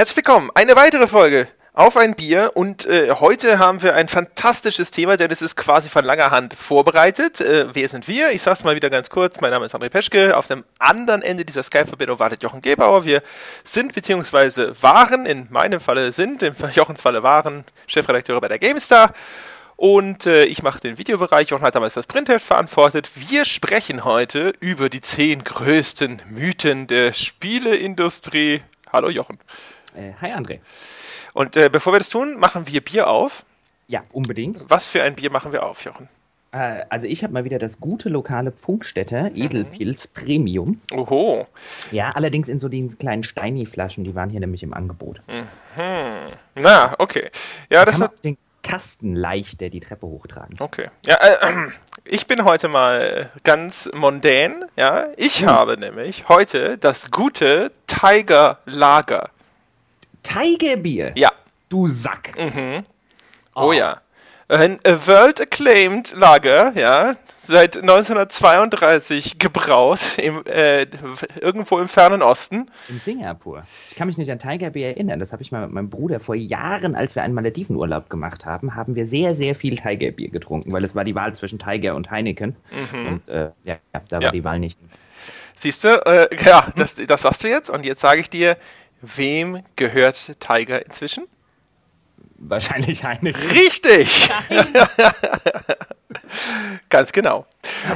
Herzlich willkommen, eine weitere Folge auf ein Bier und äh, heute haben wir ein fantastisches Thema, denn es ist quasi von langer Hand vorbereitet. Äh, wer sind wir? Ich sag's mal wieder ganz kurz. Mein Name ist André Peschke. Auf dem anderen Ende dieser Skype-Verbindung wartet Jochen Gebauer. Wir sind beziehungsweise waren, in meinem Falle sind, in Jochens Falle waren Chefredakteure bei der GameStar. Und äh, ich mache den Videobereich. Jochen hat damals das Printheft verantwortet. Wir sprechen heute über die zehn größten Mythen der Spieleindustrie. Hallo Jochen. Äh, hi André. Und äh, bevor wir das tun, machen wir Bier auf. Ja, unbedingt. Was für ein Bier machen wir auf, Jochen? Äh, also ich habe mal wieder das gute lokale Pfungstädter Edelpilz mhm. Premium. Oho. Ja, allerdings in so den kleinen Steini-Flaschen, die waren hier nämlich im Angebot. Mhm. Na, okay. Ja, da das hat den Kasten leichter die Treppe hochtragen. Okay. Ja, äh, ich bin heute mal ganz mondän. Ja, ich hm. habe nämlich heute das gute Tiger Lager. Tigerbier? Ja. Du Sack. Mhm. Oh, oh ja. Ein World Acclaimed Lager, ja, seit 1932 gebraut, im, äh, irgendwo im fernen Osten. In Singapur. Ich kann mich nicht an Tiger Beer erinnern. Das habe ich mal mit meinem Bruder vor Jahren, als wir einen Maledivenurlaub gemacht haben, haben wir sehr, sehr viel Tiger Bier getrunken, weil es war die Wahl zwischen Tiger und Heineken. Mhm. Und äh, ja, da war ja. die Wahl nicht. Siehst du, äh, ja, das, das sagst du jetzt. Und jetzt sage ich dir, wem gehört Tiger inzwischen? Wahrscheinlich Heineken. Richtig! Ganz genau.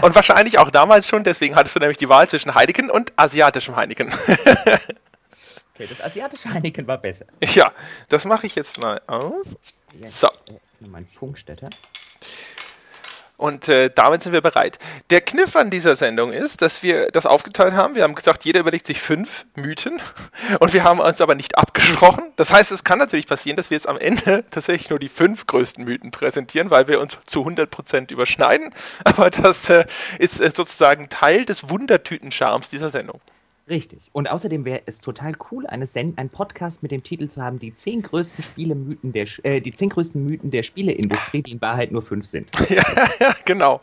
Und wahrscheinlich auch damals schon, deswegen hattest du nämlich die Wahl zwischen Heineken und asiatischem Heineken. okay, das asiatische Heineken war besser. Ja, das mache ich jetzt mal auf. so. Mein Funkstätter. Und äh, damit sind wir bereit. Der Kniff an dieser Sendung ist, dass wir das aufgeteilt haben. Wir haben gesagt, jeder überlegt sich fünf Mythen und wir haben uns aber nicht abgesprochen. Das heißt, es kann natürlich passieren, dass wir jetzt am Ende tatsächlich nur die fünf größten Mythen präsentieren, weil wir uns zu 100% überschneiden. Aber das äh, ist äh, sozusagen Teil des Wundertüten-Charmes dieser Sendung. Richtig. Und außerdem wäre es total cool, eine Sen einen Podcast mit dem Titel zu haben, die zehn größten Spielemythen der äh, die zehn größten Mythen der Spieleindustrie, die in Wahrheit nur fünf sind. ja, genau.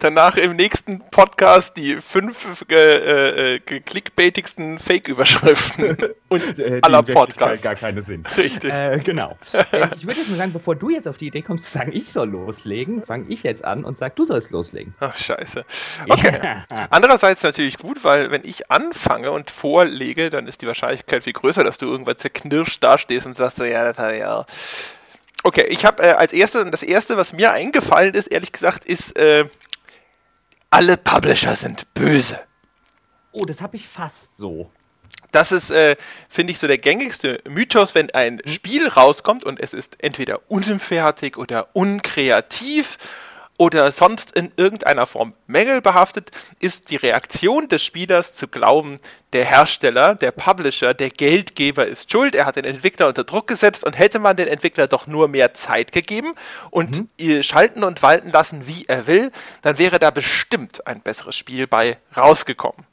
Danach im nächsten Podcast die fünf äh, äh, clickbaitigsten Fake-Überschriften und äh, aller Podcasts. gar keine Sinn. Richtig. Äh, genau. Äh, ich würde jetzt mal sagen, bevor du jetzt auf die Idee kommst zu sagen, ich soll loslegen, fange ich jetzt an und sage, du sollst loslegen. Ach, scheiße. Okay. Andererseits natürlich gut, weil wenn ich anfange und vorlege, dann ist die Wahrscheinlichkeit viel größer, dass du irgendwann zerknirscht dastehst und sagst, ja, das habe ich auch. Okay, ich habe äh, als erstes, das erste, was mir eingefallen ist, ehrlich gesagt, ist, äh, alle Publisher sind böse. Oh, das habe ich fast so. Das ist, äh, finde ich, so der gängigste Mythos, wenn ein hm? Spiel rauskommt und es ist entweder unfertig oder unkreativ oder sonst in irgendeiner Form mängelbehaftet, ist die Reaktion des Spielers zu glauben, der Hersteller, der Publisher, der Geldgeber ist schuld, er hat den Entwickler unter Druck gesetzt und hätte man den Entwickler doch nur mehr Zeit gegeben und mhm. schalten und walten lassen, wie er will, dann wäre da bestimmt ein besseres Spiel bei rausgekommen.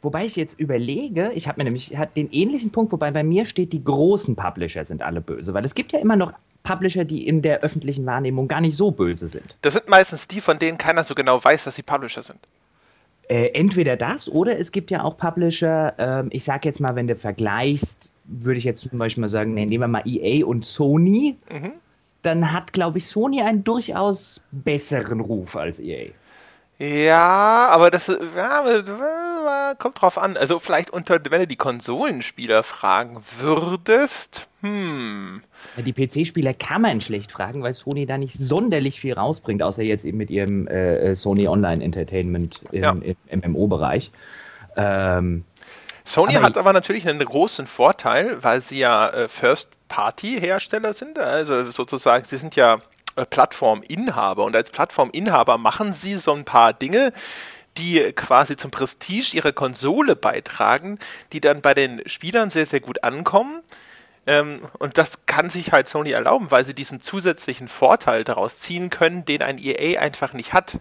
Wobei ich jetzt überlege, ich habe mir nämlich hat den ähnlichen Punkt, wobei bei mir steht, die großen Publisher sind alle böse, weil es gibt ja immer noch Publisher, die in der öffentlichen Wahrnehmung gar nicht so böse sind. Das sind meistens die, von denen keiner so genau weiß, dass sie Publisher sind. Äh, entweder das oder es gibt ja auch Publisher, ähm, ich sag jetzt mal, wenn du vergleichst, würde ich jetzt zum Beispiel mal sagen, nehmen wir mal EA und Sony, mhm. dann hat, glaube ich, Sony einen durchaus besseren Ruf als EA. Ja, aber das ja, kommt drauf an. Also vielleicht unter, wenn du die Konsolenspieler fragen würdest, hm. Die PC-Spieler kann man schlecht fragen, weil Sony da nicht sonderlich viel rausbringt, außer jetzt eben mit ihrem äh, Sony Online Entertainment im, ja. im MMO-Bereich. Ähm, Sony aber hat aber natürlich einen großen Vorteil, weil sie ja äh, First-Party-Hersteller sind. Also sozusagen, sie sind ja äh, Plattforminhaber. Und als Plattforminhaber machen sie so ein paar Dinge, die quasi zum Prestige ihrer Konsole beitragen, die dann bei den Spielern sehr, sehr gut ankommen. Ähm, und das kann sich halt Sony erlauben, weil sie diesen zusätzlichen Vorteil daraus ziehen können, den ein EA einfach nicht hat.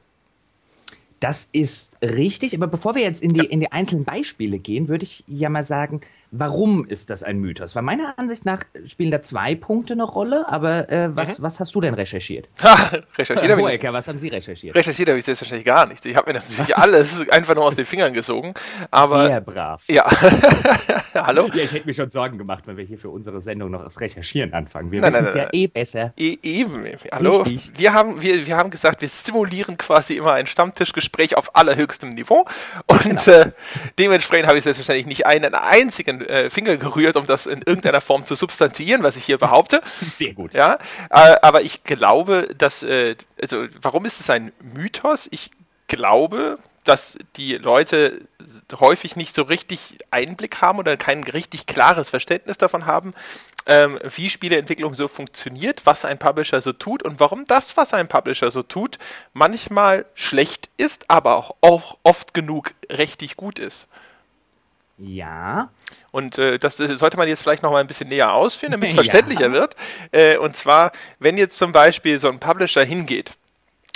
Das ist richtig, aber bevor wir jetzt in die, in die einzelnen Beispiele gehen, würde ich ja mal sagen, warum ist das ein Mythos? Weil meiner Ansicht nach spielen da zwei Punkte eine Rolle, aber äh, was, mhm. was hast du denn recherchiert? Ha, recherchiert habe ich was haben Sie recherchiert? Recherchiert habe ich selbstverständlich gar nichts. Ich habe mir das natürlich alles einfach nur aus den Fingern gesogen. Aber, Sehr brav. Ja. Hallo? Ja, ich hätte mir schon Sorgen gemacht, wenn wir hier für unsere Sendung noch das Recherchieren anfangen. Wir wissen es ja eh besser. E eben. Hallo? Wir haben, wir, wir haben gesagt, wir simulieren quasi immer ein Stammtischgespräch auf allerhöchstem Niveau. Und genau. äh, dementsprechend habe ich selbstverständlich nicht einen einzigen äh, Finger gerührt, um das in irgendeiner Form zu substanzieren, was ich hier behaupte. Sehr gut. Ja, äh, aber ich glaube, dass, äh, also warum ist es ein Mythos? Ich glaube, dass die Leute häufig nicht so richtig Einblick haben oder kein richtig klares Verständnis davon haben, ähm, wie Spieleentwicklung so funktioniert, was ein Publisher so tut und warum das, was ein Publisher so tut, manchmal schlecht ist, aber auch oft genug richtig gut ist. Ja. Und äh, das äh, sollte man jetzt vielleicht noch mal ein bisschen näher ausführen, damit es verständlicher ja. wird. Äh, und zwar, wenn jetzt zum Beispiel so ein Publisher hingeht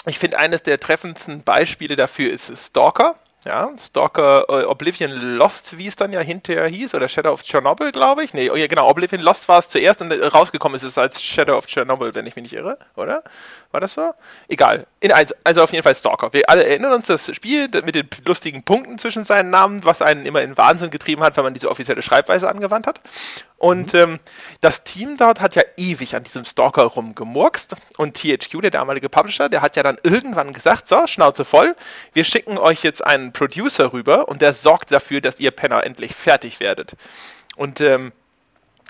ich finde, eines der treffendsten Beispiele dafür ist Stalker. Ja, Stalker äh, Oblivion Lost, wie es dann ja hinterher hieß, oder Shadow of Chernobyl, glaube ich. Nee, oh ja, genau, Oblivion Lost war es zuerst und äh, rausgekommen ist es als Shadow of Chernobyl, wenn ich mich nicht irre, oder? War das so? Egal. In, also, also auf jeden Fall Stalker. Wir alle erinnern uns das Spiel mit den lustigen Punkten zwischen seinen Namen, was einen immer in Wahnsinn getrieben hat, wenn man diese offizielle Schreibweise angewandt hat. Und mhm. ähm, das Team dort hat ja ewig an diesem Stalker rumgemurkst. Und THQ, der damalige Publisher, der hat ja dann irgendwann gesagt: So, Schnauze voll, wir schicken euch jetzt einen Producer rüber und der sorgt dafür, dass ihr Penner endlich fertig werdet. Und ähm,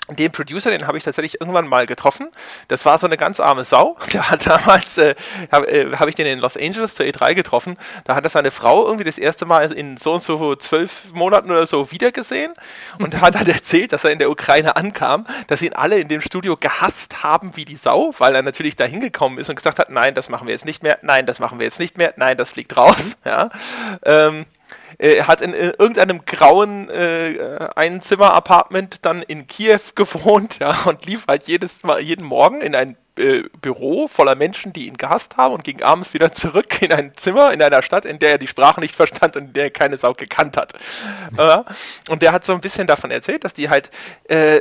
den Producer, den habe ich tatsächlich irgendwann mal getroffen. Das war so eine ganz arme Sau. Der hat damals, äh, habe äh, hab ich den in Los Angeles zur E3 getroffen. Da hat er seine Frau irgendwie das erste Mal in so und so zwölf Monaten oder so wiedergesehen und hat dann erzählt, dass er in der Ukraine ankam, dass ihn alle in dem Studio gehasst haben wie die Sau, weil er natürlich da hingekommen ist und gesagt hat, nein, das machen wir jetzt nicht mehr, nein, das machen wir jetzt nicht mehr, nein, das fliegt raus. Ja. Ähm, er äh, hat in, in irgendeinem grauen äh, Einzimmer-Apartment dann in Kiew gewohnt, ja, und lief halt jedes Mal, jeden Morgen in ein äh, Büro voller Menschen, die ihn gehasst haben und ging abends wieder zurück in ein Zimmer in einer Stadt, in der er die Sprache nicht verstand und in der er keine Sau gekannt hat. äh, und der hat so ein bisschen davon erzählt, dass die halt äh,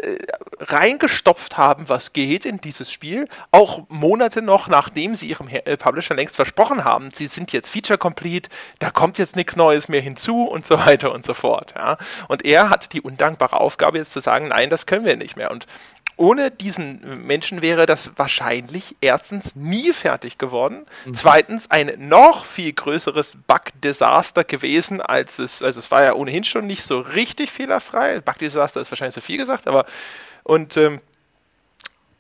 reingestopft haben, was geht in dieses Spiel, auch Monate noch, nachdem sie ihrem äh, Publisher längst versprochen haben, sie sind jetzt Feature Complete, da kommt jetzt nichts Neues mehr hinzu und so weiter und so fort. Ja. Und er hat die undankbare Aufgabe jetzt zu sagen, nein, das können wir nicht mehr. Und ohne diesen Menschen wäre das wahrscheinlich erstens nie fertig geworden, mhm. zweitens ein noch viel größeres Bug-Desaster gewesen, als es, also es war ja ohnehin schon nicht so richtig fehlerfrei. Bug-Desaster ist wahrscheinlich zu viel gesagt, aber und ähm,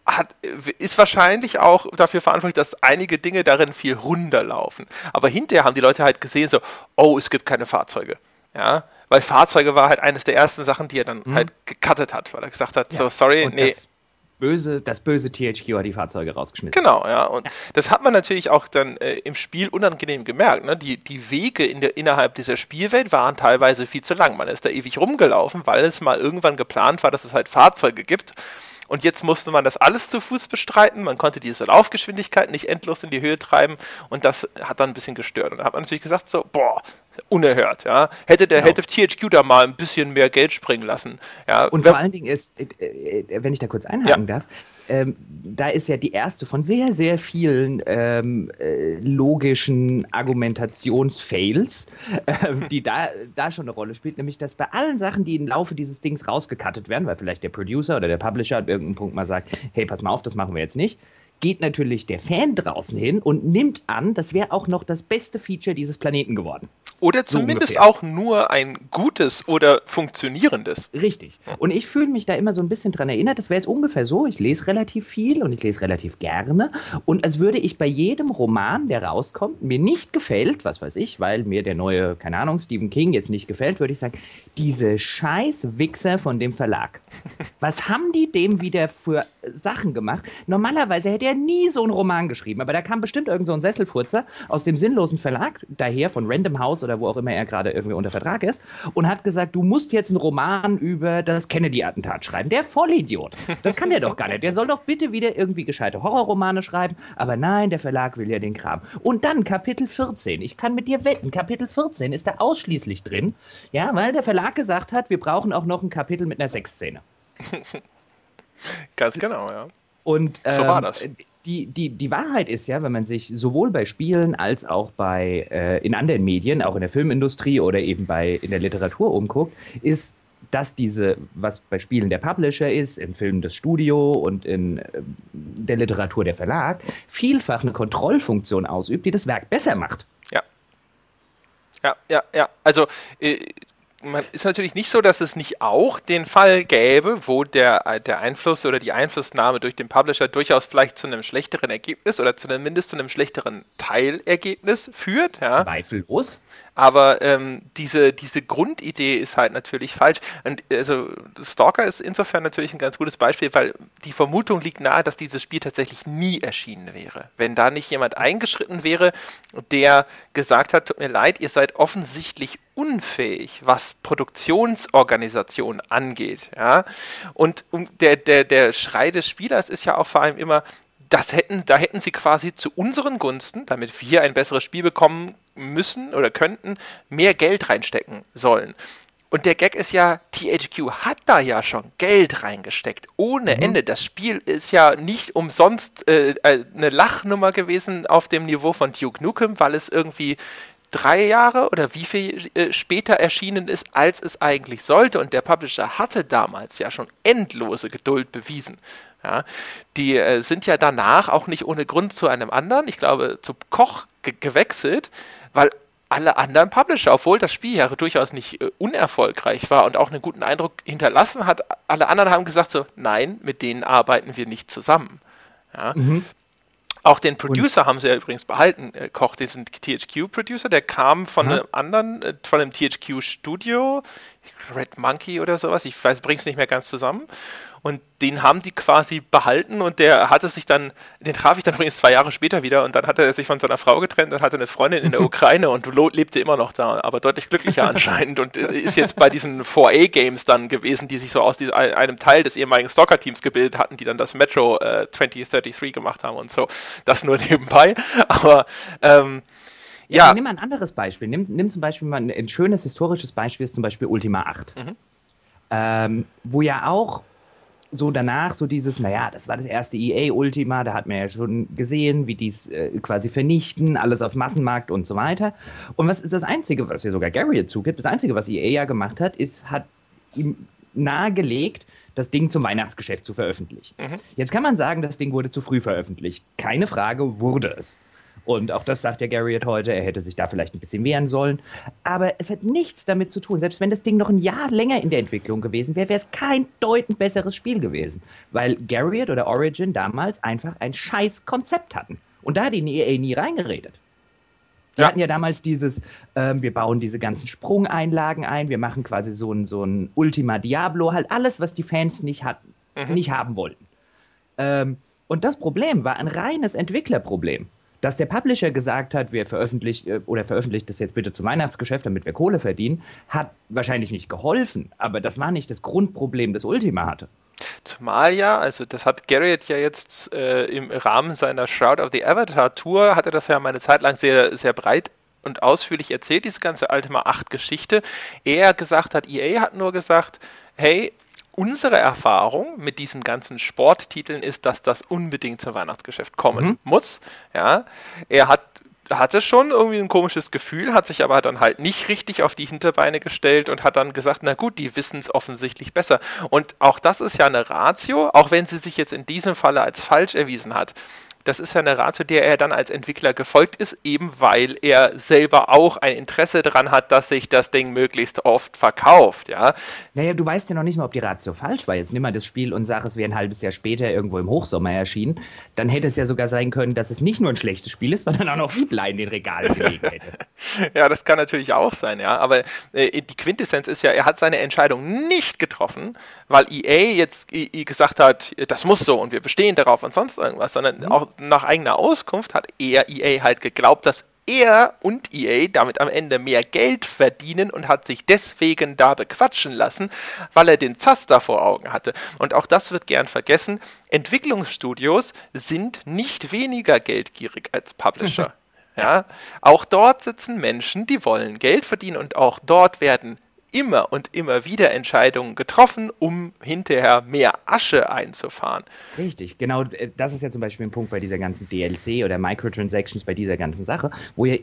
hat, ist wahrscheinlich auch dafür verantwortlich, dass einige Dinge darin viel runder laufen. Aber hinterher haben die Leute halt gesehen, so, oh, es gibt keine Fahrzeuge. Ja, weil Fahrzeuge war halt eines der ersten Sachen, die er dann mhm. halt gecuttet hat, weil er gesagt hat, ja. so sorry, und nee. Das böse, das böse THQ hat die Fahrzeuge rausgeschmissen. Genau, ja. Und ja. das hat man natürlich auch dann äh, im Spiel unangenehm gemerkt. Ne? Die, die Wege in der, innerhalb dieser Spielwelt waren teilweise viel zu lang. Man ist da ewig rumgelaufen, weil es mal irgendwann geplant war, dass es halt Fahrzeuge gibt. Und jetzt musste man das alles zu Fuß bestreiten. Man konnte diese Laufgeschwindigkeit nicht endlos in die Höhe treiben und das hat dann ein bisschen gestört. Und da hat man natürlich gesagt, so, boah, unerhört, ja. Hätte der, genau. hätte THQ da mal ein bisschen mehr Geld springen lassen. Ja. Und vor allen Dingen ist, äh, äh, wenn ich da kurz einhaken ja. darf, ähm, da ist ja die erste von sehr, sehr vielen ähm, äh, logischen Argumentationsfails, äh, die da, da schon eine Rolle spielt, nämlich dass bei allen Sachen, die im Laufe dieses Dings rausgekattet werden, weil vielleicht der Producer oder der Publisher an irgendeinem Punkt mal sagt, hey, pass mal auf, das machen wir jetzt nicht, geht natürlich der Fan draußen hin und nimmt an, das wäre auch noch das beste Feature dieses Planeten geworden. Oder zumindest so auch nur ein gutes oder funktionierendes. Richtig. Und ich fühle mich da immer so ein bisschen dran erinnert, das wäre jetzt ungefähr so, ich lese relativ viel und ich lese relativ gerne und als würde ich bei jedem Roman, der rauskommt, mir nicht gefällt, was weiß ich, weil mir der neue, keine Ahnung, Stephen King jetzt nicht gefällt, würde ich sagen, diese scheiß Wichser von dem Verlag. Was haben die dem wieder für Sachen gemacht? Normalerweise hätte er nie so einen Roman geschrieben, aber da kam bestimmt irgend so ein Sesselfurzer aus dem sinnlosen Verlag, daher von Random House oder wo auch immer er gerade irgendwie unter Vertrag ist, und hat gesagt, du musst jetzt einen Roman über das Kennedy-Attentat schreiben. Der Vollidiot. Das kann der doch gar nicht. Der soll doch bitte wieder irgendwie gescheite Horrorromane schreiben. Aber nein, der Verlag will ja den Kram. Und dann Kapitel 14. Ich kann mit dir wetten, Kapitel 14 ist da ausschließlich drin. Ja, weil der Verlag gesagt hat, wir brauchen auch noch ein Kapitel mit einer Sexszene. Ganz genau, ja. Und ähm, so war das die, die, die Wahrheit ist ja, wenn man sich sowohl bei Spielen als auch bei äh, in anderen Medien, auch in der Filmindustrie oder eben bei in der Literatur umguckt, ist dass diese, was bei Spielen der Publisher ist, im Film das Studio und in äh, der Literatur der Verlag, vielfach eine Kontrollfunktion ausübt, die das Werk besser macht. Ja. Ja, ja, ja. Also äh, man ist natürlich nicht so, dass es nicht auch den Fall gäbe, wo der, der Einfluss oder die Einflussnahme durch den Publisher durchaus vielleicht zu einem schlechteren Ergebnis oder zumindest zu einem schlechteren Teilergebnis führt. Ja. Zweifellos. Aber ähm, diese, diese Grundidee ist halt natürlich falsch. Und also Stalker ist insofern natürlich ein ganz gutes Beispiel, weil die Vermutung liegt nahe, dass dieses Spiel tatsächlich nie erschienen wäre. Wenn da nicht jemand eingeschritten wäre, der gesagt hat, tut mir leid, ihr seid offensichtlich unfähig, was Produktionsorganisation angeht. Ja? Und der, der, der Schrei des Spielers ist ja auch vor allem immer, das hätten, da hätten sie quasi zu unseren Gunsten, damit wir ein besseres Spiel bekommen müssen oder könnten, mehr Geld reinstecken sollen. Und der Gag ist ja, THQ hat da ja schon Geld reingesteckt, ohne mhm. Ende. Das Spiel ist ja nicht umsonst äh, äh, eine Lachnummer gewesen auf dem Niveau von Duke Nukem, weil es irgendwie drei Jahre oder wie viel äh, später erschienen ist, als es eigentlich sollte. Und der Publisher hatte damals ja schon endlose Geduld bewiesen. Ja, die äh, sind ja danach auch nicht ohne Grund zu einem anderen, ich glaube zu Koch ge gewechselt, weil alle anderen Publisher, obwohl das Spiel ja durchaus nicht äh, unerfolgreich war und auch einen guten Eindruck hinterlassen hat, alle anderen haben gesagt so, nein, mit denen arbeiten wir nicht zusammen. Ja. Mhm. Auch den Producer und haben sie ja übrigens behalten, äh, Koch, diesen THQ-Producer, der kam von Aha. einem anderen, äh, von einem THQ-Studio, Red Monkey oder sowas, ich weiß, bring's nicht mehr ganz zusammen. Und den haben die quasi behalten und der hatte sich dann, den traf ich dann übrigens zwei Jahre später wieder und dann hatte er sich von seiner Frau getrennt und hatte eine Freundin in der Ukraine und lebte immer noch da, aber deutlich glücklicher anscheinend und äh, ist jetzt bei diesen 4A-Games dann gewesen, die sich so aus diesem, einem Teil des ehemaligen Stalker-Teams gebildet hatten, die dann das Metro äh, 2033 gemacht haben und so. Das nur nebenbei. Aber ähm, ja. ja. Nimm mal ein anderes Beispiel. Nimm, nimm zum Beispiel mal ein, ein, schönes historisches Beispiel, ist zum Beispiel Ultima 8. Mhm. Ähm, wo ja auch so danach so dieses, naja, das war das erste EA Ultima, da hat man ja schon gesehen, wie die es äh, quasi vernichten, alles auf Massenmarkt und so weiter. Und was das Einzige, was ja sogar Gary zugibt, das Einzige, was EA ja gemacht hat, ist, hat ihm nahegelegt, das Ding zum Weihnachtsgeschäft zu veröffentlichen. Mhm. Jetzt kann man sagen, das Ding wurde zu früh veröffentlicht. Keine Frage, wurde es. Und auch das sagt ja Garriott heute, er hätte sich da vielleicht ein bisschen wehren sollen. Aber es hat nichts damit zu tun. Selbst wenn das Ding noch ein Jahr länger in der Entwicklung gewesen wäre, wäre es kein deutend besseres Spiel gewesen. Weil Garriott oder Origin damals einfach ein scheiß Konzept hatten. Und da hat die EA nie reingeredet. Wir ja. hatten ja damals dieses, ähm, wir bauen diese ganzen Sprungeinlagen ein, wir machen quasi so ein, so ein Ultima Diablo, halt alles, was die Fans nicht hatten, mhm. nicht haben wollten. Ähm, und das Problem war ein reines Entwicklerproblem. Dass der Publisher gesagt hat, wir veröffentlichen äh, oder veröffentlicht das jetzt bitte zum Weihnachtsgeschäft, damit wir Kohle verdienen, hat wahrscheinlich nicht geholfen. Aber das war nicht das Grundproblem, das Ultima hatte. Zumal ja, also das hat Garrett ja jetzt äh, im Rahmen seiner Shroud of the Avatar Tour, hat er das ja mal eine Zeit lang sehr, sehr breit und ausführlich erzählt, diese ganze Ultima 8 Geschichte. Er gesagt hat, EA hat nur gesagt, hey, unsere Erfahrung mit diesen ganzen Sporttiteln ist, dass das unbedingt zum Weihnachtsgeschäft kommen mhm. muss. Ja, er hat hatte schon irgendwie ein komisches Gefühl, hat sich aber dann halt nicht richtig auf die Hinterbeine gestellt und hat dann gesagt, na gut, die wissen es offensichtlich besser. Und auch das ist ja eine Ratio, auch wenn sie sich jetzt in diesem Falle als falsch erwiesen hat das ist ja eine Ratio, der er dann als Entwickler gefolgt ist, eben weil er selber auch ein Interesse daran hat, dass sich das Ding möglichst oft verkauft, ja. Naja, du weißt ja noch nicht mal, ob die Ratio falsch war. Jetzt nimm mal das Spiel und sag, es wäre ein halbes Jahr später irgendwo im Hochsommer erschienen. Dann hätte es ja sogar sein können, dass es nicht nur ein schlechtes Spiel ist, sondern auch noch Liebler in den Regalen gelegen hätte. ja, das kann natürlich auch sein, ja. Aber äh, die Quintessenz ist ja, er hat seine Entscheidung nicht getroffen, weil EA jetzt gesagt hat, das muss so und wir bestehen darauf und sonst irgendwas, sondern mhm. auch nach eigener Auskunft hat er EA halt geglaubt, dass er und EA damit am Ende mehr Geld verdienen und hat sich deswegen da bequatschen lassen, weil er den Zaster vor Augen hatte. Und auch das wird gern vergessen. Entwicklungsstudios sind nicht weniger geldgierig als Publisher. Ja, auch dort sitzen Menschen, die wollen Geld verdienen und auch dort werden immer und immer wieder Entscheidungen getroffen, um hinterher mehr Asche einzufahren. Richtig, genau. Das ist ja zum Beispiel ein Punkt bei dieser ganzen DLC oder Microtransactions, bei dieser ganzen Sache, wo ihr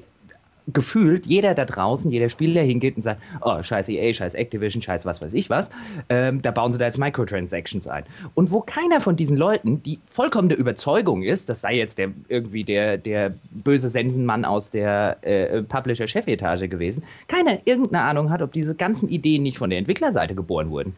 gefühlt jeder da draußen, jeder Spieler hingeht und sagt, oh, scheiß EA, scheiß Activision, scheiß was weiß ich was, ähm, da bauen sie da jetzt Microtransactions ein. Und wo keiner von diesen Leuten die vollkommene Überzeugung ist, das sei jetzt der irgendwie der, der böse Sensenmann aus der äh, Publisher-Chefetage gewesen, keiner irgendeine Ahnung hat, ob diese ganzen Ideen nicht von der Entwicklerseite geboren wurden.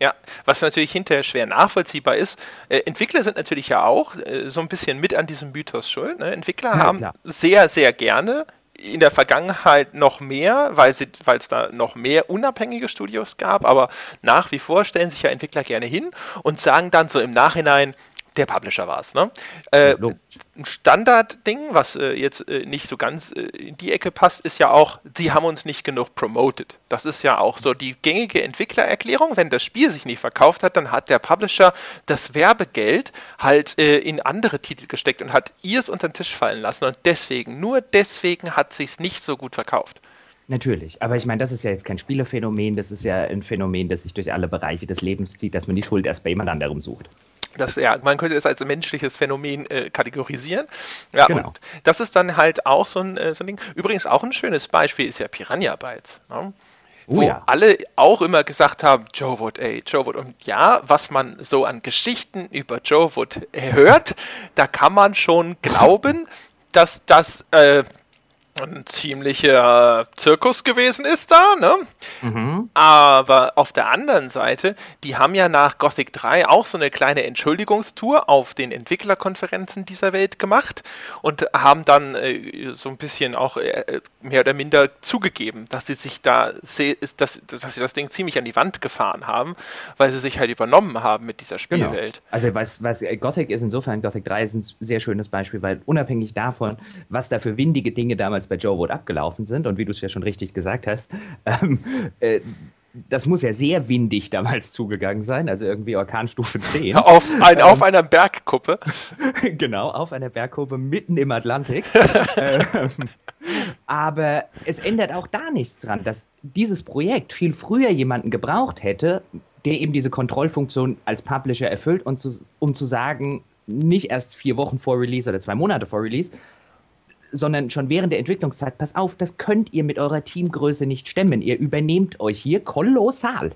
Ja, was natürlich hinterher schwer nachvollziehbar ist. Äh, Entwickler sind natürlich ja auch äh, so ein bisschen mit an diesem Mythos schuld. Ne? Entwickler ja, haben klar. sehr, sehr gerne in der Vergangenheit noch mehr, weil es da noch mehr unabhängige Studios gab, aber nach wie vor stellen sich ja Entwickler gerne hin und sagen dann so im Nachhinein, der Publisher war es. Ne? Äh, ein Standardding, was äh, jetzt äh, nicht so ganz äh, in die Ecke passt, ist ja auch, sie haben uns nicht genug promoted. Das ist ja auch so die gängige Entwicklererklärung. Wenn das Spiel sich nicht verkauft hat, dann hat der Publisher das Werbegeld halt äh, in andere Titel gesteckt und hat ihr es unter den Tisch fallen lassen. Und deswegen, nur deswegen hat sich nicht so gut verkauft. Natürlich, aber ich meine, das ist ja jetzt kein Spielerphänomen, das ist ja ein Phänomen, das sich durch alle Bereiche des Lebens zieht, dass man die Schuld erst bei jemand anderem sucht. Das, ja, man könnte es als menschliches Phänomen äh, kategorisieren. Ja, genau. und das ist dann halt auch so ein, äh, so ein Ding. Übrigens auch ein schönes Beispiel ist ja Piranha Bytes. Ne? Oh, wo ja. alle auch immer gesagt haben, Joe Wood, ey, Joe Wood. Und ja, was man so an Geschichten über Joe Wood hört, da kann man schon glauben, dass das äh, ein ziemlicher Zirkus gewesen ist da, ne? Mhm. Aber auf der anderen Seite, die haben ja nach Gothic 3 auch so eine kleine Entschuldigungstour auf den Entwicklerkonferenzen dieser Welt gemacht und haben dann äh, so ein bisschen auch äh, mehr oder minder zugegeben, dass sie sich da, ist, dass, dass sie das Ding ziemlich an die Wand gefahren haben, weil sie sich halt übernommen haben mit dieser genau. Spielwelt. Genau. Also was, was äh, Gothic ist insofern, Gothic 3 ist ein sehr schönes Beispiel, weil unabhängig davon, was da für windige Dinge damals damals bei Joe Wood abgelaufen sind und wie du es ja schon richtig gesagt hast, ähm, äh, das muss ja sehr windig damals zugegangen sein, also irgendwie Orkanstufe 10. Auf, ein, auf einer Bergkuppe. genau, auf einer Bergkuppe mitten im Atlantik. ähm, aber es ändert auch da nichts dran, dass dieses Projekt viel früher jemanden gebraucht hätte, der eben diese Kontrollfunktion als Publisher erfüllt, und zu, um zu sagen, nicht erst vier Wochen vor Release oder zwei Monate vor Release, sondern schon während der Entwicklungszeit, pass auf, das könnt ihr mit eurer Teamgröße nicht stemmen. Ihr übernehmt euch hier kolossal.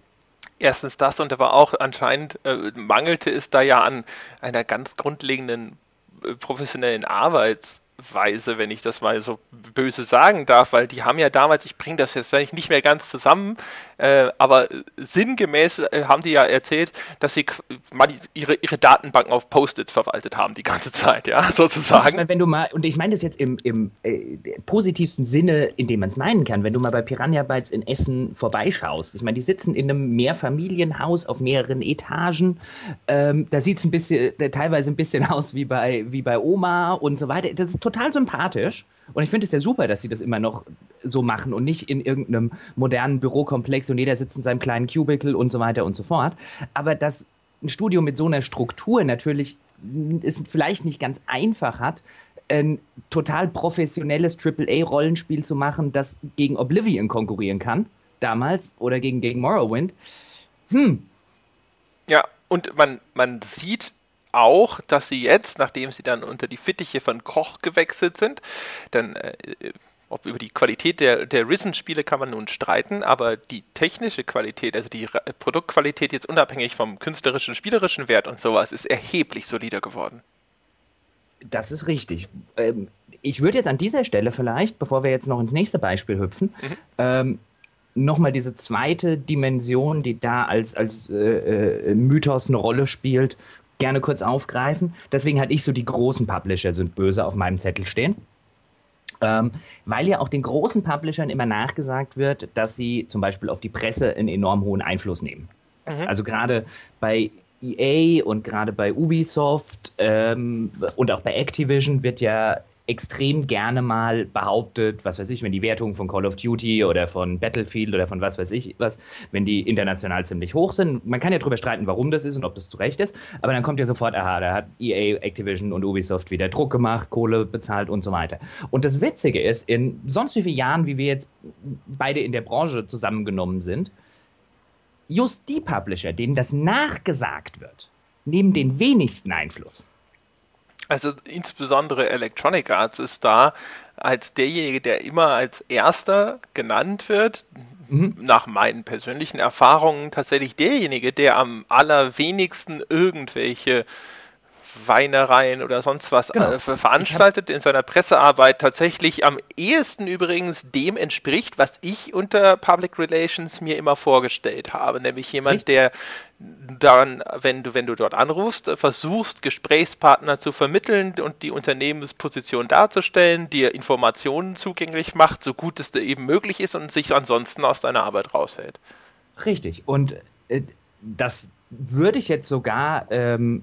Erstens das und aber auch anscheinend äh, mangelte es da ja an einer ganz grundlegenden äh, professionellen Arbeits- Weise, wenn ich das mal so böse sagen darf, weil die haben ja damals, ich bringe das jetzt eigentlich nicht mehr ganz zusammen, äh, aber sinngemäß äh, haben die ja erzählt, dass sie ihre, ihre Datenbanken auf Post-its verwaltet haben die ganze Zeit, ja, sozusagen. Ich mein, wenn du mal, und ich meine das jetzt im, im äh, positivsten Sinne, in dem man es meinen kann, wenn du mal bei Piranha Bytes in Essen vorbeischaust, ich meine, die sitzen in einem Mehrfamilienhaus auf mehreren Etagen, ähm, da sieht es ein bisschen, äh, teilweise ein bisschen aus wie bei, wie bei Oma und so weiter, das ist total sympathisch. Und ich finde es ja super, dass sie das immer noch so machen und nicht in irgendeinem modernen Bürokomplex und jeder sitzt in seinem kleinen Cubicle und so weiter und so fort. Aber dass ein Studio mit so einer Struktur natürlich es vielleicht nicht ganz einfach hat, ein total professionelles AAA-Rollenspiel zu machen, das gegen Oblivion konkurrieren kann, damals, oder gegen, gegen Morrowind. Hm. Ja, und man, man sieht auch, dass sie jetzt, nachdem sie dann unter die Fittiche von Koch gewechselt sind, dann äh, ob über die Qualität der, der Risen-Spiele kann man nun streiten, aber die technische Qualität, also die Ra Produktqualität jetzt unabhängig vom künstlerischen, spielerischen Wert und sowas, ist erheblich solider geworden. Das ist richtig. Ähm, ich würde jetzt an dieser Stelle vielleicht, bevor wir jetzt noch ins nächste Beispiel hüpfen, mhm. ähm, nochmal diese zweite Dimension, die da als, als äh, äh, Mythos eine Rolle spielt, gerne kurz aufgreifen. Deswegen hatte ich so die großen Publisher sind böse auf meinem Zettel stehen. Ähm, weil ja auch den großen Publishern immer nachgesagt wird, dass sie zum Beispiel auf die Presse einen enorm hohen Einfluss nehmen. Mhm. Also gerade bei EA und gerade bei Ubisoft ähm, und auch bei Activision wird ja extrem gerne mal behauptet, was weiß ich, wenn die Wertungen von Call of Duty oder von Battlefield oder von was weiß ich was, wenn die international ziemlich hoch sind. Man kann ja darüber streiten, warum das ist und ob das zu Recht ist, aber dann kommt ja sofort, aha, da hat EA, Activision und Ubisoft wieder Druck gemacht, Kohle bezahlt und so weiter. Und das Witzige ist, in sonst wie vielen Jahren, wie wir jetzt beide in der Branche zusammengenommen sind, just die Publisher, denen das nachgesagt wird, nehmen den wenigsten Einfluss. Also insbesondere Electronic Arts ist da als derjenige, der immer als erster genannt wird, mhm. nach meinen persönlichen Erfahrungen tatsächlich derjenige, der am allerwenigsten irgendwelche Weinereien oder sonst was genau. äh, veranstaltet in seiner Pressearbeit tatsächlich am ehesten übrigens dem entspricht, was ich unter Public Relations mir immer vorgestellt habe, nämlich jemand, Richtig? der dann, wenn du, wenn du dort anrufst, versuchst, Gesprächspartner zu vermitteln und die Unternehmensposition darzustellen, dir Informationen zugänglich macht, so gut es eben möglich ist und sich ansonsten aus deiner Arbeit raushält. Richtig. Und äh, das, würde ich jetzt sogar ähm,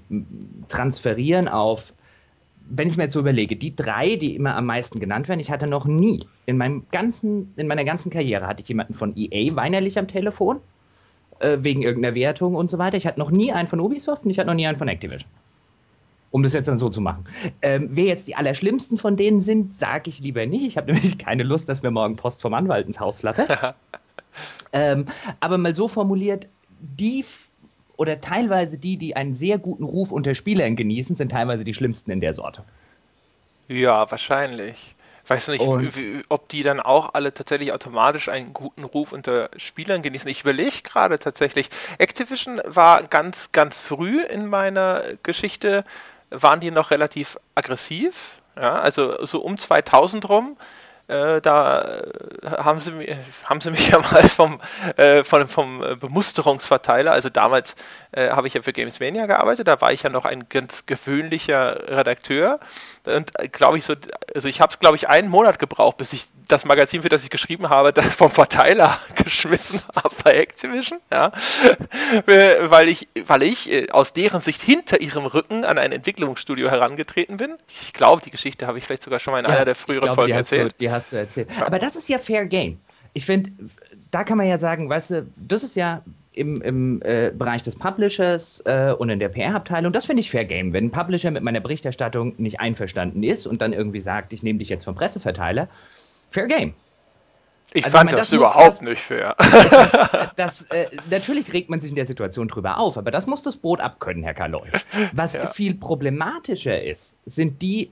transferieren auf, wenn ich es mir jetzt so überlege, die drei, die immer am meisten genannt werden, ich hatte noch nie in meinem ganzen, in meiner ganzen Karriere hatte ich jemanden von EA weinerlich am Telefon, äh, wegen irgendeiner Wertung und so weiter. Ich hatte noch nie einen von Ubisoft und ich hatte noch nie einen von Activision. Um das jetzt dann so zu machen. Ähm, wer jetzt die allerschlimmsten von denen sind, sage ich lieber nicht. Ich habe nämlich keine Lust, dass mir morgen Post vom Anwalt ins Haus flattert. ähm, aber mal so formuliert, die oder teilweise die, die einen sehr guten Ruf unter Spielern genießen, sind teilweise die schlimmsten in der Sorte. Ja, wahrscheinlich. Weißt du nicht, wie, ob die dann auch alle tatsächlich automatisch einen guten Ruf unter Spielern genießen? Ich überlege gerade tatsächlich. Activision war ganz, ganz früh in meiner Geschichte, waren die noch relativ aggressiv. Ja, also so um 2000 rum äh, da äh, haben sie, haben sie mich ja mal vom, äh, vom, vom Bemusterungsverteiler, also damals äh, habe ich ja für Gamesmania gearbeitet, da war ich ja noch ein ganz gewöhnlicher Redakteur. Und äh, glaube ich so, also ich habe es glaube ich einen Monat gebraucht, bis ich das Magazin, für das ich geschrieben habe, vom Verteiler geschmissen habe bei Activision, ja, weil ich, weil ich äh, aus deren Sicht hinter ihrem Rücken an ein Entwicklungsstudio herangetreten bin. Ich glaube, die Geschichte habe ich vielleicht sogar schon mal in ja, einer der früheren glaube, Folgen erzählt. Du, die hast du erzählt. Ja. Aber das ist ja Fair Game. Ich finde, da kann man ja sagen, weißt du, das ist ja im, im äh, Bereich des Publishers äh, und in der PR-Abteilung, das finde ich Fair Game. Wenn ein Publisher mit meiner Berichterstattung nicht einverstanden ist und dann irgendwie sagt, ich nehme dich jetzt vom Presseverteiler, Fair Game. Ich also, fand ich meine, das, das, überhaupt das, nicht fair. Das, das, äh, natürlich regt man sich in der Situation drüber auf, aber das muss das Boot abkönnen, Herr Kaloy. Was ja. viel problematischer ist, sind die,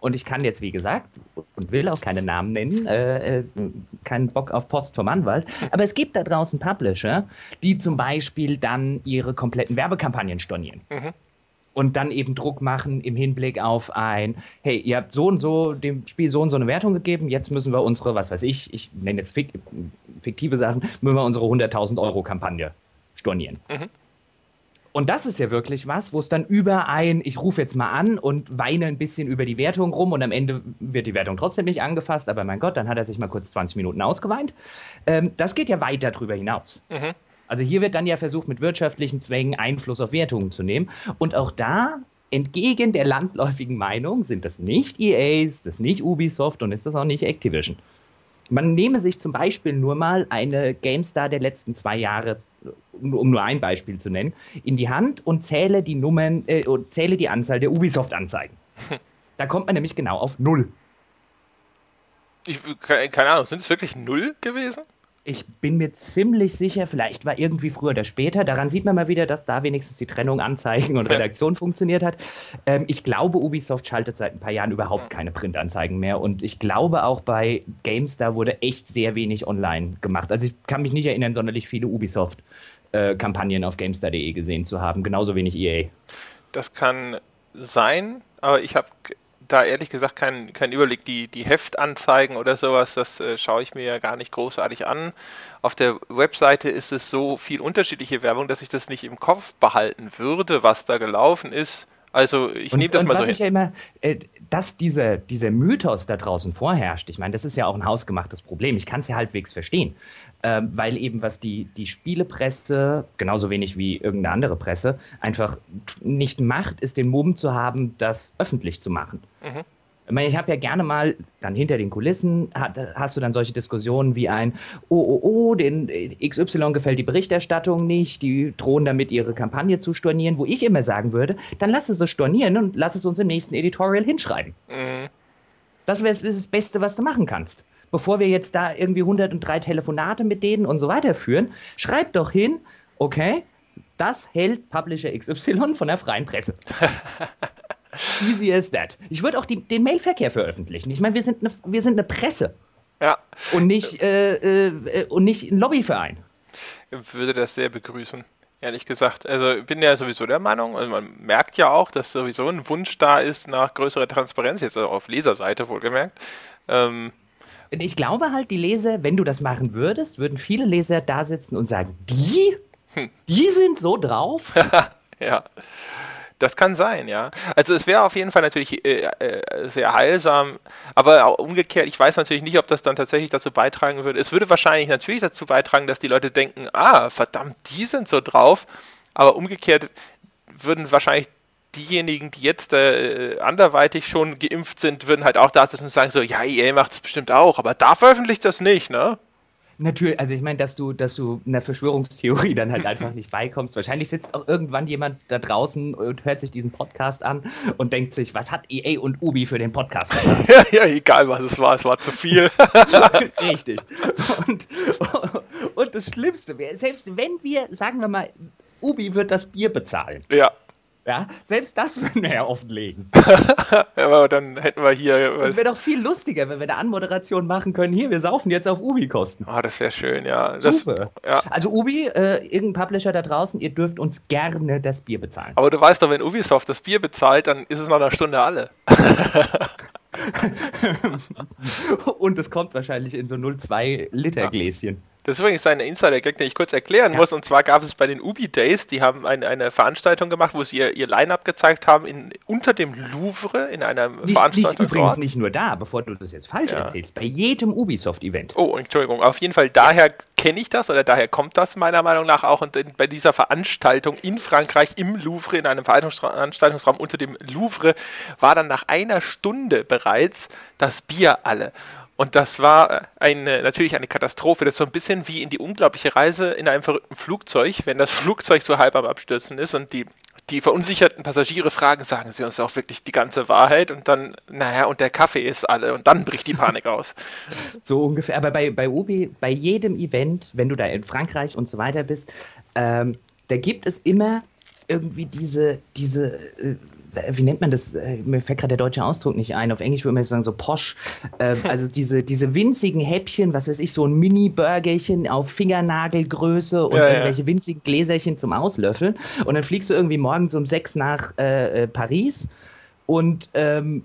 und ich kann jetzt, wie gesagt, und will auch keine Namen nennen, äh, äh, keinen Bock auf Post vom Anwalt, aber es gibt da draußen Publisher, die zum Beispiel dann ihre kompletten Werbekampagnen stornieren. Mhm und dann eben Druck machen im Hinblick auf ein, hey, ihr habt so und so dem Spiel so und so eine Wertung gegeben, jetzt müssen wir unsere, was weiß ich, ich nenne jetzt fik fiktive Sachen, müssen wir unsere 100.000 Euro Kampagne stornieren. Mhm. Und das ist ja wirklich was, wo es dann über ein, ich rufe jetzt mal an und weine ein bisschen über die Wertung rum und am Ende wird die Wertung trotzdem nicht angefasst, aber mein Gott, dann hat er sich mal kurz 20 Minuten ausgeweint. Ähm, das geht ja weiter drüber hinaus. Mhm. Also hier wird dann ja versucht, mit wirtschaftlichen Zwängen Einfluss auf Wertungen zu nehmen. Und auch da, entgegen der landläufigen Meinung, sind das nicht EAs, das nicht Ubisoft und ist das auch nicht Activision. Man nehme sich zum Beispiel nur mal eine GameStar der letzten zwei Jahre, um nur ein Beispiel zu nennen, in die Hand und zähle die Nummern, äh, zähle die Anzahl der Ubisoft-Anzeigen. da kommt man nämlich genau auf null. Ich, keine Ahnung, sind es wirklich null gewesen? Ich bin mir ziemlich sicher, vielleicht war irgendwie früher oder später. Daran sieht man mal wieder, dass da wenigstens die Trennung Anzeigen und Redaktion funktioniert hat. Ähm, ich glaube, Ubisoft schaltet seit ein paar Jahren überhaupt keine Printanzeigen mehr. Und ich glaube, auch bei GameStar wurde echt sehr wenig online gemacht. Also ich kann mich nicht erinnern, sonderlich viele Ubisoft-Kampagnen äh, auf GameStar.de gesehen zu haben. Genauso wenig EA. Das kann sein, aber ich habe da ehrlich gesagt keinen kein Überblick. Die, die Heftanzeigen oder sowas, das äh, schaue ich mir ja gar nicht großartig an. Auf der Webseite ist es so viel unterschiedliche Werbung, dass ich das nicht im Kopf behalten würde, was da gelaufen ist. Also ich nehme das und mal so hin. Ja immer, äh, dass dieser, dieser Mythos da draußen vorherrscht, ich meine, das ist ja auch ein hausgemachtes Problem. Ich kann es ja halbwegs verstehen ähm, weil eben was die, die Spielepresse, genauso wenig wie irgendeine andere Presse, einfach nicht macht, ist den Mumm zu haben, das öffentlich zu machen. Mhm. Ich meine, ich habe ja gerne mal, dann hinter den Kulissen, hat, hast du dann solche Diskussionen wie ein, oh, oh, oh, den XY gefällt die Berichterstattung nicht, die drohen damit, ihre Kampagne zu stornieren, wo ich immer sagen würde, dann lass es so stornieren und lass es uns im nächsten Editorial hinschreiben. Mhm. Das wäre das Beste, was du machen kannst bevor wir jetzt da irgendwie 103 Telefonate mit denen und so weiter führen, schreibt doch hin, okay, das hält Publisher XY von der freien Presse. Easy as that. Ich würde auch die, den Mailverkehr veröffentlichen. Ich meine, wir sind eine, wir sind eine Presse. Ja. Und nicht, äh, äh, und nicht ein Lobbyverein. Ich würde das sehr begrüßen, ehrlich gesagt. Also ich bin ja sowieso der Meinung, also man merkt ja auch, dass sowieso ein Wunsch da ist nach größerer Transparenz, jetzt auch auf Leserseite wohlgemerkt. Ähm, ich glaube halt, die Leser, wenn du das machen würdest, würden viele Leser da sitzen und sagen, die? Hm. Die sind so drauf? ja. Das kann sein, ja. Also es wäre auf jeden Fall natürlich äh, äh, sehr heilsam, aber umgekehrt, ich weiß natürlich nicht, ob das dann tatsächlich dazu beitragen würde. Es würde wahrscheinlich natürlich dazu beitragen, dass die Leute denken, ah, verdammt, die sind so drauf, aber umgekehrt würden wahrscheinlich diejenigen, die jetzt äh, anderweitig schon geimpft sind, würden halt auch da sitzen und sagen so, ja, EA macht es bestimmt auch, aber da veröffentlicht das nicht, ne? Natürlich, also ich meine, dass du, dass du einer Verschwörungstheorie dann halt einfach nicht beikommst. Wahrscheinlich sitzt auch irgendwann jemand da draußen und hört sich diesen Podcast an und denkt sich, was hat EA und Ubi für den Podcast gemacht? ja, ja, egal was es war, es war zu viel. Richtig. Und, und das Schlimmste wäre, selbst wenn wir, sagen wir mal, Ubi wird das Bier bezahlen. Ja. Ja, selbst das würden wir ja offenlegen. Aber dann hätten wir hier. Es wäre doch viel lustiger, wenn wir eine Anmoderation machen können. Hier, wir saufen jetzt auf Ubi-Kosten. Ah, oh, das wäre schön, ja. Super. Das, ja. Also, Ubi, äh, irgendein Publisher da draußen, ihr dürft uns gerne das Bier bezahlen. Aber du weißt doch, wenn Ubisoft das Bier bezahlt, dann ist es nach einer Stunde alle. Und es kommt wahrscheinlich in so 0,2 Liter Gläschen. Das ist übrigens ein Insider-Gag, den ich kurz erklären ja. muss. Und zwar gab es bei den Ubi Days, die haben ein, eine Veranstaltung gemacht, wo sie ihr, ihr Line-Up gezeigt haben in, unter dem Louvre in einem nicht, Veranstaltungsort. Nicht, übrigens nicht nur da, bevor du das jetzt falsch ja. erzählst, bei jedem Ubisoft-Event. Oh, Entschuldigung. Auf jeden Fall daher kenne ich das oder daher kommt das meiner Meinung nach auch. Und in, bei dieser Veranstaltung in Frankreich im Louvre, in einem Veranstaltungsraum unter dem Louvre, war dann nach einer Stunde bereits das Bier alle. Und das war eine, natürlich eine Katastrophe. Das ist so ein bisschen wie in die unglaubliche Reise in einem verrückten Flugzeug, wenn das Flugzeug so halb am Abstürzen ist und die, die verunsicherten Passagiere fragen, sagen sie uns auch wirklich die ganze Wahrheit und dann, naja, und der Kaffee ist alle und dann bricht die Panik aus. So ungefähr. Aber bei, bei Ubi, bei jedem Event, wenn du da in Frankreich und so weiter bist, ähm, da gibt es immer irgendwie diese, diese äh, wie nennt man das? Äh, mir fällt gerade der deutsche Ausdruck nicht ein. Auf Englisch würde man sagen so posch. Äh, also diese, diese winzigen Häppchen, was weiß ich, so ein Mini-Burgerchen auf Fingernagelgröße und ja, irgendwelche ja. winzigen Gläserchen zum Auslöffeln. Und dann fliegst du irgendwie morgens um sechs nach äh, äh, Paris und ähm,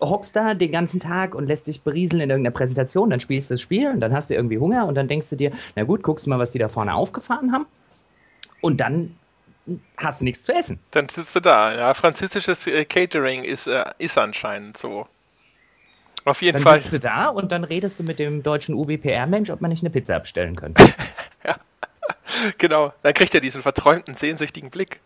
hockst da den ganzen Tag und lässt dich berieseln in irgendeiner Präsentation, dann spielst du das Spiel und dann hast du irgendwie Hunger und dann denkst du dir, na gut, guckst du mal, was die da vorne aufgefahren haben. Und dann hast du nichts zu essen. Dann sitzt du da. Ja, französisches äh, Catering ist, äh, ist anscheinend so. Auf jeden dann Fall. Dann sitzt du da und dann redest du mit dem deutschen UBPR-Mensch, ob man nicht eine Pizza abstellen könnte. ja. Genau, dann kriegt er diesen verträumten, sehnsüchtigen Blick.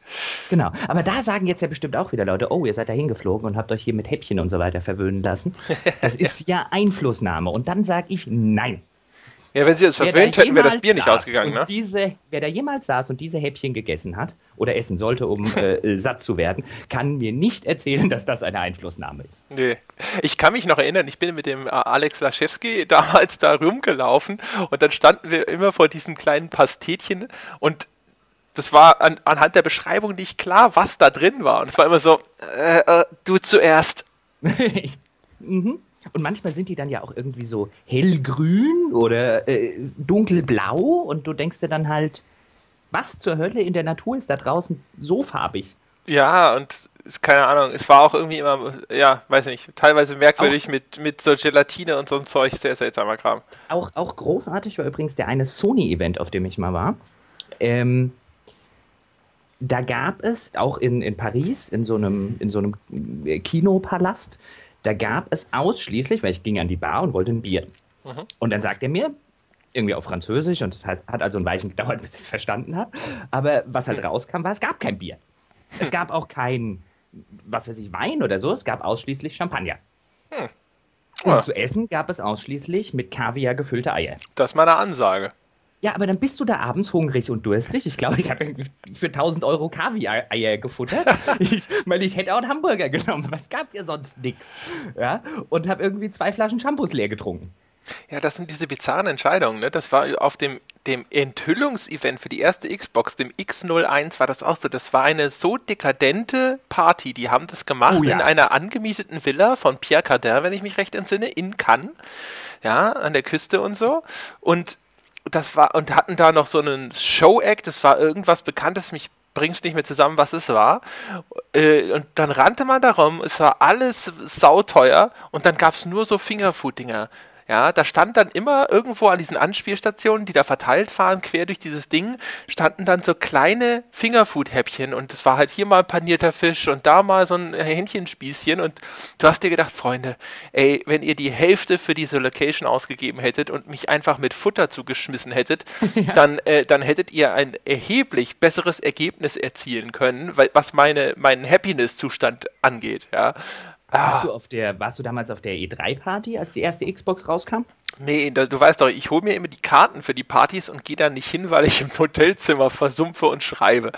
Genau, aber da sagen jetzt ja bestimmt auch wieder Leute, oh, ihr seid da hingeflogen und habt euch hier mit Häppchen und so weiter verwöhnen lassen. Das ist ja Einflussnahme. Und dann sage ich nein. Ja, wenn sie es verwöhnt hätten, wäre das Bier nicht ausgegangen, ne? Diese, wer da jemals saß und diese Häppchen gegessen hat oder essen sollte, um äh, satt zu werden, kann mir nicht erzählen, dass das eine Einflussnahme ist. Nee. Ich kann mich noch erinnern, ich bin mit dem äh, Alex Laschewski damals da rumgelaufen und dann standen wir immer vor diesem kleinen Pastetchen und das war an, anhand der Beschreibung nicht klar, was da drin war. Und es war immer so, äh, äh, du zuerst. mhm. Und manchmal sind die dann ja auch irgendwie so hellgrün oder äh, dunkelblau und du denkst dir dann halt, was zur Hölle in der Natur ist da draußen so farbig? Ja, und keine Ahnung, es war auch irgendwie immer, ja, weiß nicht, teilweise merkwürdig auch, mit, mit so Gelatine und so einem Zeug, sehr seltsamer Kram. Auch, auch großartig war übrigens der eine Sony-Event, auf dem ich mal war. Ähm, da gab es auch in, in Paris, in so einem, in so einem Kinopalast, da gab es ausschließlich, weil ich ging an die Bar und wollte ein Bier. Mhm. Und dann sagt er mir, irgendwie auf Französisch, und das hat, hat also ein Weichen gedauert, bis ich es verstanden habe. Aber was halt rauskam, war, es gab kein Bier. Es gab auch kein, was weiß ich, Wein oder so, es gab ausschließlich Champagner. Hm. Und ja. zu essen gab es ausschließlich mit Kaviar gefüllte Eier. Das ist meine Ansage. Ja, aber dann bist du da abends hungrig und durstig. Ich glaube, ich habe für 1000 Euro Kaviar-Eier gefuttert. ich meine, ich hätte auch einen Hamburger genommen. Was gab ihr sonst nichts? Ja, und habe irgendwie zwei Flaschen Shampoos leer getrunken. Ja, das sind diese bizarren Entscheidungen. Ne? Das war auf dem, dem Enthüllungsevent für die erste Xbox, dem X01, war das auch so. Das war eine so dekadente Party. Die haben das gemacht oh, ja. in einer angemieteten Villa von Pierre Cardin, wenn ich mich recht entsinne, in Cannes. Ja, an der Küste und so. Und das war, und hatten da noch so einen Show-Act, das war irgendwas Bekanntes, mich bringst nicht mehr zusammen, was es war. Äh, und dann rannte man darum, es war alles sauteuer und dann gab es nur so Fingerfood-Dinger. Ja, da stand dann immer irgendwo an diesen Anspielstationen, die da verteilt waren, quer durch dieses Ding, standen dann so kleine Fingerfood-Häppchen und es war halt hier mal ein panierter Fisch und da mal so ein Hähnchenspießchen und du hast dir gedacht, Freunde, ey, wenn ihr die Hälfte für diese Location ausgegeben hättet und mich einfach mit Futter zugeschmissen hättet, ja. dann, äh, dann hättet ihr ein erheblich besseres Ergebnis erzielen können, weil, was meine, meinen Happiness-Zustand angeht, ja. Warst, ah. du auf der, warst du damals auf der E3-Party, als die erste Xbox rauskam? Nee, du weißt doch, ich hole mir immer die Karten für die Partys und gehe da nicht hin, weil ich im Hotelzimmer versumpfe und schreibe.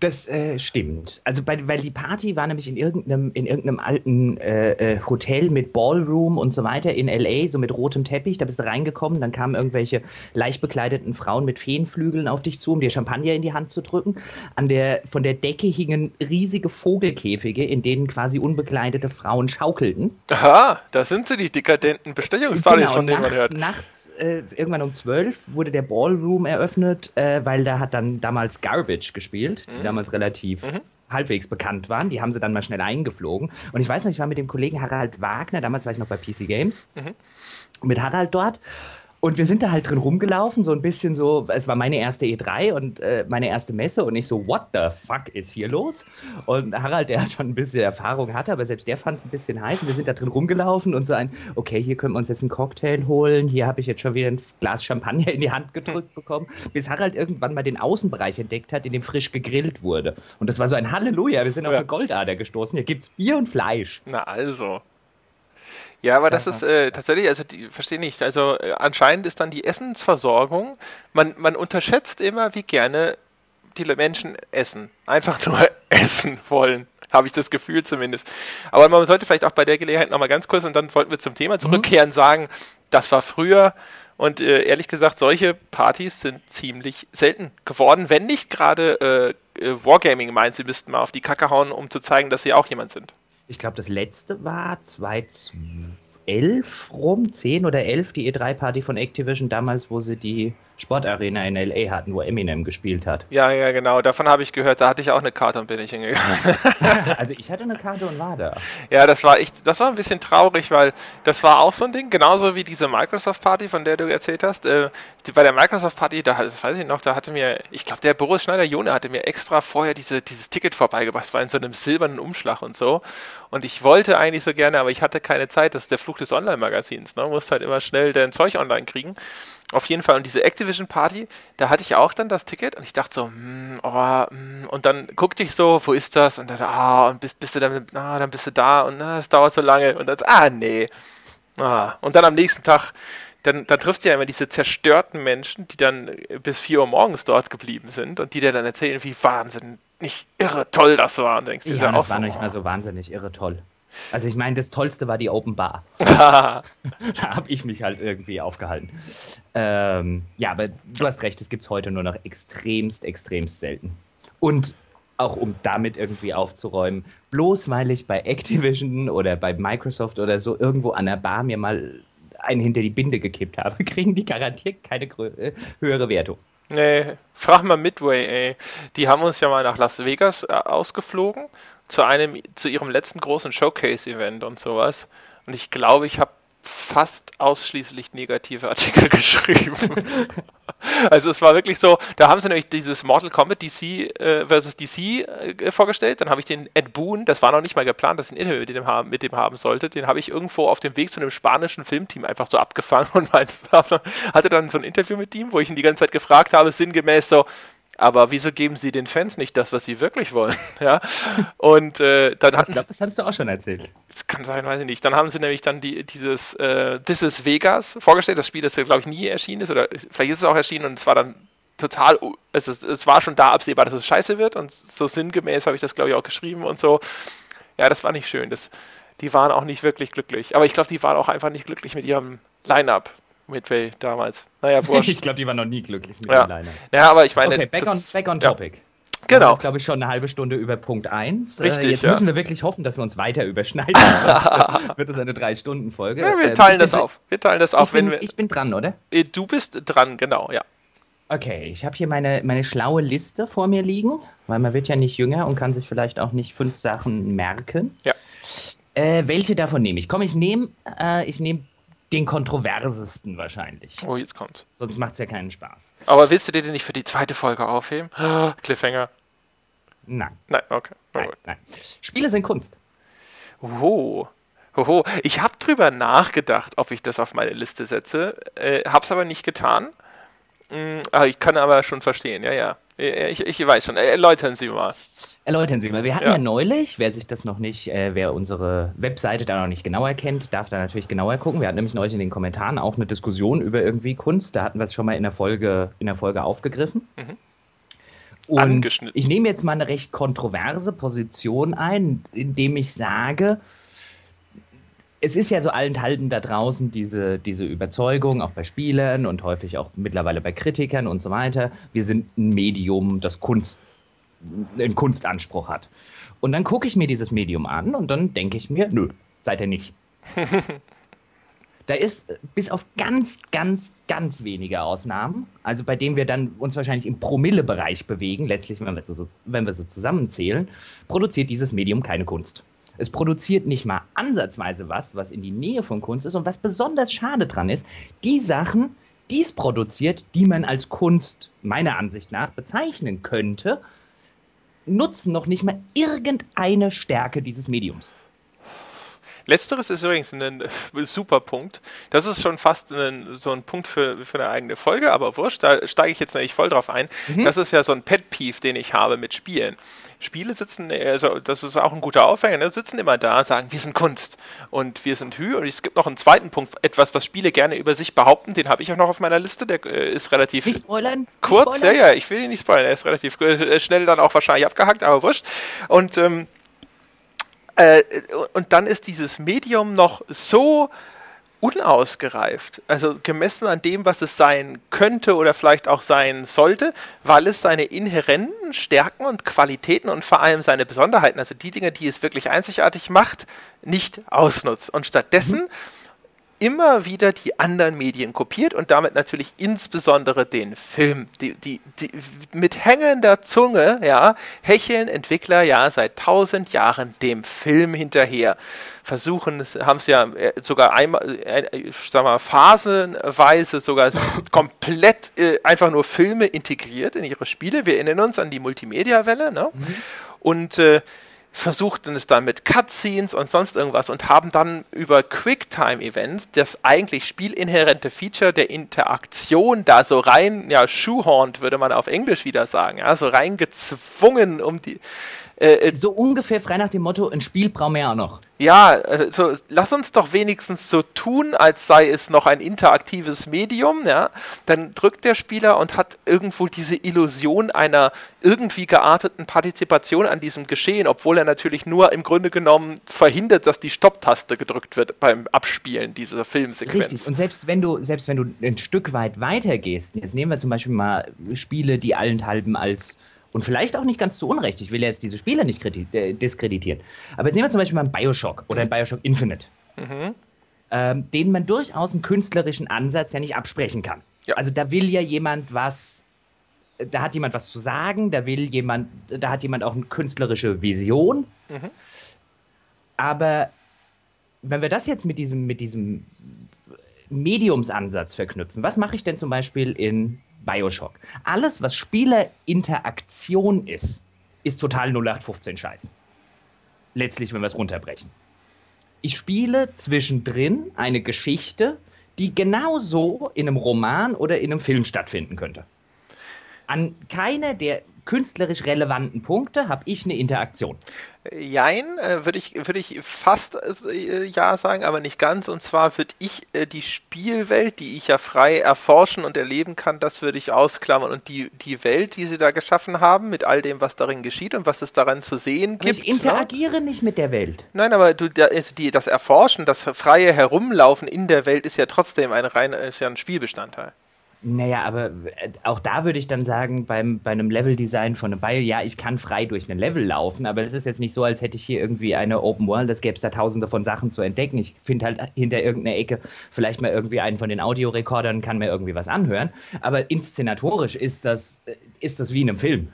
Das äh, stimmt. Also bei, weil die Party war nämlich in irgendeinem, in irgendeinem alten äh, äh Hotel mit Ballroom und so weiter in LA, so mit rotem Teppich. Da bist du reingekommen, dann kamen irgendwelche leicht bekleideten Frauen mit Feenflügeln auf dich zu, um dir Champagner in die Hand zu drücken. An der, von der Decke hingen riesige Vogelkäfige, in denen quasi unbekleidete Frauen schaukelten. Aha, da sind sie, die dekadenten Bestechungspartys, genau, von denen man hört. Nachts, äh, irgendwann um 12 wurde der Ballroom eröffnet, äh, weil da hat dann damals Garbage gespielt, die mhm. damals relativ mhm. halbwegs bekannt waren. Die haben sie dann mal schnell eingeflogen. Und ich weiß noch, ich war mit dem Kollegen Harald Wagner, damals war ich noch bei PC Games, mhm. mit Harald dort. Und wir sind da halt drin rumgelaufen, so ein bisschen so, es war meine erste E3 und äh, meine erste Messe und ich so, what the fuck ist hier los? Und Harald, der schon ein bisschen Erfahrung hatte, aber selbst der fand es ein bisschen heiß und wir sind da drin rumgelaufen und so ein, okay, hier können wir uns jetzt einen Cocktail holen, hier habe ich jetzt schon wieder ein Glas Champagner in die Hand gedrückt bekommen, bis Harald irgendwann mal den Außenbereich entdeckt hat, in dem frisch gegrillt wurde. Und das war so ein Halleluja, wir sind ja. auf eine Goldader gestoßen, hier gibt's Bier und Fleisch. Na also. Ja, aber das ist äh, tatsächlich, also die, verstehe nicht, also äh, anscheinend ist dann die Essensversorgung, man, man unterschätzt immer, wie gerne die Menschen essen. Einfach nur essen wollen, habe ich das Gefühl zumindest. Aber man sollte vielleicht auch bei der Gelegenheit nochmal ganz kurz, und dann sollten wir zum Thema mhm. zurückkehren, mhm. sagen, das war früher und äh, ehrlich gesagt, solche Partys sind ziemlich selten geworden, wenn nicht gerade äh, äh Wargaming meint, sie müssten mal auf die Kacke hauen, um zu zeigen, dass sie auch jemand sind. Ich glaube, das letzte war 2011 rum, 10 oder 11, die E3-Party von Activision damals, wo sie die Sportarena in LA hatten, wo Eminem gespielt hat. Ja, ja, genau. Davon habe ich gehört. Da hatte ich auch eine Karte und bin ich hingegangen. also ich hatte eine Karte und war da. Ja, das war echt, das war ein bisschen traurig, weil das war auch so ein Ding, genauso wie diese Microsoft Party, von der du erzählt hast. Äh, die, bei der Microsoft Party, da, das weiß ich noch, da hatte mir, ich glaube, der Boris Schneider-Jone hatte mir extra vorher diese, dieses Ticket vorbeigebracht. Das war in so einem silbernen Umschlag und so. Und ich wollte eigentlich so gerne, aber ich hatte keine Zeit. Das ist der Fluch des Online-Magazins. Ne? Du musst halt immer schnell dein Zeug online kriegen. Auf jeden Fall. Und diese Activision Party, da hatte ich auch dann das Ticket und ich dachte so, hm, oh, hm, und dann guckte ich so, wo ist das? Und dann, ah, und bist, bist du dann, ah, dann bist du da und ah, das dauert so lange. Und dann, ah, nee. Ah. Und dann am nächsten Tag, dann, dann triffst du ja immer diese zerstörten Menschen, die dann bis 4 Uhr morgens dort geblieben sind und die dir dann erzählen, wie wahnsinnig irre toll das war. Und denkst, ja, das war so, nicht mal so wahnsinnig irre toll. Also ich meine, das Tollste war die Open Bar. da habe ich mich halt irgendwie aufgehalten. Ähm, ja, aber du hast recht, es gibt es heute nur noch extremst, extremst selten. Und auch um damit irgendwie aufzuräumen, bloß weil ich bei Activision oder bei Microsoft oder so irgendwo an der Bar mir mal einen hinter die Binde gekippt habe, kriegen die garantiert keine äh, höhere Wertung. Nee, frag mal Midway, ey. Die haben uns ja mal nach Las Vegas äh, ausgeflogen zu einem, zu ihrem letzten großen Showcase-Event und sowas. Und ich glaube, ich habe fast ausschließlich negative Artikel geschrieben. also es war wirklich so, da haben sie nämlich dieses Mortal Kombat DC äh, versus DC äh, vorgestellt, dann habe ich den Ed Boon, das war noch nicht mal geplant, dass ich ein Interview mit dem haben, mit dem haben sollte, den habe ich irgendwo auf dem Weg zu einem spanischen Filmteam einfach so abgefangen und meinte, hatte dann so ein Interview mit ihm, wo ich ihn die ganze Zeit gefragt habe, sinngemäß so, aber wieso geben sie den Fans nicht das, was sie wirklich wollen? ja. Und äh, dann hatten Ich glaube, das hattest du auch schon erzählt. Das kann sein, weiß ich nicht. Dann haben sie nämlich dann die, dieses äh, This is Vegas vorgestellt, das Spiel, das ja, glaube ich, nie erschienen ist, oder vielleicht ist es auch erschienen und es war dann total, es, ist, es war schon da absehbar, dass es scheiße wird und so sinngemäß habe ich das, glaube ich, auch geschrieben und so. Ja, das war nicht schön. Das, die waren auch nicht wirklich glücklich. Aber ich glaube, die waren auch einfach nicht glücklich mit ihrem Line-Up. Midway damals. Naja, wurscht. ich glaube, die waren noch nie glücklich mit ja. dem Liner. Ja, aber ich meine. Okay, back, das, on, back on ja. topic. Genau. Jetzt glaube ich schon eine halbe Stunde über Punkt 1. Richtig, Äh, jetzt ja. müssen wir wirklich hoffen, dass wir uns weiter überschneiden. Wird es eine 3-Stunden-Folge. Ja, wir Ähm, teilen ich das auf. Wir teilen das Ich auf, bin, wir. ich bin dran, oder? Äh, Du bist dran, genau, ja. Okay, ich habe hier meine, meine schlaue Liste vor mir liegen, weil man wird ja nicht jünger und kann sich vielleicht auch nicht fünf Sachen merken. Ja. Äh, welche davon nehme ich? Komm, ich nehme äh, ich nehm den kontroversesten wahrscheinlich. Oh, jetzt kommt's. Sonst macht es ja keinen Spaß. Aber willst du dir den nicht für die zweite Folge aufheben? Cliffhanger. Nein, Nein, okay. Nein, nein. Spiele sind Kunst. Oho. Oho. Ich habe drüber nachgedacht, ob ich das auf meine Liste setze, äh, hab's aber nicht getan. Aber ich kann aber schon verstehen, ja, ja. Äh, Ich, ich weiß schon. Äh, Erläutern Sie mal. Erläutern Sie mal. Wir hatten Ja. ja, neulich, wer sich das noch nicht, äh, wer unsere Webseite da noch nicht genauer kennt, darf da natürlich genauer gucken. Wir hatten nämlich neulich in den Kommentaren auch eine Diskussion über irgendwie Kunst. Da hatten wir es schon mal in der Folge, in der Folge aufgegriffen. Und Angeschnitten. ich nehme jetzt mal eine recht kontroverse Position ein, indem ich sage, es ist ja so allenthalben da draußen diese, diese Überzeugung, auch bei Spielern und häufig auch mittlerweile bei Kritikern und so weiter. Wir sind ein Medium, das Kunst, einen Kunstanspruch hat. Und dann gucke ich mir dieses Medium an und dann denke ich mir, nö, seid ihr nicht. Da ist äh, bis auf ganz, ganz, ganz wenige Ausnahmen, also bei denen wir dann uns wahrscheinlich im Promille-Bereich bewegen, letztlich, wenn wir, so, wenn wir sie zusammenzählen, produziert dieses Medium keine Kunst. Es produziert nicht mal ansatzweise was, was in die Nähe von Kunst ist. Und was besonders schade dran ist, die Sachen, die es produziert, die man als Kunst meiner Ansicht nach bezeichnen könnte, nutzen noch nicht mal irgendeine Stärke dieses Mediums. Letzteres ist übrigens ein äh, super Punkt. Das ist schon fast ein, so ein Punkt für, für eine eigene Folge, aber wurscht, da steige ich jetzt nämlich voll drauf ein. Das ist ja so ein Pet-Peeve, den ich habe mit Spielen. Spiele sitzen, also das ist auch ein guter Aufhänger, ne, sitzen immer da, sagen, wir sind Kunst und wir sind Hü. Und es gibt noch einen zweiten Punkt, etwas, was Spiele gerne über sich behaupten, den habe ich auch noch auf meiner Liste, der äh, ist relativ Nicht spoilern? Kurz, ja, ja, ich will ihn nicht spoilern, er ist relativ äh, schnell dann auch wahrscheinlich abgehackt, aber wurscht. Und ähm, äh, und dann ist dieses Medium noch so unausgereift, also gemessen an dem, was es sein könnte oder vielleicht auch sein sollte, weil es seine inhärenten Stärken und Qualitäten und vor allem seine Besonderheiten, also die Dinge, die es wirklich einzigartig macht, nicht ausnutzt. Und stattdessen immer wieder die anderen Medien kopiert und damit natürlich insbesondere den Film. Die, die, die, mit hängender Zunge, ja, hecheln Entwickler ja seit tausend Jahren dem Film hinterher. Versuchen, haben es ja äh, sogar einmal, äh, ich sag mal, phasenweise sogar komplett äh, einfach nur Filme integriert in ihre Spiele. Wir erinnern uns an die Multimedia-Welle, ne? Und äh, versuchten es dann mit Cutscenes und sonst irgendwas und haben dann über Quicktime-Events das eigentlich spielinhärente Feature der Interaktion da so rein, ja, shoehorned, würde man auf Englisch wieder sagen, ja, so reingezwungen, um die, äh, äh, So ungefähr frei nach dem Motto, ein Spiel brauchen wir ja auch noch. ja, also lass uns doch wenigstens so tun, als sei es noch ein interaktives Medium, ja. Dann drückt der Spieler und hat irgendwo diese Illusion einer irgendwie gearteten Partizipation an diesem Geschehen, obwohl er natürlich nur im Grunde genommen verhindert, dass die Stopptaste gedrückt wird beim Abspielen dieser Filmsequenz. Richtig. Und selbst wenn du, selbst wenn du ein Stück weit weitergehst, jetzt nehmen wir zum Beispiel mal Spiele, die allenthalben als und vielleicht auch nicht ganz zu Unrecht, ich will jetzt diese Spiele nicht äh, diskreditieren, aber jetzt nehmen wir zum Beispiel mal einen Bioshock oder einen Bioshock Infinite, ähm, denen man durchaus einen künstlerischen Ansatz ja nicht absprechen kann. Ja. Also da will ja jemand was, da hat jemand was zu sagen, da will jemand, da hat jemand auch eine künstlerische Vision, aber wenn wir das jetzt mit diesem, mit diesem Mediumsansatz verknüpfen. Was mache ich denn zum Beispiel in Bioshock? Alles, was Spielerinteraktion ist, ist total 0815 Scheiß. Letztlich, wenn wir es runterbrechen. Ich spiele zwischendrin eine Geschichte, die genauso in einem Roman oder in einem Film stattfinden könnte. An keiner der künstlerisch relevanten Punkte habe ich eine Interaktion. Jein, äh, würde ich, würd ich fast äh, ja sagen, aber nicht ganz. Und zwar würde ich äh, die Spielwelt, die ich ja frei erforschen und erleben kann, das würde ich ausklammern. Und die, die Welt, die sie da geschaffen haben, mit all dem, was darin geschieht und was es daran zu sehen aber gibt. Ich interagiere ne? nicht mit der Welt. Nein, aber du, also die, das Erforschen, das freie Herumlaufen in der Welt ist ja trotzdem ein rein, ist ja ein Spielbestandteil. Naja, aber äh, auch da würde ich dann sagen, beim, bei einem Leveldesign von einem Bio, ja, ich kann frei durch ein Level laufen, aber es ist jetzt nicht so, als hätte ich hier irgendwie eine Open World, es gäbe es da tausende von Sachen zu entdecken. Ich finde halt hinter irgendeiner Ecke vielleicht mal irgendwie einen von den Audiorekordern, kann mir irgendwie was anhören, aber inszenatorisch ist das, äh, ist das wie in einem Film.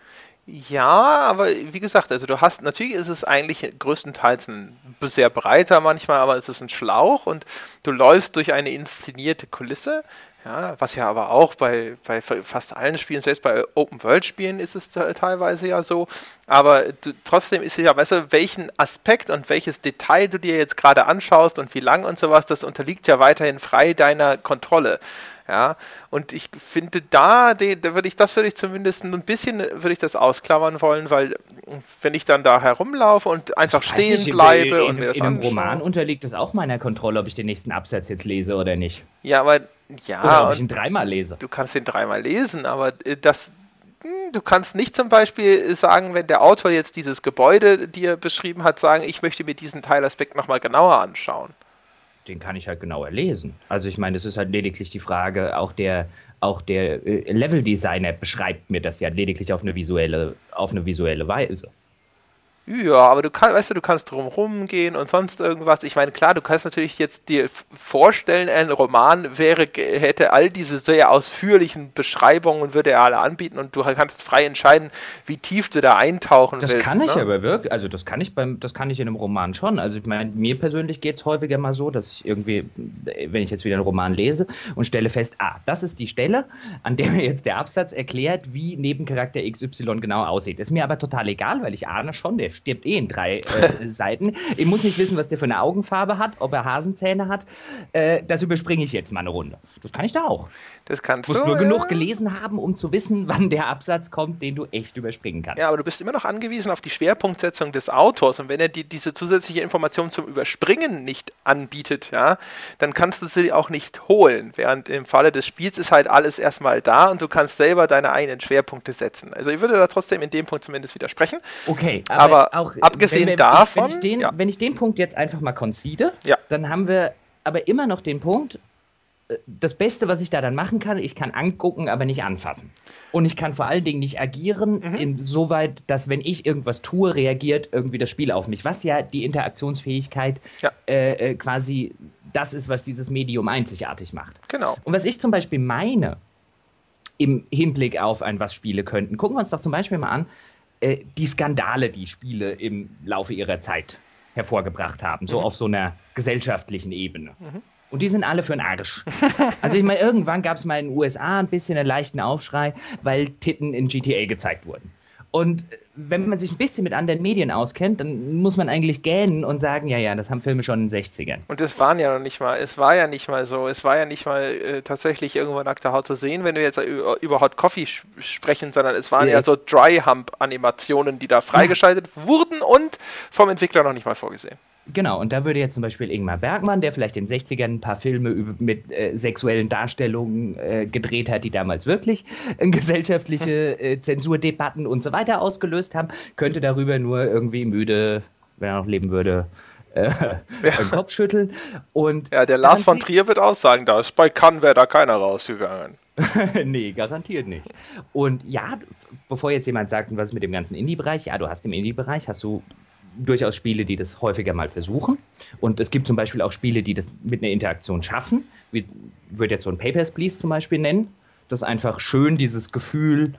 Ja, aber wie gesagt, also du hast, natürlich ist es eigentlich größtenteils ein sehr breiter manchmal, aber es ist ein Schlauch und du läufst durch eine inszenierte Kulisse. Ja, was ja aber auch bei, bei fast allen Spielen, selbst bei Open-World-Spielen ist es teilweise ja so. Aber du, trotzdem ist es ja, weißt du, welchen Aspekt und welches Detail du dir jetzt gerade anschaust und wie lang und sowas, das unterliegt ja weiterhin frei deiner Kontrolle. Ja, und ich finde da, da würde ich, das würde ich zumindest ein bisschen, würde ich das ausklammern wollen, weil wenn ich dann da herumlaufe und einfach stehen nicht, bleibe in, und mir das In einem Roman unterliegt es auch meiner Kontrolle, ob ich den nächsten Absatz jetzt lese oder nicht. Ja, aber ja. Oder ob ich ihn dreimal lese. Du kannst ihn dreimal lesen, aber äh, das, hm, du kannst nicht zum Beispiel sagen, wenn der Autor jetzt dieses Gebäude dir beschrieben hat, sagen, ich möchte mir diesen Teilaspekt nochmal genauer anschauen den kann ich halt genauer lesen. Also ich meine, es ist halt lediglich die Frage, auch der, auch der äh, Level-Designer beschreibt mir das ja lediglich auf eine visuelle, auf eine visuelle Weise. Ja, aber du kannst, weißt du, du kannst drumherum gehen und sonst irgendwas. Ich meine, klar, du kannst natürlich jetzt dir vorstellen, ein Roman wäre, hätte all diese sehr ausführlichen Beschreibungen und würde er alle anbieten und du kannst frei entscheiden, wie tief du da eintauchen das willst. Das kann ich ne? aber wirklich, also das kann ich beim, das kann ich in einem Roman schon. Also ich meine, mir persönlich geht es häufiger mal so, dass ich irgendwie, wenn ich jetzt wieder einen Roman lese und stelle fest, ah, das ist die Stelle, an der mir jetzt der Absatz erklärt, wie Nebencharakter XY genau aussieht. Ist mir aber total egal, weil ich ahne schon, der stirbt eh in drei äh, Seiten. Ich muss nicht wissen, was der für eine Augenfarbe hat, ob er Hasenzähne hat. Äh, das überspringe ich jetzt mal eine Runde. Das kann ich da auch. Das kannst du. Musst nur ja. genug gelesen haben, um zu wissen, wann der Absatz kommt, den du echt überspringen kannst. Ja, aber du bist immer noch angewiesen auf die Schwerpunktsetzung des Autors. Und wenn er dir diese zusätzliche Information zum Überspringen nicht anbietet, ja, dann kannst du sie auch nicht holen. Während im Falle des Spiels ist halt alles erstmal da und du kannst selber deine eigenen Schwerpunkte setzen. Also ich würde da trotzdem in dem Punkt zumindest widersprechen. Okay, aber, aber auch abgesehen wenn davon. Wenn ich, den, ja. wenn ich den Punkt jetzt einfach mal concede, ja. dann haben wir aber immer noch den Punkt, äh, das Beste, was ich da dann machen kann, ich kann angucken, aber nicht anfassen. Und ich kann vor allen Dingen nicht agieren, mhm. insoweit, dass wenn ich irgendwas tue, reagiert irgendwie das Spiel auf mich. Was ja die Interaktionsfähigkeit ja. Äh, äh quasi das ist, was dieses Medium einzigartig macht. Genau. Und was ich zum Beispiel meine, im Hinblick auf ein, was Spiele könnten, gucken wir uns doch zum Beispiel mal an, äh, die Skandale, die Spiele im Laufe ihrer Zeit hervorgebracht haben, so mhm. auf so einer gesellschaftlichen Ebene. Mhm. Und die sind alle für den Arsch. Also ich meine, irgendwann gab es mal in den USA ein bisschen einen leichten Aufschrei, weil Titten in GTA gezeigt wurden. Und wenn man sich ein bisschen mit anderen Medien auskennt, dann muss man eigentlich gähnen und sagen, ja, ja, das haben Filme schon in den 60ern. Und das waren ja noch nicht mal, es war ja nicht mal so, es war ja nicht mal äh, tatsächlich irgendwo nackte Haut zu sehen, wenn wir jetzt über, über Hot Coffee sprechen, sondern es waren ja, ja so Dry-Hump-Animationen, die da freigeschaltet ja. wurden und vom Entwickler noch nicht mal vorgesehen. Genau, und da würde jetzt zum Beispiel Ingmar Bergmann, der vielleicht in den 60ern ein paar Filme mit äh, sexuellen Darstellungen äh, gedreht hat, die damals wirklich äh, gesellschaftliche äh, Zensurdebatten und so weiter ausgelöst haben, könnte darüber nur irgendwie müde, wenn er noch leben würde, äh, ja. den Kopf schütteln. Und ja, der Lars von Trier wird auch sagen, da ist bei Cannes wäre da keiner rausgegangen. nee, garantiert nicht. Und ja, bevor jetzt jemand sagt, was ist mit dem ganzen Indie-Bereich, ja, du hast im Indie-Bereich, hast du durchaus Spiele, die das häufiger mal versuchen. Und es gibt zum Beispiel auch Spiele, die das mit einer Interaktion schaffen. Ich würde jetzt so ein Papers, Please zum Beispiel nennen, das einfach schön dieses Gefühl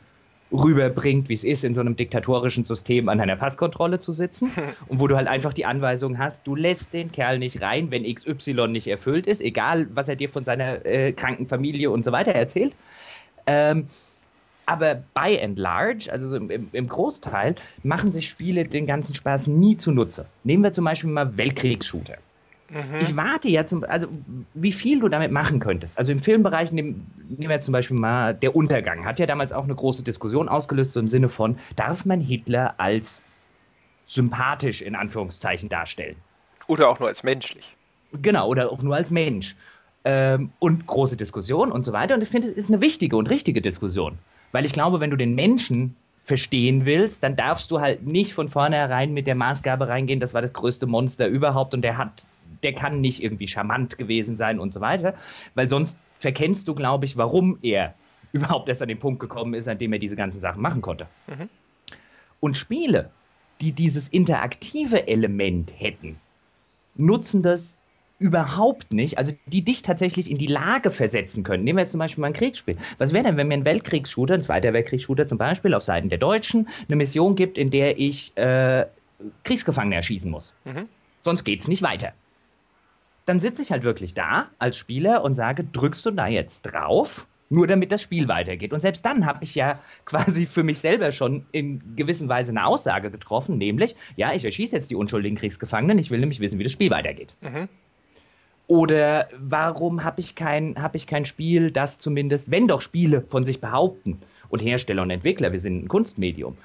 rüberbringt, wie es ist, in so einem diktatorischen System an einer Passkontrolle zu sitzen und wo du halt einfach die Anweisung hast, du lässt den Kerl nicht rein, wenn XY nicht erfüllt ist, egal was er dir von seiner äh, kranken Familie und so weiter erzählt. Ähm, aber by and large, also im, im, Großteil, machen sich Spiele den ganzen Spaß nie zunutze. Nehmen wir zum Beispiel mal Weltkriegsshooter. Mhm. Ich warte ja zum, also wie viel du damit machen könntest. Also im Filmbereich nehmen, nehmen wir zum Beispiel mal Der Untergang. Hat ja damals auch eine große Diskussion ausgelöst, so im Sinne von, darf man Hitler als sympathisch in Anführungszeichen darstellen? Oder auch nur als menschlich. Genau, oder auch nur als Mensch. Ähm, und große Diskussion und so weiter. Und ich finde, es ist eine wichtige und richtige Diskussion. Weil ich glaube, wenn du den Menschen verstehen willst, dann darfst du halt nicht von vornherein mit der Maßgabe reingehen, das war das größte Monster überhaupt und der hat, der kann nicht irgendwie charmant gewesen sein und so weiter, weil sonst verkennst du, glaube ich, warum er überhaupt erst an den Punkt gekommen ist, an dem er diese ganzen Sachen machen konnte. Mhm. Und Spiele, die dieses interaktive Element hätten, nutzen das überhaupt nicht, also die dich tatsächlich in die Lage versetzen können. Nehmen wir jetzt zum Beispiel mal ein Kriegsspiel. Was wäre denn, wenn mir ein Weltkriegsshooter, ein zweiter Weltkriegsshooter zum Beispiel auf Seiten der Deutschen, eine Mission gibt, in der ich äh, Kriegsgefangene erschießen muss? Mhm. Sonst es nicht weiter. Dann sitze ich halt wirklich da als Spieler und sage, drückst du da jetzt drauf? Nur damit das Spiel weitergeht. Und selbst dann habe ich ja quasi für mich selber schon in gewisser Weise eine Aussage getroffen, nämlich, ja, ich erschieße jetzt die unschuldigen Kriegsgefangenen, ich will nämlich wissen, wie das Spiel weitergeht. Mhm. Oder warum habe ich, kein, hab ich kein Spiel, das zumindest, wenn doch Spiele von sich behaupten, und Hersteller und Entwickler, wir sind ein Kunstmedium,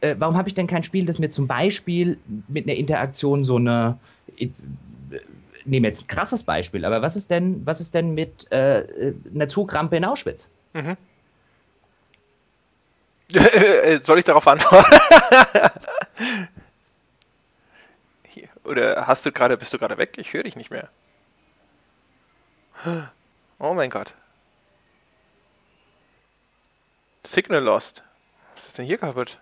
äh, warum habe ich denn kein Spiel, das mir zum Beispiel mit einer Interaktion so eine, ich, äh, nehme jetzt ein krasses Beispiel, aber was ist denn, was ist denn mit äh, einer Zugrampe in Auschwitz? Mhm. Soll ich darauf antworten? Oder hast du gerade, bist du gerade weg? Ich höre dich nicht mehr. Oh mein Gott. Signal lost. Was ist denn hier kaputt?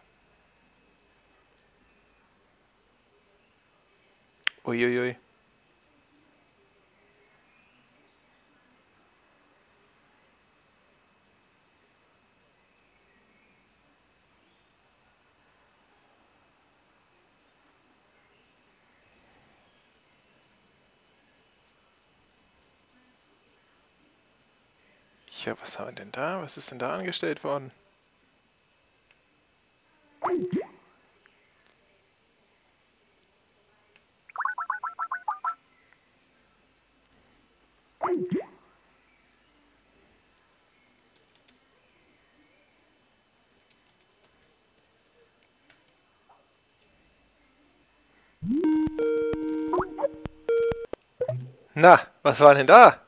Uiuiui. Ja, was haben wir denn da? Was ist denn da angestellt worden? Na, was war denn da?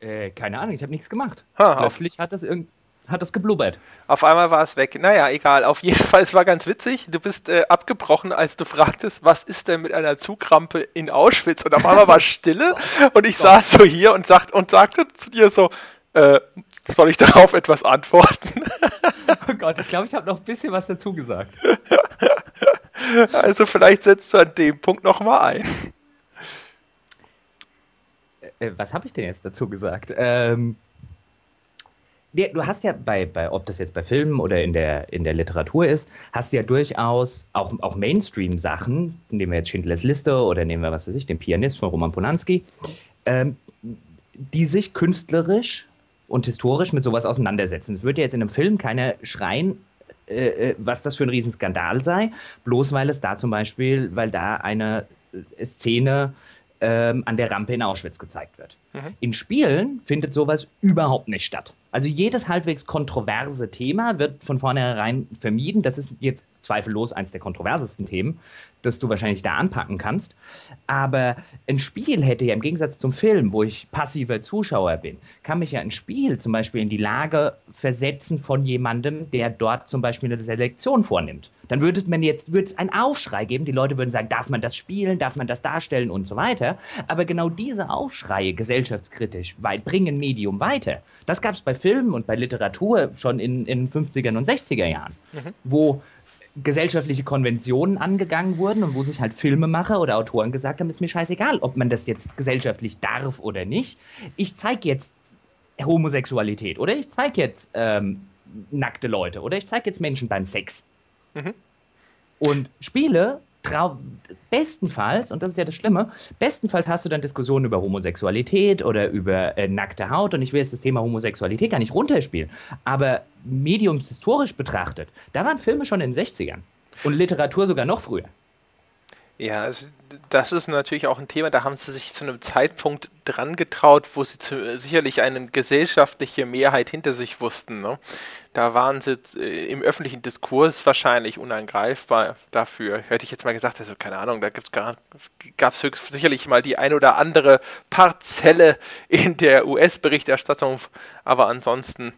Äh, keine Ahnung, ich habe nichts gemacht. Ha, Plötzlich hat das irgendwie hat das geblubbert. Auf einmal war es weg. Naja, egal. Auf jeden Fall, es war ganz witzig. Du bist äh, abgebrochen, als du fragtest, was ist denn mit einer Zugrampe in Auschwitz? Und auf einmal war Stille und ich saß so hier und, sagt, und sagte zu dir so, äh, soll ich darauf etwas antworten? oh Gott, ich glaube, ich habe noch ein bisschen was dazu gesagt. also vielleicht setzt du an dem Punkt nochmal ein. Äh, was habe ich denn jetzt dazu gesagt? Ähm, du hast ja bei, bei, ob das jetzt bei Filmen oder in der, in der Literatur ist, hast du ja durchaus auch, auch Mainstream-Sachen, nehmen wir jetzt Schindlers Liste oder nehmen wir, was weiß ich, den Pianist von Roman Polanski, ähm, die sich künstlerisch und historisch mit sowas auseinandersetzen. Es würde ja jetzt in einem Film keiner schreien, äh, äh, was das für ein Riesenskandal sei, bloß weil es da zum Beispiel, weil da eine Szene ähm, an der Rampe in Auschwitz gezeigt wird. Mhm. In Spielen findet sowas überhaupt nicht statt. Also jedes halbwegs kontroverse Thema wird von vornherein vermieden. Das ist jetzt zweifellos eines der kontroversesten Themen, das du wahrscheinlich da anpacken kannst. Aber ein Spiel hätte ja im Gegensatz zum Film, wo ich passiver Zuschauer bin, kann mich ja ein Spiel zum Beispiel in die Lage versetzen von jemandem, der dort zum Beispiel eine Selektion vornimmt. Dann würde man jetzt würde es einen Aufschrei geben. Die Leute würden sagen, darf man das spielen, darf man das darstellen und so weiter. Aber genau diese Aufschreie gesellschaftskritisch weit bringen Medium weiter. Das gab es bei Filmen und bei Literatur schon in den 50er und 60er Jahren, mhm. wo gesellschaftliche Konventionen angegangen wurden und wo sich halt Filmemacher oder Autoren gesagt haben, ist mir scheißegal, ob man das jetzt gesellschaftlich darf oder nicht. Ich zeige jetzt Homosexualität oder ich zeige jetzt ähm, nackte Leute oder ich zeige jetzt Menschen beim Sex. Mhm. Und Spiele bestenfalls, und das ist ja das Schlimme, bestenfalls hast du dann Diskussionen über Homosexualität oder über äh, nackte Haut und ich will jetzt das Thema Homosexualität gar nicht runterspielen, aber mediumshistorisch betrachtet, da waren Filme schon in den 60ern und Literatur sogar noch früher. Ja, das ist natürlich auch ein Thema, da haben sie sich zu einem Zeitpunkt dran getraut, wo sie zu, sicherlich eine gesellschaftliche Mehrheit hinter sich wussten. Ne? Da waren sie äh, im öffentlichen Diskurs wahrscheinlich unangreifbar dafür. Hätte ich jetzt mal gesagt, also keine Ahnung, da gab es sicherlich mal die ein oder andere Parzelle in der US-Berichterstattung, aber ansonsten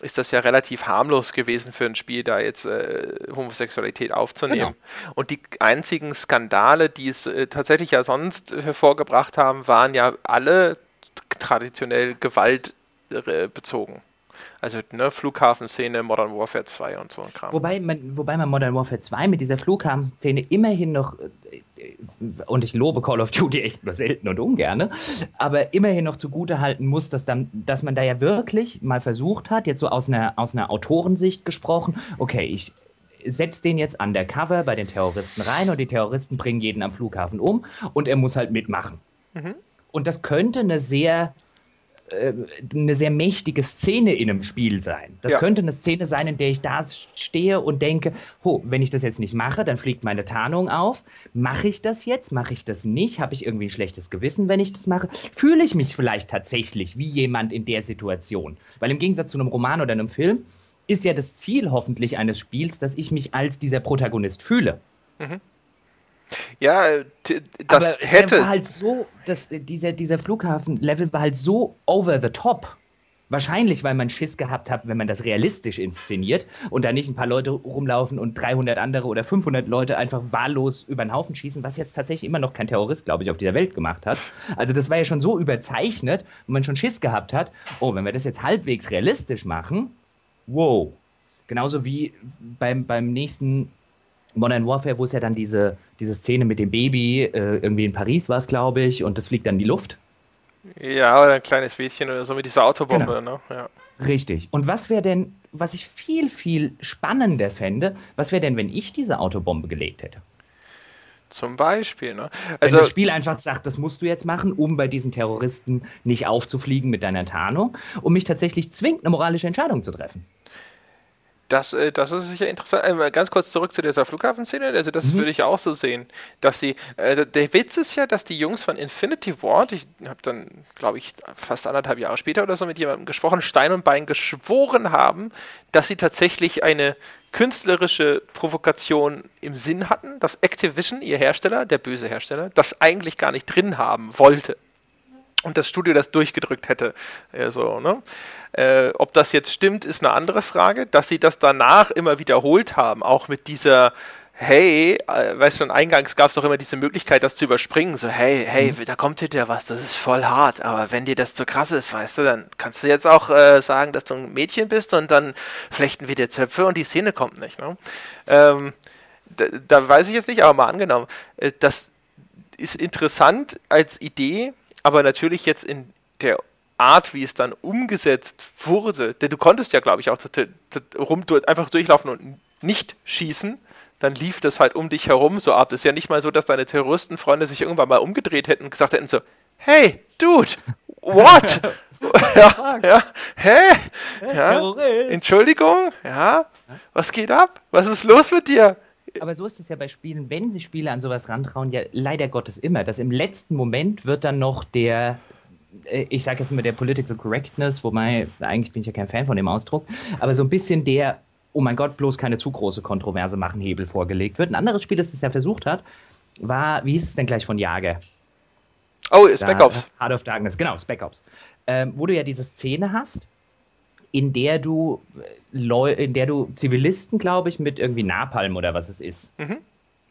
ist das ja relativ harmlos gewesen für ein Spiel, da jetzt äh, Homosexualität aufzunehmen. Genau. Und die einzigen Skandale, die es äh, tatsächlich ja sonst hervorgebracht haben, waren ja alle traditionell gewaltbezogen. Also ne, Flughafenszene, Modern Warfare 2 und so ein Kram. Wobei man, wobei man Modern Warfare 2 mit dieser Flughafenszene immerhin noch, äh, und ich lobe Call of Duty echt nur selten und ungerne, aber immerhin noch zugute halten muss, dass, dann, dass man da ja wirklich mal versucht hat, jetzt so aus einer, aus einer Autorensicht gesprochen, okay, ich setze den jetzt undercover bei den Terroristen rein und die Terroristen bringen jeden am Flughafen um und er muss halt mitmachen. Mhm. Und das könnte eine sehr äh, eine sehr mächtige Szene in einem Spiel sein. Das ja. könnte eine Szene sein, in der ich da stehe und denke, ho, wenn ich das jetzt nicht mache, dann fliegt meine Tarnung auf. Mache ich das jetzt? Mache ich das nicht? Habe ich irgendwie ein schlechtes Gewissen, wenn ich das mache? Fühle ich mich vielleicht tatsächlich wie jemand in der Situation? Weil im Gegensatz zu einem Roman oder einem Film ist ja das Ziel hoffentlich eines Spiels, dass ich mich als dieser Protagonist fühle. Mhm. Ja, das Aber hätte. war halt so, das, dieser, dieser Flughafen-Level war halt so over the top. Wahrscheinlich, weil man Schiss gehabt hat, wenn man das realistisch inszeniert und da nicht ein paar Leute rumlaufen und 300 andere oder 500 Leute einfach wahllos über den Haufen schießen, was jetzt tatsächlich immer noch kein Terrorist, glaube ich, auf dieser Welt gemacht hat. Also das war ja schon so überzeichnet, wo man schon Schiss gehabt hat, oh, wenn wir das jetzt halbwegs realistisch machen, wow. Genauso wie beim, beim nächsten Modern Warfare, wo es ja dann diese, diese Szene mit dem Baby, äh, irgendwie in Paris war es, glaube ich, und das fliegt dann in die Luft. Ja, oder ein kleines Mädchen oder so mit dieser Autobombe, genau. ne? Ja. Richtig. Und was wäre denn, was ich viel, viel spannender fände, was wäre denn, wenn ich diese Autobombe gelegt hätte? Zum Beispiel, ne? Also, wenn das Spiel einfach sagt, das musst du jetzt machen, um bei diesen Terroristen nicht aufzufliegen mit deiner Tarnung, um mich tatsächlich zwingt, eine moralische Entscheidung zu treffen. Das, äh, das ist sicher interessant. Äh, ganz kurz zurück zu dieser Flughafenszene. Also, das mhm. würde ich auch so sehen. Dass sie, äh, der Witz ist ja, dass die Jungs von Infinity Ward, ich habe dann, glaube ich, fast anderthalb Jahre später oder so mit jemandem gesprochen, Stein und Bein geschworen haben, dass sie tatsächlich eine künstlerische Provokation im Sinn hatten, dass Activision, ihr Hersteller, der böse Hersteller, das eigentlich gar nicht drin haben wollte und das Studio das durchgedrückt hätte. Also, ne? Äh, ob das jetzt stimmt, ist eine andere Frage. Dass sie das danach immer wiederholt haben, auch mit dieser hey, äh, weißt du, eingangs gab es doch immer diese Möglichkeit, das zu überspringen. So, hey, hey, mhm. da kommt hinterher was, das ist voll hart. Aber wenn dir das zu krass ist, weißt du, dann kannst du jetzt auch äh, sagen, dass du ein Mädchen bist und dann flechten wir dir Zöpfe und die Szene kommt nicht. Ne? Ähm, da, da, weiß ich jetzt nicht, aber mal angenommen. Äh, das ist interessant als Idee, aber natürlich jetzt in der Art, wie es dann umgesetzt wurde, denn du konntest ja, glaube ich, auch rum, einfach durchlaufen und nicht schießen, dann lief das halt um dich herum so ab. Es ist ja nicht mal so, dass deine Terroristenfreunde sich irgendwann mal umgedreht hätten und gesagt hätten so, hey, Dude, what? ja, ja, hä? Ja, Entschuldigung, ja, was geht ab? Was ist los mit dir? Aber so ist es ja bei Spielen, wenn sich Spiele an sowas rantrauen, ja leider Gottes immer, dass im letzten Moment wird dann noch der, äh, ich sage jetzt mal der Political Correctness, wobei eigentlich bin ich ja kein Fan von dem Ausdruck, aber so ein bisschen der, oh mein Gott, bloß keine zu große Kontroverse machen, Hebel vorgelegt wird. Ein anderes Spiel, das es ja versucht hat, war, wie hieß es denn gleich von Jager? Oh, Spec Ops. Heart of Darkness, genau, Spec Ops. Ähm, wo du ja diese Szene hast, in der du Leu in der du Zivilisten, glaube ich, mit irgendwie Napalm oder was es ist, mhm.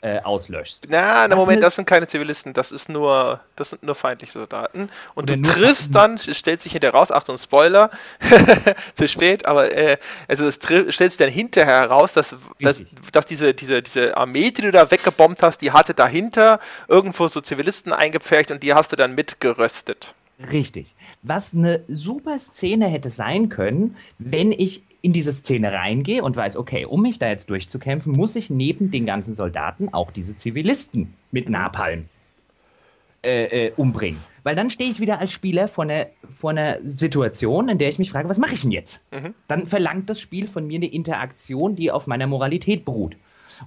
äh, auslöschst. Na, na Moment, das sind keine Zivilisten, das ist nur, das sind nur feindliche Soldaten. Und oder du triffst dann, stellt sich hinterher raus, Achtung, Spoiler, zu spät, aber äh, also es stellt sich dann hinterher heraus, dass, dass, dass, diese, diese, diese Armee, die du da weggebombt hast, die hatte dahinter irgendwo so Zivilisten eingepfercht und die hast du dann mitgeröstet. Richtig. Was eine super Szene hätte sein können, wenn ich in diese Szene reingehe und weiß, okay, um mich da jetzt durchzukämpfen, muss ich neben den ganzen Soldaten auch diese Zivilisten mit Napalm äh, äh, umbringen. Weil dann stehe ich wieder als Spieler vor einer, vor einer Situation, in der ich mich frage, was mache ich denn jetzt? Mhm. Dann verlangt das Spiel von mir eine Interaktion, die auf meiner Moralität beruht.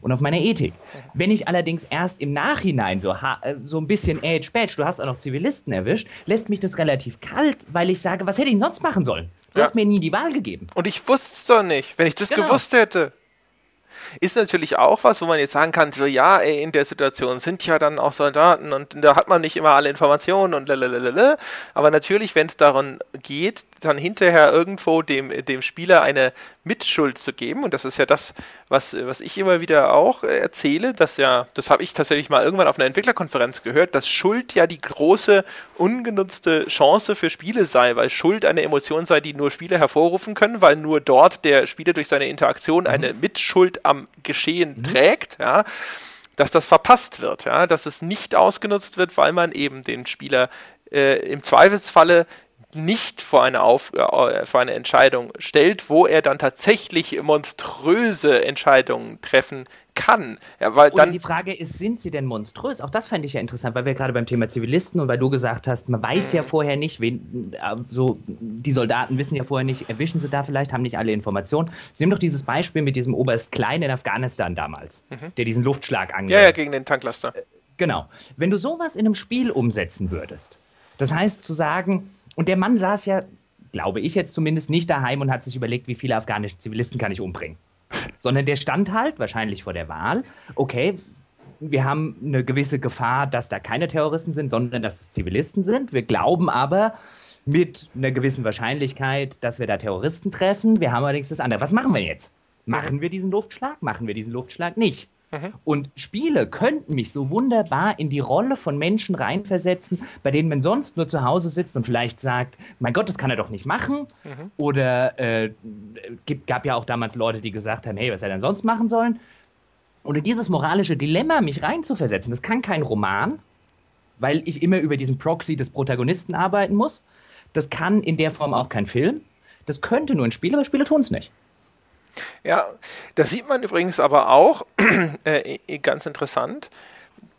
Und auf meiner Ethik. Wenn ich allerdings erst im Nachhinein so, äh, so ein bisschen Age Badge, du hast auch noch Zivilisten erwischt, lässt mich das relativ kalt, weil ich sage, was hätte ich sonst machen sollen? Du ja. hast mir nie die Wahl gegeben. Und ich wusste es doch nicht. Wenn ich das genau. gewusst hätte ist natürlich auch was, wo man jetzt sagen kann, so ja, ey, in der Situation sind ja dann auch Soldaten und da hat man nicht immer alle Informationen und lalalala. Aber natürlich, wenn es darum geht, dann hinterher irgendwo dem, dem Spieler eine Mitschuld zu geben, und das ist ja das, was, was ich immer wieder auch erzähle, dass ja, das habe ich tatsächlich mal irgendwann auf einer Entwicklerkonferenz gehört, dass Schuld ja die große ungenutzte Chance für Spiele sei, weil Schuld eine Emotion sei, die nur Spiele hervorrufen können, weil nur dort der Spieler durch seine Interaktion eine mhm. Mitschuld am Geschehen mhm. trägt, ja, dass das verpasst wird, ja, dass es nicht ausgenutzt wird, weil man eben den Spieler äh, im Zweifelsfalle nicht vor eine, Auf äh, vor eine Entscheidung stellt, wo er dann tatsächlich monströse Entscheidungen treffen kann. Ja, weil dann die Frage ist, sind sie denn monströs? Auch das fände ich ja interessant, weil wir gerade beim Thema Zivilisten und weil du gesagt hast, man weiß ja vorher nicht, wen, äh, so, die Soldaten wissen ja vorher nicht, erwischen sie da vielleicht, haben nicht alle Informationen. Sie nehmen doch dieses Beispiel mit diesem Oberst Klein in Afghanistan damals, mhm. der diesen Luftschlag angeht. Ja, ja, gegen den Tanklaster. Äh, genau. Wenn du sowas in einem Spiel umsetzen würdest, das heißt zu sagen, und der Mann saß ja, glaube ich jetzt zumindest, nicht daheim und hat sich überlegt, wie viele afghanische Zivilisten kann ich umbringen. Sondern der stand halt, wahrscheinlich vor der Wahl, okay, wir haben eine gewisse Gefahr, dass da keine Terroristen sind, sondern dass es Zivilisten sind. Wir glauben aber mit einer gewissen Wahrscheinlichkeit, dass wir da Terroristen treffen. Wir haben allerdings das andere. Was machen wir jetzt? Machen wir diesen Luftschlag? Machen wir diesen Luftschlag nicht? Mhm. Und Spiele könnten mich so wunderbar in die Rolle von Menschen reinversetzen, bei denen man sonst nur zu Hause sitzt und vielleicht sagt, mein Gott, das kann er doch nicht machen. Mhm. Oder äh, gibt, gab ja auch damals Leute, die gesagt haben, hey, was er denn sonst machen sollen? Und in dieses moralische Dilemma mich reinzuversetzen, das kann kein Roman, weil ich immer über diesen Proxy des Protagonisten arbeiten muss. Das kann in der Form auch kein Film. Das könnte nur ein Spiel, aber Spiele tun es nicht. Ja, das sieht man übrigens aber auch, äh, ganz interessant,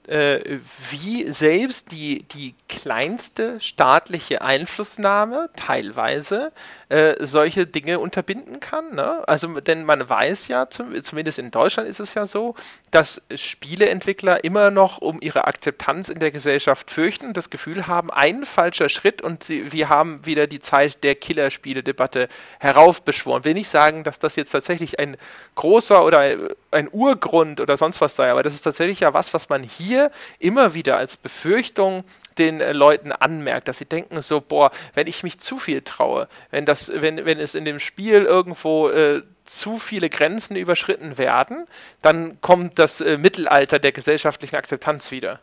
wie selbst die, die kleinste staatliche Einflussnahme teilweise äh, solche Dinge unterbinden kann. Ne? Also, denn man weiß ja, zum, zumindest in Deutschland ist es ja so, dass Spieleentwickler immer noch um ihre Akzeptanz in der Gesellschaft fürchten, das Gefühl haben, ein falscher Schritt und sie, wir haben wieder die Zeit der Killerspiele-Debatte heraufbeschworen. Will nicht sagen, dass das jetzt tatsächlich ein großer oder ein Urgrund oder sonst was sei, aber das ist tatsächlich ja was, was man hier immer wieder als Befürchtung den äh, Leuten anmerkt, dass sie denken so, boah, wenn ich mich zu viel traue, wenn das, wenn, wenn es in dem Spiel irgendwo äh, zu viele Grenzen überschritten werden, dann kommt das äh, Mittelalter der gesellschaftlichen Akzeptanz wieder.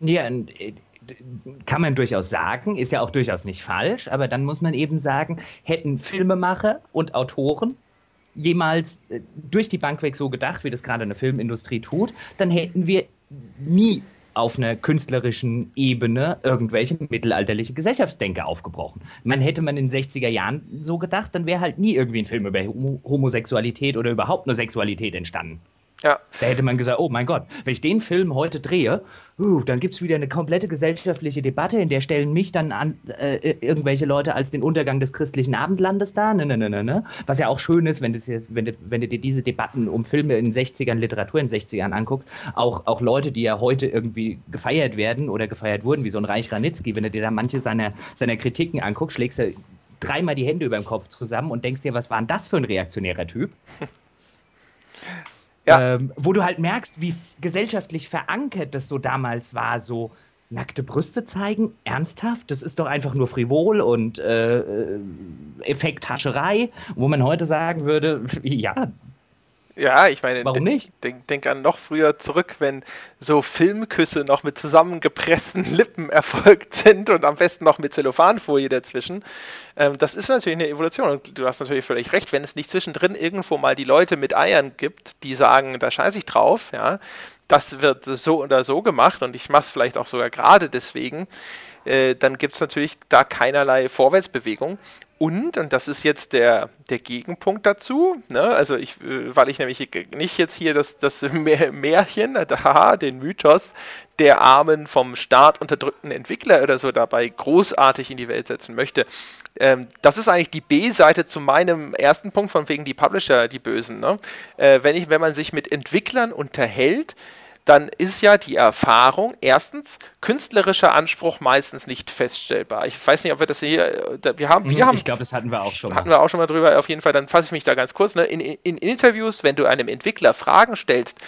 Ja, äh, kann man durchaus sagen, ist ja auch durchaus nicht falsch, aber dann muss man eben sagen, hätten Filmemacher und Autoren jemals äh, durch die Bank weg so gedacht, wie das gerade eine Filmindustrie tut, dann hätten wir nie auf einer künstlerischen Ebene irgendwelche mittelalterliche Gesellschaftsdenker aufgebrochen. Man hätte man in den 60er Jahren so gedacht, dann wäre halt nie irgendwie ein Film über Homosexualität oder überhaupt nur Sexualität entstanden. Ja. Da hätte man gesagt, oh mein Gott, wenn ich den Film heute drehe, uh, dann gibt es wieder eine komplette gesellschaftliche Debatte, in der stellen mich dann an, äh, irgendwelche Leute als den Untergang des christlichen Abendlandes dar. Ne, ne, ne, ne, ne. Was ja auch schön ist, wenn, das, wenn, du, wenn du dir diese Debatten um Filme in den 60ern, Literatur in den 60ern anguckst, auch, auch Leute, die ja heute irgendwie gefeiert werden oder gefeiert wurden, wie so ein Reich Ranitzky, wenn du dir da manche seiner, seiner Kritiken anguckst, schlägst du dreimal die Hände über dem Kopf zusammen und denkst dir, was war denn das für ein reaktionärer Typ? Ja. Ähm, wo du halt merkst, wie gesellschaftlich verankert das so damals war, so nackte Brüste zeigen, ernsthaft, das ist doch einfach nur frivol und äh, äh Effekthascherei, wo man heute sagen würde, ja, ja, ich meine, warum nicht? Denk, denk, an noch früher zurück, wenn so Filmküsse noch mit zusammengepressten Lippen erfolgt sind und am besten noch mit Zellophanfolie dazwischen. Ähm, das ist natürlich eine Evolution und du hast natürlich völlig recht, wenn es nicht zwischendrin irgendwo mal die Leute mit Eiern gibt, die sagen, da scheiße ich drauf, ja, das wird so oder so gemacht und ich mache es vielleicht auch sogar gerade deswegen, äh, dann gibt es natürlich da keinerlei Vorwärtsbewegung. Und, und das ist jetzt der, der Gegenpunkt dazu, ne? also ich, äh, weil ich nämlich nicht jetzt hier das, das Märchen, haha, den Mythos der armen, vom Staat unterdrückten Entwickler oder so dabei großartig in die Welt setzen möchte. Ähm, das ist eigentlich die B-Seite zu meinem ersten Punkt, von wegen die Publisher, die Bösen. Ne? Äh, wenn, ich, wenn man sich mit Entwicklern unterhält, dann ist ja die Erfahrung erstens künstlerischer Anspruch meistens nicht feststellbar. Ich weiß nicht, ob wir das hier, wir haben, wir mhm, haben. Ich glaube, das hatten wir auch schon. Hatten mal. wir auch schon mal drüber. Auf jeden Fall, dann fasse ich mich da ganz kurz. Ne? In, in, in Interviews, wenn du einem Entwickler Fragen stellst,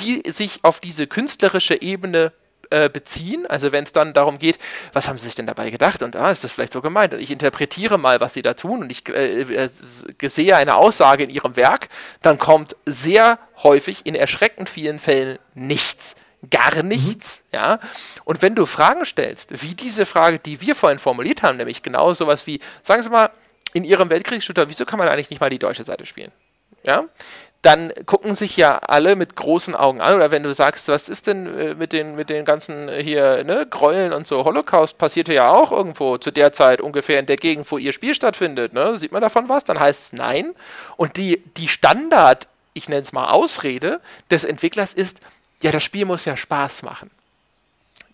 die sich auf diese künstlerische Ebene äh, beziehen. Also wenn es dann darum geht, was haben sie sich denn dabei gedacht und ah, ist das vielleicht so gemeint? Und ich interpretiere mal, was sie da tun und ich äh, äh sehe eine Aussage in ihrem Werk, dann kommt sehr häufig in erschreckend vielen Fällen nichts gar nichts, mhm. ja. Und wenn du Fragen stellst, wie diese Frage, die wir vorhin formuliert haben, nämlich genau sowas wie, sagen Sie mal, in Ihrem Weltkriegsshooter, wieso kann man eigentlich nicht mal die deutsche Seite spielen? Ja, dann gucken sich ja alle mit großen Augen an. Oder wenn du sagst, was ist denn äh, mit den, mit den ganzen äh, hier, ne, Gräueln und so, Holocaust passierte ja auch irgendwo zu der Zeit ungefähr in der Gegend, wo ihr Spiel stattfindet, ne? Sieht man davon was? Dann heißt es nein. Und die, die Standard, ich nenne es mal Ausrede, des Entwicklers ist, ja, das Spiel muss ja Spaß machen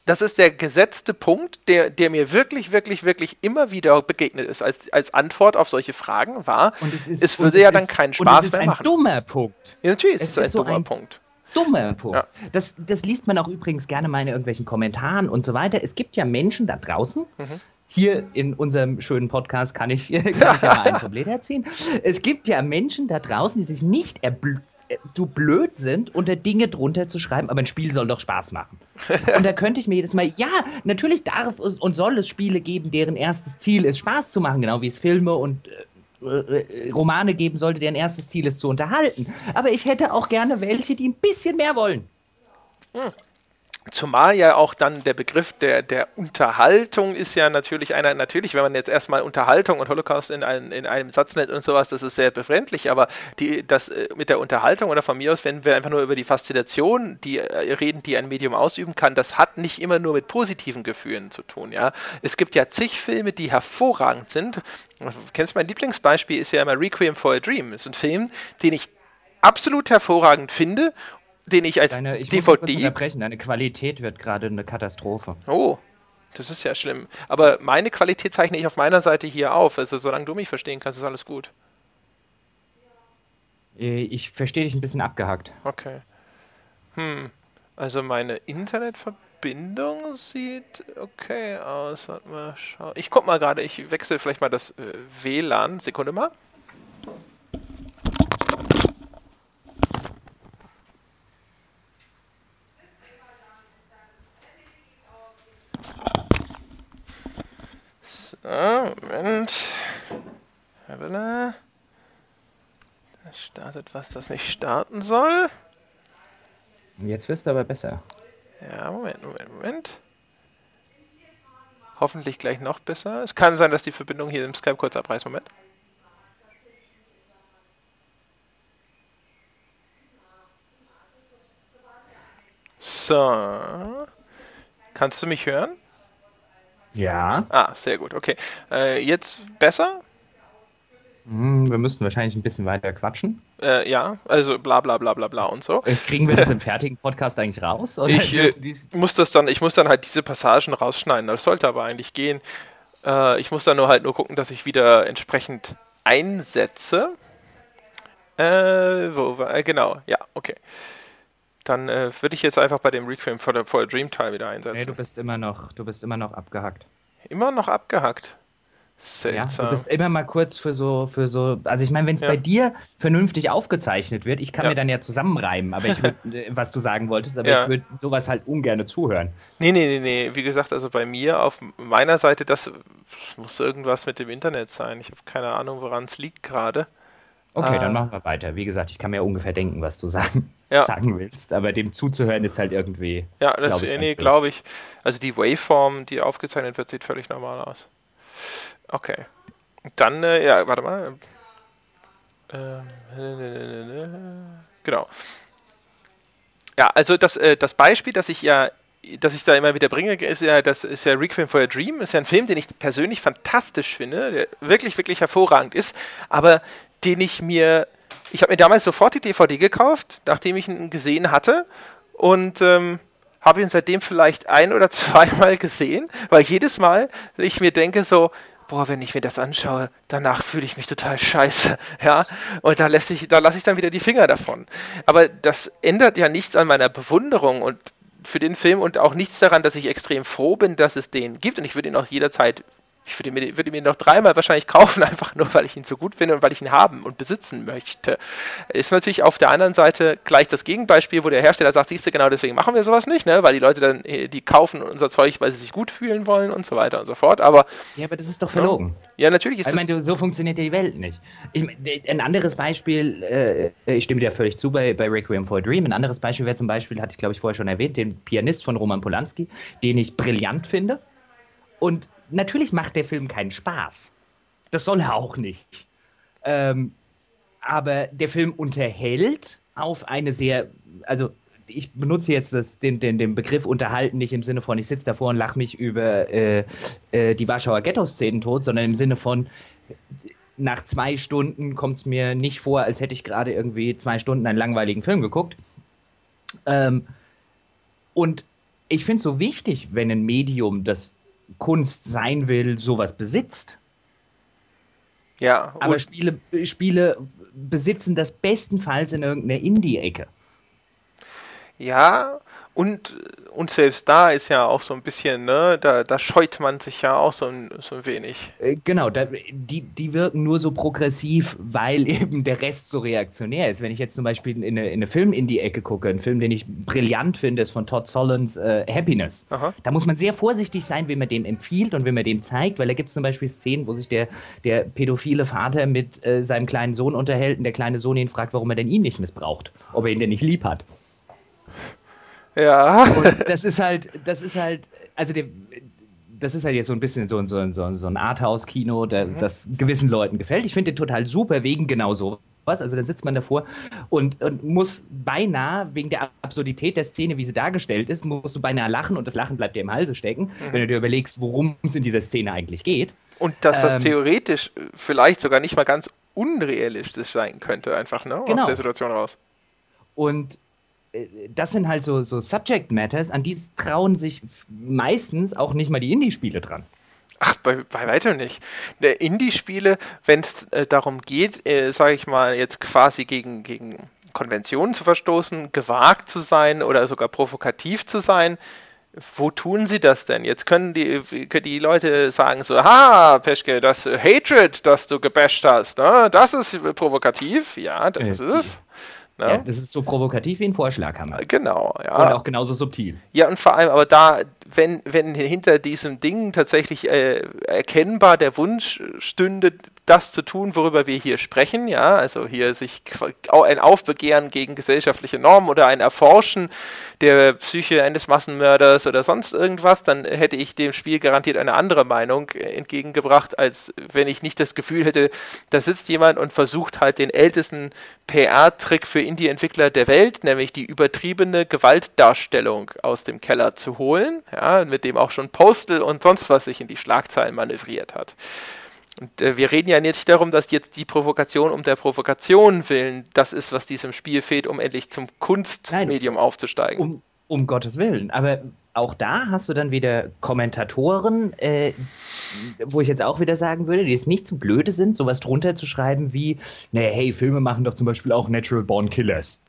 das ist der gesetzte Punkt, der, der mir wirklich, wirklich, wirklich immer wieder begegnet ist als, als Antwort auf solche Fragen war, es, ist, es würde ja dann keinen Spaß mehr machen. Das ist ein dummer Punkt. Ja, natürlich es ist es ein so dummer ein Punkt. Dummer Punkt. Ja. Das, das liest man auch übrigens gerne mal in irgendwelchen Kommentaren und so weiter. Es gibt ja Menschen da draußen, mhm. Hier in unserem schönen Podcast kann ich, kann ich ja mal ein Problem erziehen. Es gibt ja Menschen da draußen, die sich nicht erblühen du blöd sind, unter Dinge drunter zu schreiben, aber ein Spiel soll doch Spaß machen. und da könnte ich mir jedes Mal, ja, natürlich darf und soll es Spiele geben, deren erstes Ziel ist, Spaß zu machen, genau wie es Filme und äh, äh, Romane geben sollte, deren erstes Ziel ist, zu unterhalten. Aber ich hätte auch gerne welche, die ein bisschen mehr wollen. Hm. Zumal ja auch dann der Begriff der, der Unterhaltung ist ja natürlich einer, natürlich, wenn man jetzt erstmal Unterhaltung und Holocaust in, ein, in einem Satz nennt und sowas, das ist sehr befremdlich, aber die, das äh, mit der Unterhaltung oder von mir aus, wenn wir einfach nur über die Faszination die, äh, reden, die ein Medium ausüben kann, das hat nicht immer nur mit positiven Gefühlen zu tun, ja. Es gibt ja zig Filme, die hervorragend sind. Kennst du mein Lieblingsbeispiel ist ja immer Requiem for a Dream. Das ist ein Film, den ich absolut hervorragend finde den ich als Deine, ich DVD. Muss unterbrechen. Deine Qualität wird gerade eine Katastrophe. Oh, das ist ja schlimm. Aber meine Qualität zeichne ich auf meiner Seite hier auf. Also solange du mich verstehen kannst, ist alles gut. Äh, ich verstehe dich ein bisschen abgehackt. Okay. Hm. Also meine Internetverbindung sieht okay aus. Warte mal, schau. Ich guck mal gerade, ich wechsle vielleicht mal das äh, WLAN. Sekunde mal. Moment. Da startet was, das nicht starten soll. Jetzt wirst du aber besser. Ja, Moment, Moment, Moment. Hoffentlich gleich noch besser. Es kann sein, dass die Verbindung hier im Skype kurz abreißt. Moment. So. Kannst du mich hören? Ja. Ah, sehr gut, okay. Äh, jetzt besser? Hm, wir müssten wahrscheinlich ein bisschen weiter quatschen. Äh, ja, also bla bla bla bla bla und so. Äh, kriegen wir das im fertigen Podcast eigentlich raus? ich, äh, muss das dann, ich muss dann halt diese Passagen rausschneiden. Das sollte aber eigentlich gehen. Äh, ich muss dann nur halt nur gucken, dass ich wieder entsprechend einsetze. Äh, wo war, äh, genau, ja, okay. Dann äh, würde ich jetzt einfach bei dem Requiem for for the Dream Teil wieder einsetzen. Nee, du bist immer noch, du bist immer noch abgehackt. Immer noch abgehackt? Seltsam. Ja, du bist immer mal kurz für so, für so, also ich meine, wenn es ja. bei dir vernünftig aufgezeichnet wird, ich kann ja. mir dann ja zusammenreimen, aber ich würd, äh, was du sagen wolltest, aber ich würde sowas halt ungern zuhören. Nee, nee, nee, nee, wie gesagt, also bei mir auf meiner Seite, das muss irgendwas mit dem Internet sein. Ich habe keine Ahnung, woran es liegt gerade. Okay, äh, dann machen wir weiter. Wie gesagt, ich kann mir ungefähr denken, was du sagen ja. sagen willst. Aber dem zuzuhören ist halt irgendwie. Ja, das glaub nee, glaube ich. Also die Waveform, die aufgezeichnet wird, sieht völlig normal aus. Okay. Dann, äh, ja, warte mal. Ähm, genau. Ja, also das, äh, das Beispiel, das ich ja das ich da immer wieder bringe, ist ja, das ist ja Requiem for a Dream, ist ja ein Film, den ich persönlich fantastisch finde, der wirklich, wirklich hervorragend ist, aber den ich mir, ich habe mir damals sofort die DVD gekauft, nachdem ich ihn gesehen hatte. Und ähm, habe ihn seitdem vielleicht ein oder zweimal gesehen, weil jedes Mal ich mir denke so, boah, wenn ich mir das anschaue, danach fühle ich mich total scheiße, ja, und da lasse ich, da lasse ich dann wieder die Finger davon. Aber das ändert ja nichts an meiner Bewunderung und für den Film und auch nichts daran, dass ich extrem froh bin, dass es den gibt. Und ich würde ihn auch jederzeit ich würde mir, würde mir noch dreimal wahrscheinlich kaufen, einfach nur, weil ich ihn so gut finde und weil ich ihn haben und besitzen möchte. Ist natürlich auf der anderen Seite gleich das Gegenbeispiel, wo der Hersteller sagt, siehst du, genau deswegen machen wir sowas nicht, ne? weil die Leute dann, äh, die kaufen unser Zeug, weil sie sich gut fühlen wollen und so weiter und so fort. Aber, ja, aber das ist doch verlogen. Ja, natürlich ist Ich meine, so funktioniert die Welt nicht. Ich, ein anderes Beispiel, äh, ich stimme dir völlig zu bei, bei Requiem for a Dream, ein anderes Beispiel wäre zum Beispiel, hatte ich glaube ich vorher schon erwähnt, den Pianist von Roman Polanski, den ich brillant finde. Und natürlich macht der Film keinen Spaß. Das soll er auch nicht. Ähm, aber der Film unterhält auf eine sehr, also ich benutze jetzt das, den, den, den Begriff unterhalten nicht im Sinne von, ich sitze davor und lache mich über äh, äh, die Warschauer Ghetto-Szenen tot, sondern im Sinne von, nach zwei Stunden kommt es mir nicht vor, als hätte ich gerade irgendwie zwei Stunden einen langweiligen Film geguckt. Ähm, und ich finde es so wichtig, wenn ein Medium, das Kunst sein will, sowas besitzt. Ja. Aber Spiele, Spiele besitzen das bestenfalls in irgendeiner Indie-Ecke. Ja, und, und selbst da ist ja auch so ein bisschen, ne, da, da scheut man sich ja auch so ein, so ein wenig. Äh, genau, da, die, die wirken nur so progressiv, weil eben der Rest so reaktionär ist. Wenn ich jetzt zum Beispiel in eine, in eine Film-Indie-Ecke gucke, ein Film, den ich brillant finde, ist von Todd Solondz äh, Happiness. Aha. Da muss man sehr vorsichtig sein, wenn man dem empfiehlt und wenn man dem zeigt, weil da gibt es zum Beispiel Szenen, wo sich der, der pädophile Vater mit äh, seinem kleinen Sohn unterhält und der kleine Sohn ihn fragt, warum er denn ihn nicht missbraucht, ob er ihn denn nicht lieb hat. Ja. Und das ist halt, das ist halt, also der, das ist halt jetzt so ein bisschen so, so, so, so ein Arthouse-Kino, mhm. das gewissen Leuten gefällt. Ich finde den total super wegen genau so was. Also da sitzt man davor und, und, muss beinahe, wegen der Absurdität der Szene, wie sie dargestellt ist, musst du beinahe lachen und das Lachen bleibt dir im Halse stecken, mhm. wenn du dir überlegst, worum es in dieser Szene eigentlich geht. Und dass das ähm, theoretisch vielleicht sogar nicht mal ganz unrealistisch sein könnte, einfach, ne? Genau. Aus der Situation raus. Und das sind halt so, so Subject Matters, an die trauen sich meistens auch nicht mal die Indie-Spiele dran. Ach, bei, bei weitem nicht. Indie-Spiele, wenn es äh, darum geht, äh, sage ich mal, jetzt quasi gegen, gegen Konventionen zu verstoßen, gewagt zu sein oder sogar provokativ zu sein, wo tun sie das denn? Jetzt können die, können die Leute sagen so, ha, Peschke, das Hatred, das du gebasht hast, ne, das ist provokativ. Ja, das äh, ist es. Ne? Ja, das ist so provokativ wie ein Vorschlaghammer. Genau, ja. Und auch genauso subtil. Ja, und vor allem, aber da, wenn, wenn hinter diesem Ding tatsächlich äh, erkennbar der Wunsch stünde, das zu tun, worüber wir hier sprechen, ja, also hier sich ein Aufbegehren gegen gesellschaftliche Normen oder ein Erforschen der Psyche eines Massenmörders oder sonst irgendwas, dann hätte ich dem Spiel garantiert eine andere Meinung entgegengebracht, als wenn ich nicht das Gefühl hätte, da sitzt jemand und versucht halt den ältesten PR-Trick für Indie-Entwickler der Welt, nämlich die übertriebene Gewaltdarstellung aus dem Keller zu holen, ja, mit dem auch schon Postal und sonst was sich in die Schlagzeilen manövriert hat. Und äh, wir reden ja nicht darum, dass jetzt die Provokation um der Provokation willen das ist, was diesem Spiel fehlt, um endlich zum Kunstmedium Nein, aufzusteigen. Um, um, Gottes Willen. Aber auch da hast du dann wieder Kommentatoren, äh, wo ich jetzt auch wieder sagen würde, die es nicht zu blöde sind, sowas drunter zu schreiben wie, nee, hey, Filme machen doch zum Beispiel auch Natural Born Killers.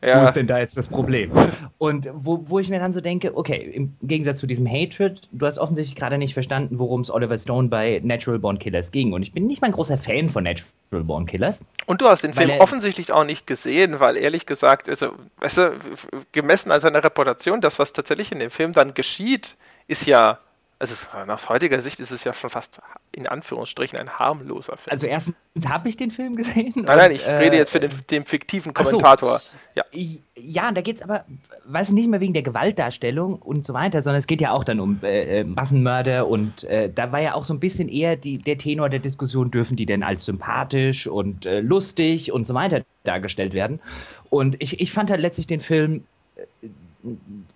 Ja. Wo ist denn da jetzt das Problem? Und wo, wo ich mir dann so denke, okay, im Gegensatz zu diesem Hatred, du hast offensichtlich gerade nicht verstanden, worum es Oliver Stone bei Natural Born Killers ging. Und ich bin nicht mal ein großer Fan von Natural Born Killers. Und du hast den Film offensichtlich auch nicht gesehen, weil ehrlich gesagt, also, weißt du, gemessen an seiner Reputation, das, was tatsächlich in dem Film dann geschieht, ist ja also aus heutiger Sicht ist es ja schon fast in Anführungsstrichen ein harmloser Film. Also erstens habe ich den Film gesehen. Nein, nein, ich äh, rede jetzt für den, den fiktiven Kommentator. So. Ja. ja, da geht es aber, weiß ich nicht mehr wegen der Gewaltdarstellung und so weiter, sondern es geht ja auch dann um äh, äh, Massenmörder und äh, da war ja auch so ein bisschen eher die, der Tenor der Diskussion, dürfen die denn als sympathisch und äh, lustig und so weiter dargestellt werden. Und ich, ich fand halt letztlich den Film äh,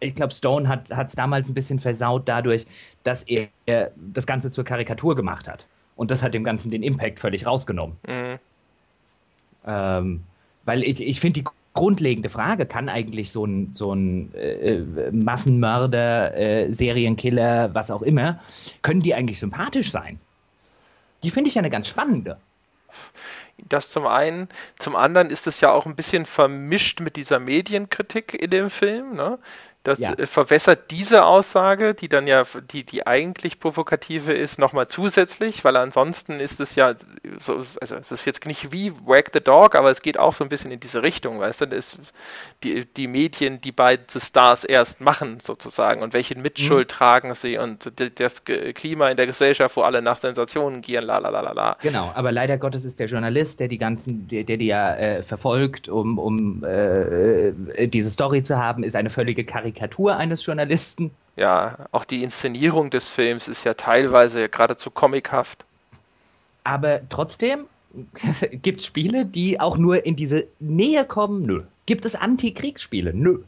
ich glaube, Stone hat es damals ein bisschen versaut dadurch, dass er, er, das Ganze zur Karikatur gemacht hat. Und das hat dem Ganzen den Impact völlig rausgenommen. Mhm. Ähm, weil ich, ich finde, die grundlegende Frage, kann eigentlich so ein, so ein äh, Massenmörder, äh, Serienkiller, was auch immer, können die eigentlich sympathisch sein? Die finde ich ja eine ganz spannende. Das zum einen. Zum anderen ist es ja auch ein bisschen vermischt mit dieser Medienkritik in dem Film. Ne? Das ja. Äh, verwässert diese Aussage, die dann ja die, die eigentlich provokative ist, nochmal zusätzlich, weil ansonsten ist es ja so, also es ist jetzt nicht wie Wag the Dog, aber es geht auch so ein bisschen in diese Richtung, weißt du, ist die, die Medien, die beide Stars erst machen, sozusagen, und welche Mitschuld mhm. tragen sie und das Klima in der Gesellschaft, wo alle nach Sensationen gieren, la la la la la. Genau, aber leider Gottes ist der Journalist, der die ganzen, der, der die ja äh, verfolgt, um, um äh, äh diese Story zu haben, ist eine völlige Karikatur Karikatur eines Journalisten. Ja, auch die Inszenierung des Films ist ja teilweise geradezu comichaft. Aber trotzdem gibt es Spiele, die auch nur in diese Nähe kommen? Nö. Gibt es Antikriegsspiele? Nö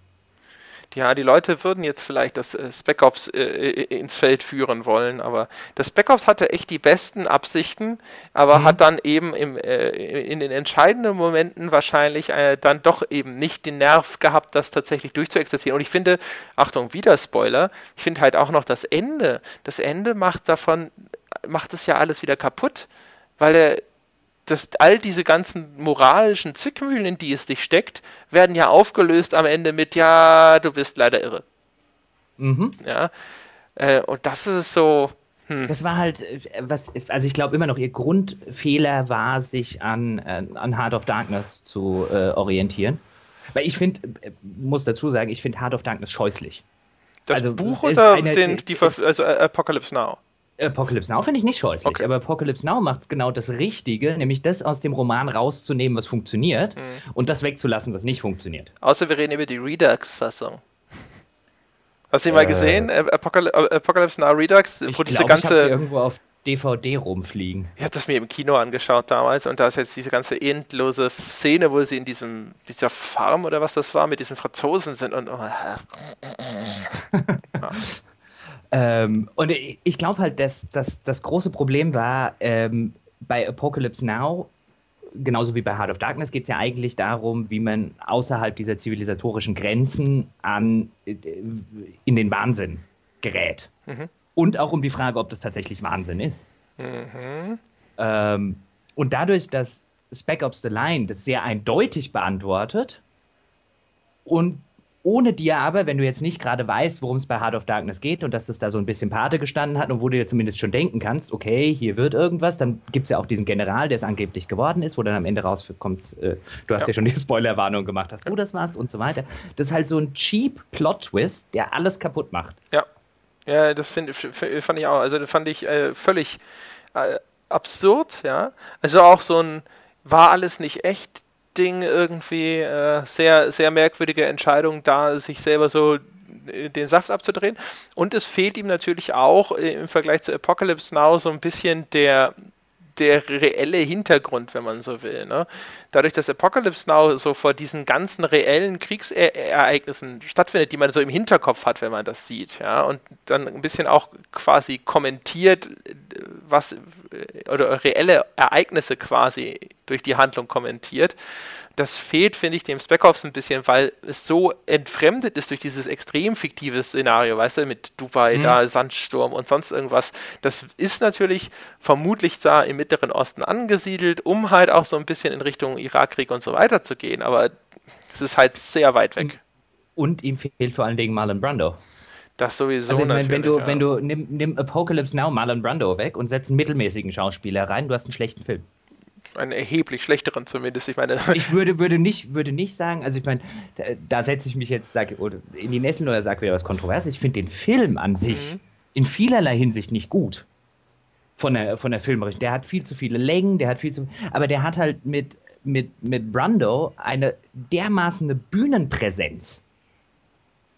ja, die Leute würden jetzt vielleicht das äh, Spec Ops äh, äh, ins Feld führen wollen, aber das Spec Ops hatte echt die besten Absichten, aber mhm. hat dann eben im, äh, in den entscheidenden Momenten wahrscheinlich äh, dann doch eben nicht den Nerv gehabt, das tatsächlich durchzuexerzieren. Und ich finde, Achtung, wieder Spoiler, ich finde halt auch noch das Ende. Das Ende macht davon, macht es ja alles wieder kaputt, weil der dass all diese ganzen moralischen Zwickmühlen, in die es dich steckt, werden ja aufgelöst am Ende mit, ja, du bist leider irre. Mhm. Ja. Äh, und das ist so. Hm. Das war halt, äh, was, also ich glaube immer noch, ihr Grundfehler war, sich an, äh, an Heart of Darkness zu äh, orientieren. Weil ich finde, äh, muss dazu sagen, ich finde Heart of Darkness scheußlich. Das also, Buch oder eine, den, die, also Apocalypse Now? Apocalypse Now finde ich nicht scheußlich, okay. aber Apocalypse Now macht genau das Richtige, nämlich das aus dem Roman rauszunehmen, was funktioniert, mhm. und das wegzulassen, was nicht funktioniert. Außer wir reden über die Redux-Fassung. Hast du die äh, mal gesehen? Apocalypse, Apocalypse Now Redux, wo diese glaub, ganze. Ich irgendwo auf DVD rumfliegen. Ich habe das mir im Kino angeschaut damals und da ist jetzt diese ganze endlose Szene, wo sie in diesem dieser Farm oder was das war mit diesen Franzosen sind und. Oh, ja. Ähm, und ich glaube halt, dass, dass das große Problem war, ähm, bei Apocalypse Now, genauso wie bei Heart of Darkness, geht es ja eigentlich darum, wie man außerhalb dieser zivilisatorischen Grenzen an, äh, in den Wahnsinn gerät. Mhm. Und auch um die Frage, ob das tatsächlich Wahnsinn ist. Mhm. Ähm, und dadurch, dass Spec Ops The Line das sehr eindeutig beantwortet und ohne dir aber, wenn du jetzt nicht gerade weißt, worum es bei Heart of Darkness geht und dass es da so ein bisschen Pate gestanden hat und wo du dir zumindest schon denken kannst, okay, hier wird irgendwas, dann gibt es ja auch diesen General, der es angeblich geworden ist, wo dann am Ende rauskommt, äh, du hast ja. ja schon die Spoilerwarnung gemacht, dass du das warst und so weiter. Das ist halt so ein cheap Plot-Twist, der alles kaputt macht. Ja. Ja, das find, fand ich auch. Also das fand ich äh, völlig äh, absurd, ja. Also auch so ein war alles nicht echt Ding irgendwie äh, sehr, sehr merkwürdige Entscheidung, da sich selber so äh, den Saft abzudrehen. Und es fehlt ihm natürlich auch äh, im Vergleich zu Apocalypse Now so ein bisschen der, der reelle Hintergrund, wenn man so will. Ne? Dadurch, dass Apocalypse Now so vor diesen ganzen reellen Kriegsereignissen stattfindet, die man so im Hinterkopf hat, wenn man das sieht, ja, und dann ein bisschen auch quasi kommentiert, was oder reelle Ereignisse quasi durch die Handlung kommentiert, das fehlt, finde ich, dem Spec Ops ein bisschen, weil es so entfremdet ist durch dieses extrem fiktive Szenario, weißt du, mit Dubai, mhm. da Sandsturm und sonst irgendwas. Das ist natürlich vermutlich da im Mittleren Osten angesiedelt, um halt auch so ein bisschen in Richtung Irakkrieg und so weiter zu gehen, aber es ist halt sehr weit weg. Und ihm fehlt vor allen Dingen Marlon Brando. Das sowieso also, natürlich. Wenn du, ja. wenn du nimm, nimm Apocalypse Now Marlon Brando weg und setzt einen mittelmäßigen Schauspieler rein, du hast einen schlechten Film einen erheblich schlechteren zumindest. Ich meine, ich würde, würde, nicht, würde nicht sagen, also ich meine, da, da setze ich mich jetzt sag, in die Nesseln oder sage wieder was Kontroverses. Ich finde den Film an sich mhm. in vielerlei Hinsicht nicht gut. Von der, von der Filmrichtung. Der hat viel zu viele Längen, der hat viel zu. Aber der hat halt mit, mit, mit Brando eine dermaßen Bühnenpräsenz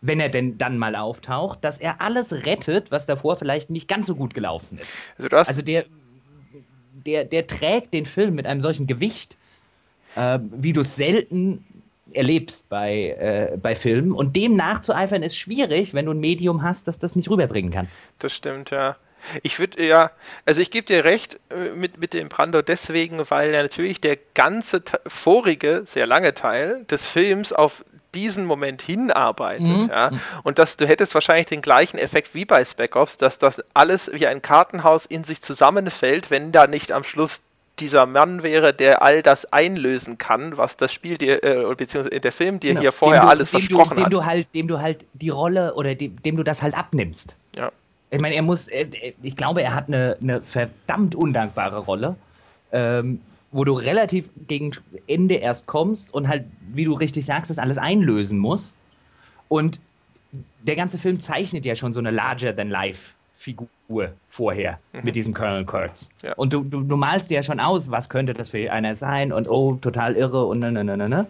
wenn er denn dann mal auftaucht, dass er alles rettet, was davor vielleicht nicht ganz so gut gelaufen ist. Also, also der, der, der trägt den Film mit einem solchen Gewicht, äh, wie du es selten erlebst bei, äh, bei Filmen. Und dem nachzueifern ist schwierig, wenn du ein Medium hast, das das nicht rüberbringen kann. Das stimmt, ja. Ich würde ja, also ich gebe dir recht äh, mit, mit dem Brando deswegen, weil ja natürlich der ganze vorige, sehr lange Teil des Films auf diesen Moment hinarbeitet. Mhm. Ja? Und dass du hättest wahrscheinlich den gleichen Effekt wie bei Spec Ops, dass das alles wie ein Kartenhaus in sich zusammenfällt, wenn da nicht am Schluss dieser Mann wäre, der all das einlösen kann, was das Spiel dir, äh, beziehungsweise der Film dir genau. hier vorher du, alles versprochen du, dem hat. Du halt, dem du halt die Rolle oder dem, dem du das halt abnimmst. Ja. Ich meine, er muss, ich glaube, er hat eine, eine verdammt undankbare Rolle. Ähm, wo du relativ gegen Ende erst kommst und halt, wie du richtig sagst, das alles einlösen musst. Und der ganze Film zeichnet ja schon so eine Larger-than-Life-Figur vorher mhm. mit diesem Colonel Kurtz. Ja. Und du, du, du, malst dir ja schon aus, was könnte das für einer sein und oh, total irre und ne, ne, ne, ne. ne.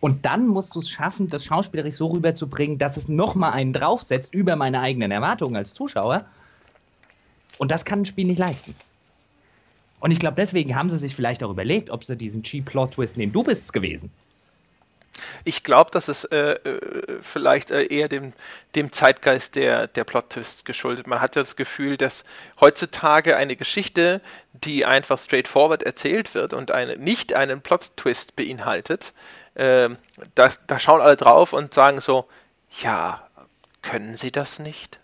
Und dann musst du es schaffen, das schauspielerisch so rüberzubringen, dass es nochmal einen draufsetzt über meine eigenen Erwartungen als Zuschauer. Und das kann ein Spiel nicht leisten. Und ich glaube, deswegen haben sie sich vielleicht auch überlegt, ob sie diesen Cheap-Plot-Twist nehmen. Du bist es gewesen. Ich glaube, dass es äh, äh, vielleicht äh, eher dem, dem Zeitgeist der, der Plot-Twists geschuldet. Man hat ja das Gefühl, dass heutzutage eine Geschichte, die einfach straightforward erzählt wird und eine, nicht einen Plot-Twist beinhaltet, äh, da, da schauen alle drauf und sagen so, ja, können Sie das nicht?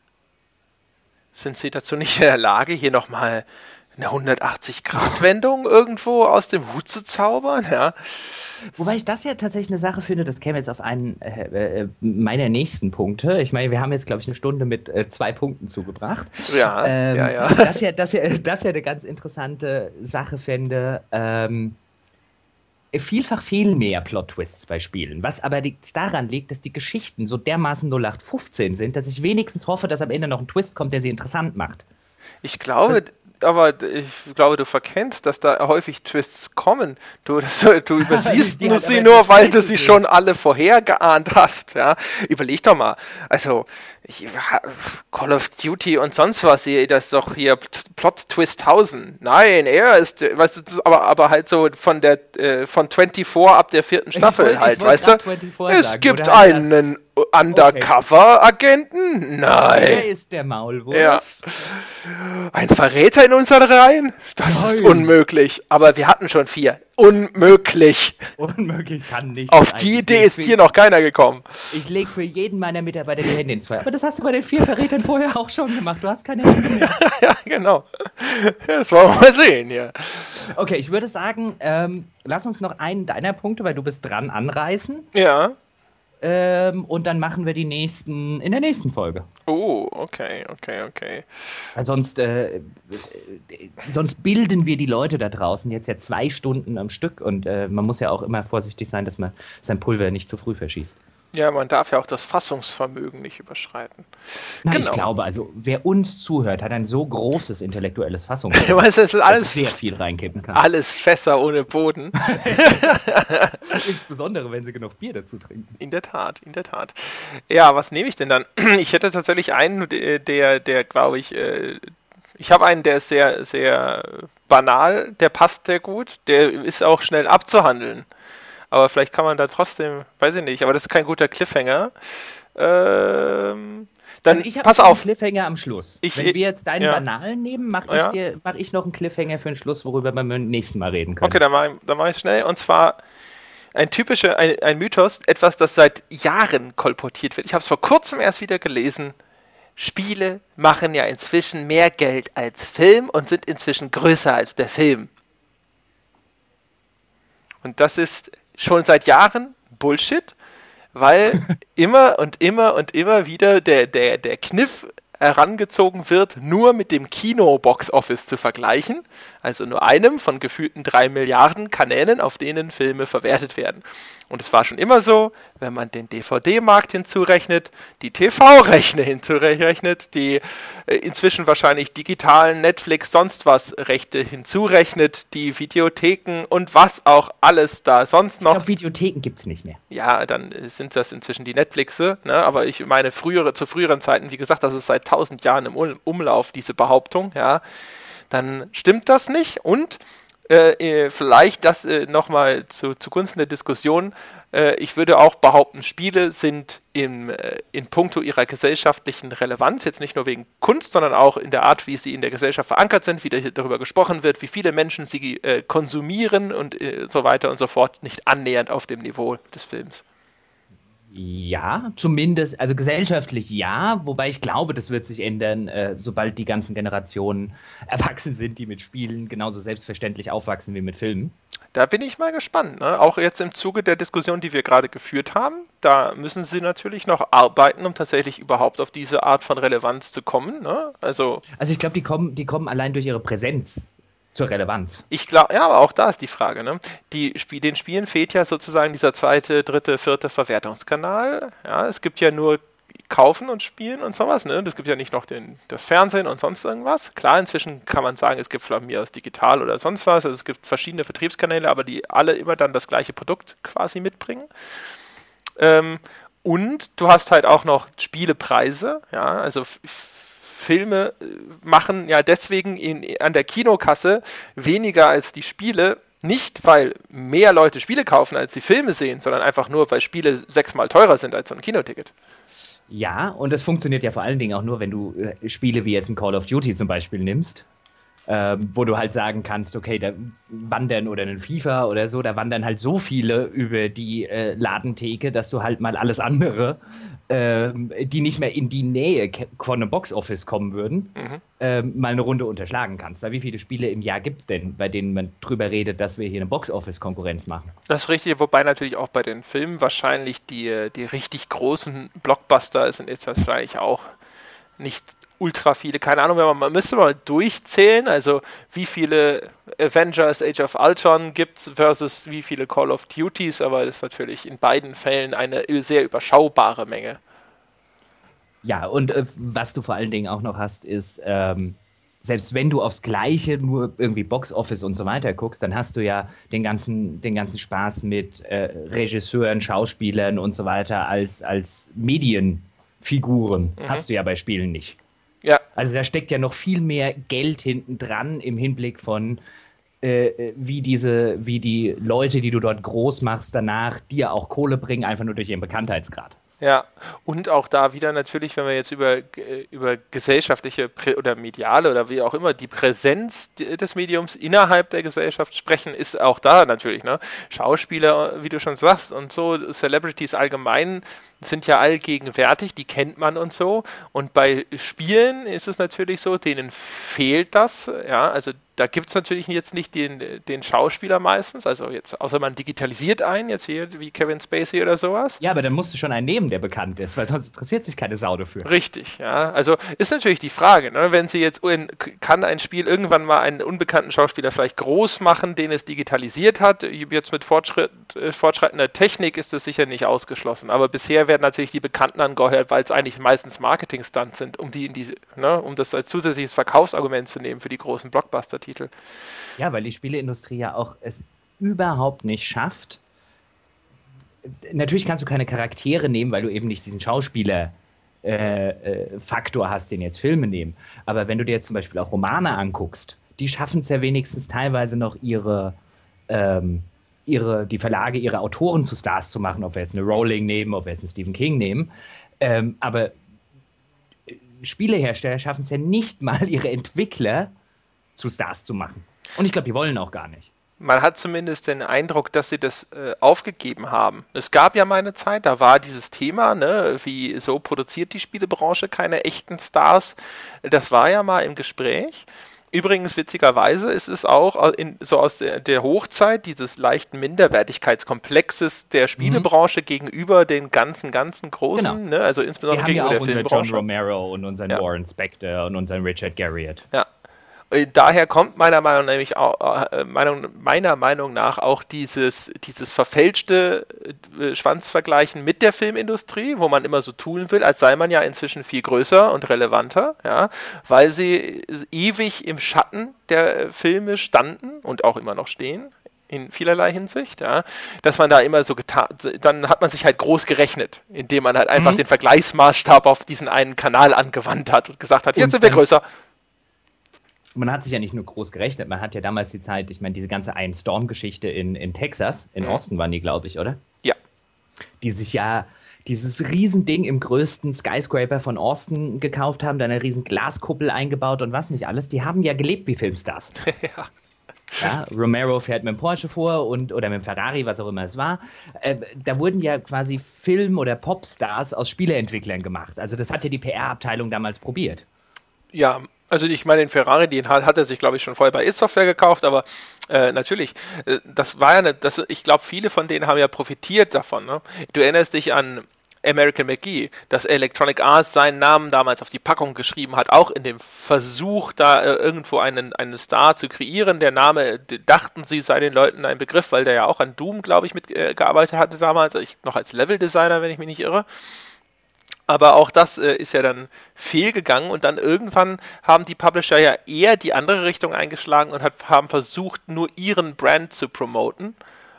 Sind Sie dazu nicht in der Lage, hier nochmal eine 180-Grad-Wendung irgendwo aus dem Hut zu zaubern, ja. Wobei ich das ja tatsächlich eine Sache finde, das käme jetzt auf einen äh, äh, meiner nächsten Punkte. Ich meine, wir haben jetzt, glaube ich, eine Stunde mit äh, zwei Punkten zugebracht. Ja, ähm, ja, ja. Das ja, das ja, das ja eine ganz interessante Sache fände. Ähm, vielfach fehlen mehr Plot-Twists bei Spielen, was aber daran liegt, dass die Geschichten so dermaßen 0815 sind, dass ich wenigstens hoffe, dass am Ende noch ein Twist kommt, der sie interessant macht. Ich glaube, aber ich glaube, du verkennst, dass da häufig Twists kommen. Du, das, du übersiehst nur sie nur, weil du sie schon alle vorhergeahnt hast. Ja? Überleg doch mal. Also, ich, Call of Duty und sonst was, hier, das ist doch hier Plot Twist 1000. Nein, er ist, weißt du, aber, aber halt so von der, äh, von 24 ab der vierten Staffel wollt, halt, weißt du? Es sagen, gibt einen Undercover-Agenten? Nein. Wer ist der Maulwurf? Ja. Ein Verräter in unseren Reihen? Das Nein. ist unmöglich. Aber wir hatten schon vier. Unmöglich. Unmöglich kann nicht. Auf die Idee ist hier noch keiner gekommen. Ich lege für jeden meiner Mitarbeiter die Hände ins Feuer. Aber das hast du bei den vier Verrätern vorher auch schon gemacht. Du hast keine Hände mehr. ja, genau. Das wollen wir mal sehen hier. Okay, ich würde sagen, ähm, lass uns noch einen deiner Punkte, weil du bist dran, anreißen. Ja. Ähm, und dann machen wir die nächsten in der nächsten Folge. Oh, okay, okay, okay. Weil sonst, äh, sonst bilden wir die Leute da draußen jetzt ja zwei Stunden am Stück und äh, man muss ja auch immer vorsichtig sein, dass man sein Pulver nicht zu früh verschießt. Ja, man darf ja auch das Fassungsvermögen nicht überschreiten. Nein, genau. ich glaube, also wer uns zuhört, hat ein so großes intellektuelles Fassungsvermögen, weißt, es ist alles sehr viel reinkippen kann. Alles Fässer ohne Boden. Insbesondere, wenn sie genug Bier dazu trinken. In der Tat, in der Tat. Ja, was nehme ich denn dann? Ich hätte tatsächlich einen, der, der, der glaube ich, äh, ich habe einen, der ist sehr, sehr banal, der passt sehr gut, der ist auch schnell abzuhandeln. Aber vielleicht kann man da trotzdem, weiß ich nicht, aber das ist kein guter Cliffhanger. Ähm, dann also ich pass auf. einen Cliffhanger am Schluss. Ich, Wenn wir jetzt deinen ja. banalen nehmen, mache ja. ich, mach ich noch einen Cliffhanger für den Schluss, worüber wir beim nächsten Mal reden können. Okay, dann mache ich, mach ich schnell. Und zwar ein typischer, ein, ein Mythos, etwas, das seit Jahren kolportiert wird. Ich habe es vor kurzem erst wieder gelesen. Spiele machen ja inzwischen mehr Geld als Film und sind inzwischen größer als der Film. Und das ist schon seit Jahren Bullshit, weil immer und immer und immer wieder der, der, der Kniff herangezogen wird, nur mit dem Kino-Box-Office zu vergleichen, also nur einem von gefühlten drei Milliarden Kanälen, auf denen Filme verwertet werden. Und es war schon immer so, wenn man den DVD-Markt hinzurechnet, die TV-Rechne hinzurechnet, die äh, inzwischen wahrscheinlich digitalen Netflix sonst was Rechte hinzurechnet, die Videotheken und was auch alles da sonst noch. Ich glaube, Videotheken gibt es nicht mehr. Ja, dann sind das inzwischen die Netflixe, ne? aber ich meine, frühere, zu früheren Zeiten, wie gesagt, das ist seit tausend Jahren im Umlauf, diese Behauptung, ja, dann stimmt das nicht und Äh, äh, vielleicht das äh, nochmal zu, zugunsten der Diskussion. Äh, ich würde auch behaupten, Spiele sind im, äh, in puncto ihrer gesellschaftlichen Relevanz, jetzt nicht nur wegen Kunst, sondern auch in der Art, wie sie in der Gesellschaft verankert sind, wie darüber gesprochen wird, wie viele Menschen sie äh, konsumieren und so weiter und so fort, nicht annähernd auf dem Niveau des Films. Ja, zumindest, also gesellschaftlich ja, wobei ich glaube, das wird sich ändern, äh, sobald die ganzen Generationen erwachsen sind, die mit Spielen genauso selbstverständlich aufwachsen wie mit Filmen. Da bin ich mal gespannt. Ne? Auch jetzt im Zuge der Diskussion, die wir gerade geführt haben, da müssen sie natürlich noch arbeiten, um tatsächlich überhaupt auf diese Art von Relevanz zu kommen. Ne? Also, also ich glaube, die kommen, die kommen allein durch ihre Präsenz zur Relevanz. Ich glaube, ja, aber auch da ist die Frage, ne? Die, den Spielen fehlt ja sozusagen dieser zweite, dritte, vierte Verwertungskanal. Ja, es gibt ja nur kaufen und spielen und sowas, ne? Es gibt ja nicht noch den, das Fernsehen und sonst irgendwas. Klar, inzwischen kann man sagen, es gibt von mir aus digital oder sonst was. Also es gibt verschiedene Vertriebskanäle, aber die alle immer dann das gleiche Produkt quasi mitbringen. Ähm, und du hast halt auch noch Spielepreise, ja, also Filme äh, machen ja deswegen in, an der Kinokasse weniger als die Spiele. Nicht, weil mehr Leute Spiele kaufen, als sie Filme sehen, sondern einfach nur, weil Spiele sechsmal teurer sind als so ein Kinoticket. Ja, und das funktioniert ja vor allen Dingen auch nur, wenn du äh, Spiele wie jetzt ein Call of Duty zum Beispiel nimmst ähm, wo du halt sagen kannst, okay, da wandern oder ein FIFA oder so, da wandern halt so viele über die äh, Ladentheke, dass du halt mal alles andere, ähm, die nicht mehr in die Nähe von einem Boxoffice kommen würden, mhm. ähm, mal eine Runde unterschlagen kannst. Weil wie viele Spiele im Jahr gibt es denn, bei denen man drüber redet, dass wir hier eine Boxoffice-Konkurrenz machen? Das ist richtig, wobei natürlich auch bei den Filmen wahrscheinlich die, die richtig großen Blockbuster sind jetzt wahrscheinlich auch nicht ultra viele, keine Ahnung, man, man müsste mal durchzählen, also wie viele Avengers Age of Ultron gibt es versus wie viele Call of Duties, aber das ist natürlich in beiden Fällen eine sehr überschaubare Menge. Ja, und äh, was du vor allen Dingen auch noch hast, ist, ähm, selbst wenn du aufs Gleiche nur irgendwie Box Office und so weiter guckst, dann hast du ja den ganzen, den ganzen Spaß mit äh, Regisseuren, Schauspielern und so weiter als, als Medienfiguren. Mhm. Hast du ja bei Spielen nicht. Ja. Also da steckt ja noch viel mehr Geld hinten dran im Hinblick von, äh, äh, wie diese, wie die Leute, die du dort groß machst, danach dir auch Kohle bringen, einfach nur durch ihren Bekanntheitsgrad. Ja, und auch da wieder natürlich, wenn wir jetzt über, äh, über gesellschaftliche Prä oder mediale oder wie auch immer die Präsenz des Mediums innerhalb der Gesellschaft sprechen, ist auch da natürlich. Ne? Schauspieler, wie du schon sagst, und so, Celebrities allgemein sind ja allgegenwärtig, die kennt man und so. Und bei Spielen ist es natürlich so, denen fehlt das. Ja, also da gibt es natürlich jetzt nicht den, den Schauspieler meistens, also jetzt, außer man digitalisiert einen, jetzt hier wie Kevin Spacey oder sowas. Ja, aber dann musst du schon einen nehmen, der bekannt ist, weil sonst interessiert sich keine Sau dafür. Richtig, ja. Also ist natürlich die Frage, ne, wenn sie jetzt, in, kann ein Spiel irgendwann mal einen unbekannten Schauspieler vielleicht groß machen, den es digitalisiert hat? Jetzt mit Fortschritt, äh, fortschreitender Technik ist das sicher nicht ausgeschlossen, aber bisher werden natürlich die Bekannten angeheuert, weil es eigentlich meistens Marketing-Stunts sind, um die in diese, ne, um das als zusätzliches Verkaufsargument zu nehmen für die großen Blockbuster. Titel. Ja, weil die Spieleindustrie ja auch es überhaupt nicht schafft. Natürlich kannst du keine Charaktere nehmen, weil du eben nicht diesen Schauspieler äh, äh, Faktor hast, den jetzt Filme nehmen. Aber wenn du dir jetzt zum Beispiel auch Romane anguckst, die schaffen es ja wenigstens teilweise noch ihre, ähm, ihre, die Verlage, ihre Autoren zu Stars zu machen, ob wir jetzt eine Rowling nehmen, ob wir jetzt einen Stephen King nehmen. Ähm, aber Spielehersteller schaffen es ja nicht mal, ihre Entwickler zu Stars zu machen. Und ich glaube, die wollen auch gar nicht. Man hat zumindest den Eindruck, dass sie das äh, aufgegeben haben. Es gab ja mal eine Zeit, da war dieses Thema, ne, wie so produziert die Spielebranche keine echten Stars. Das war ja mal im Gespräch. Übrigens, witzigerweise ist es auch in, so aus der, der, Hochzeit dieses leichten Minderwertigkeitskomplexes der Spielebranche mhm. gegenüber den ganzen, ganzen großen, genau. ne, also insbesondere gegenüber ja auch der Filmbranche. John Romero und unseren ja. Warren Spector und unseren Richard Garriott. Ja, äh, daher kommt meiner Meinung, nämlich auch, äh, Meinung, meiner Meinung nach auch dieses, dieses verfälschte äh, Schwanzvergleichen mit der Filmindustrie, wo man immer so tun will, als sei man ja inzwischen viel größer und relevanter, ja, weil sie ewig im Schatten der Filme standen und auch immer noch stehen in vielerlei Hinsicht, ja, dass man da immer so getan, dann hat man sich halt groß gerechnet, indem man halt einfach mhm. den Vergleichsmaßstab auf diesen einen Kanal angewandt hat und gesagt hat, jetzt und sind wir größer man hat sich ja nicht nur groß gerechnet, man hat ja damals die Zeit, ich meine, diese ganze Iron Storm-Geschichte in, in Texas, in mhm. Austin waren die, glaube ich, oder? Ja. Die sich ja dieses Riesending im größten Skyscraper von Austin gekauft haben, da eine riesen Glaskuppel eingebaut und was nicht alles. Die haben ja gelebt wie Filmstars. ja. Ja, Romero fährt mit dem Porsche vor und oder mit dem Ferrari, was auch immer es war. Äh, da wurden ja quasi Film- oder Popstars aus Spieleentwicklern gemacht. Also das hat ja die PR-Abteilung damals probiert. Ja, also ich meine, den Ferrari, den hat, er sich, glaube ich, schon vorher bei Is-Software gekauft, aber äh, natürlich, äh, das war ja eine, das, ich glaube, viele von denen haben ja profitiert davon. Ne? Du erinnerst dich an American McGee, dass Electronic Arts seinen Namen damals auf die Packung geschrieben hat, auch in dem Versuch, da äh, irgendwo einen, einen Star zu kreieren. Der Name, dachten sie, sei den Leuten ein Begriff, weil der ja auch an Doom, glaube ich, mitgearbeitet äh, hatte damals, ich, noch als Level-Designer, wenn ich mich nicht irre. Aber auch das äh, ist ja dann fehlgegangen und dann irgendwann haben die Publisher ja eher die andere Richtung eingeschlagen und hat, haben versucht, nur ihren Brand zu promoten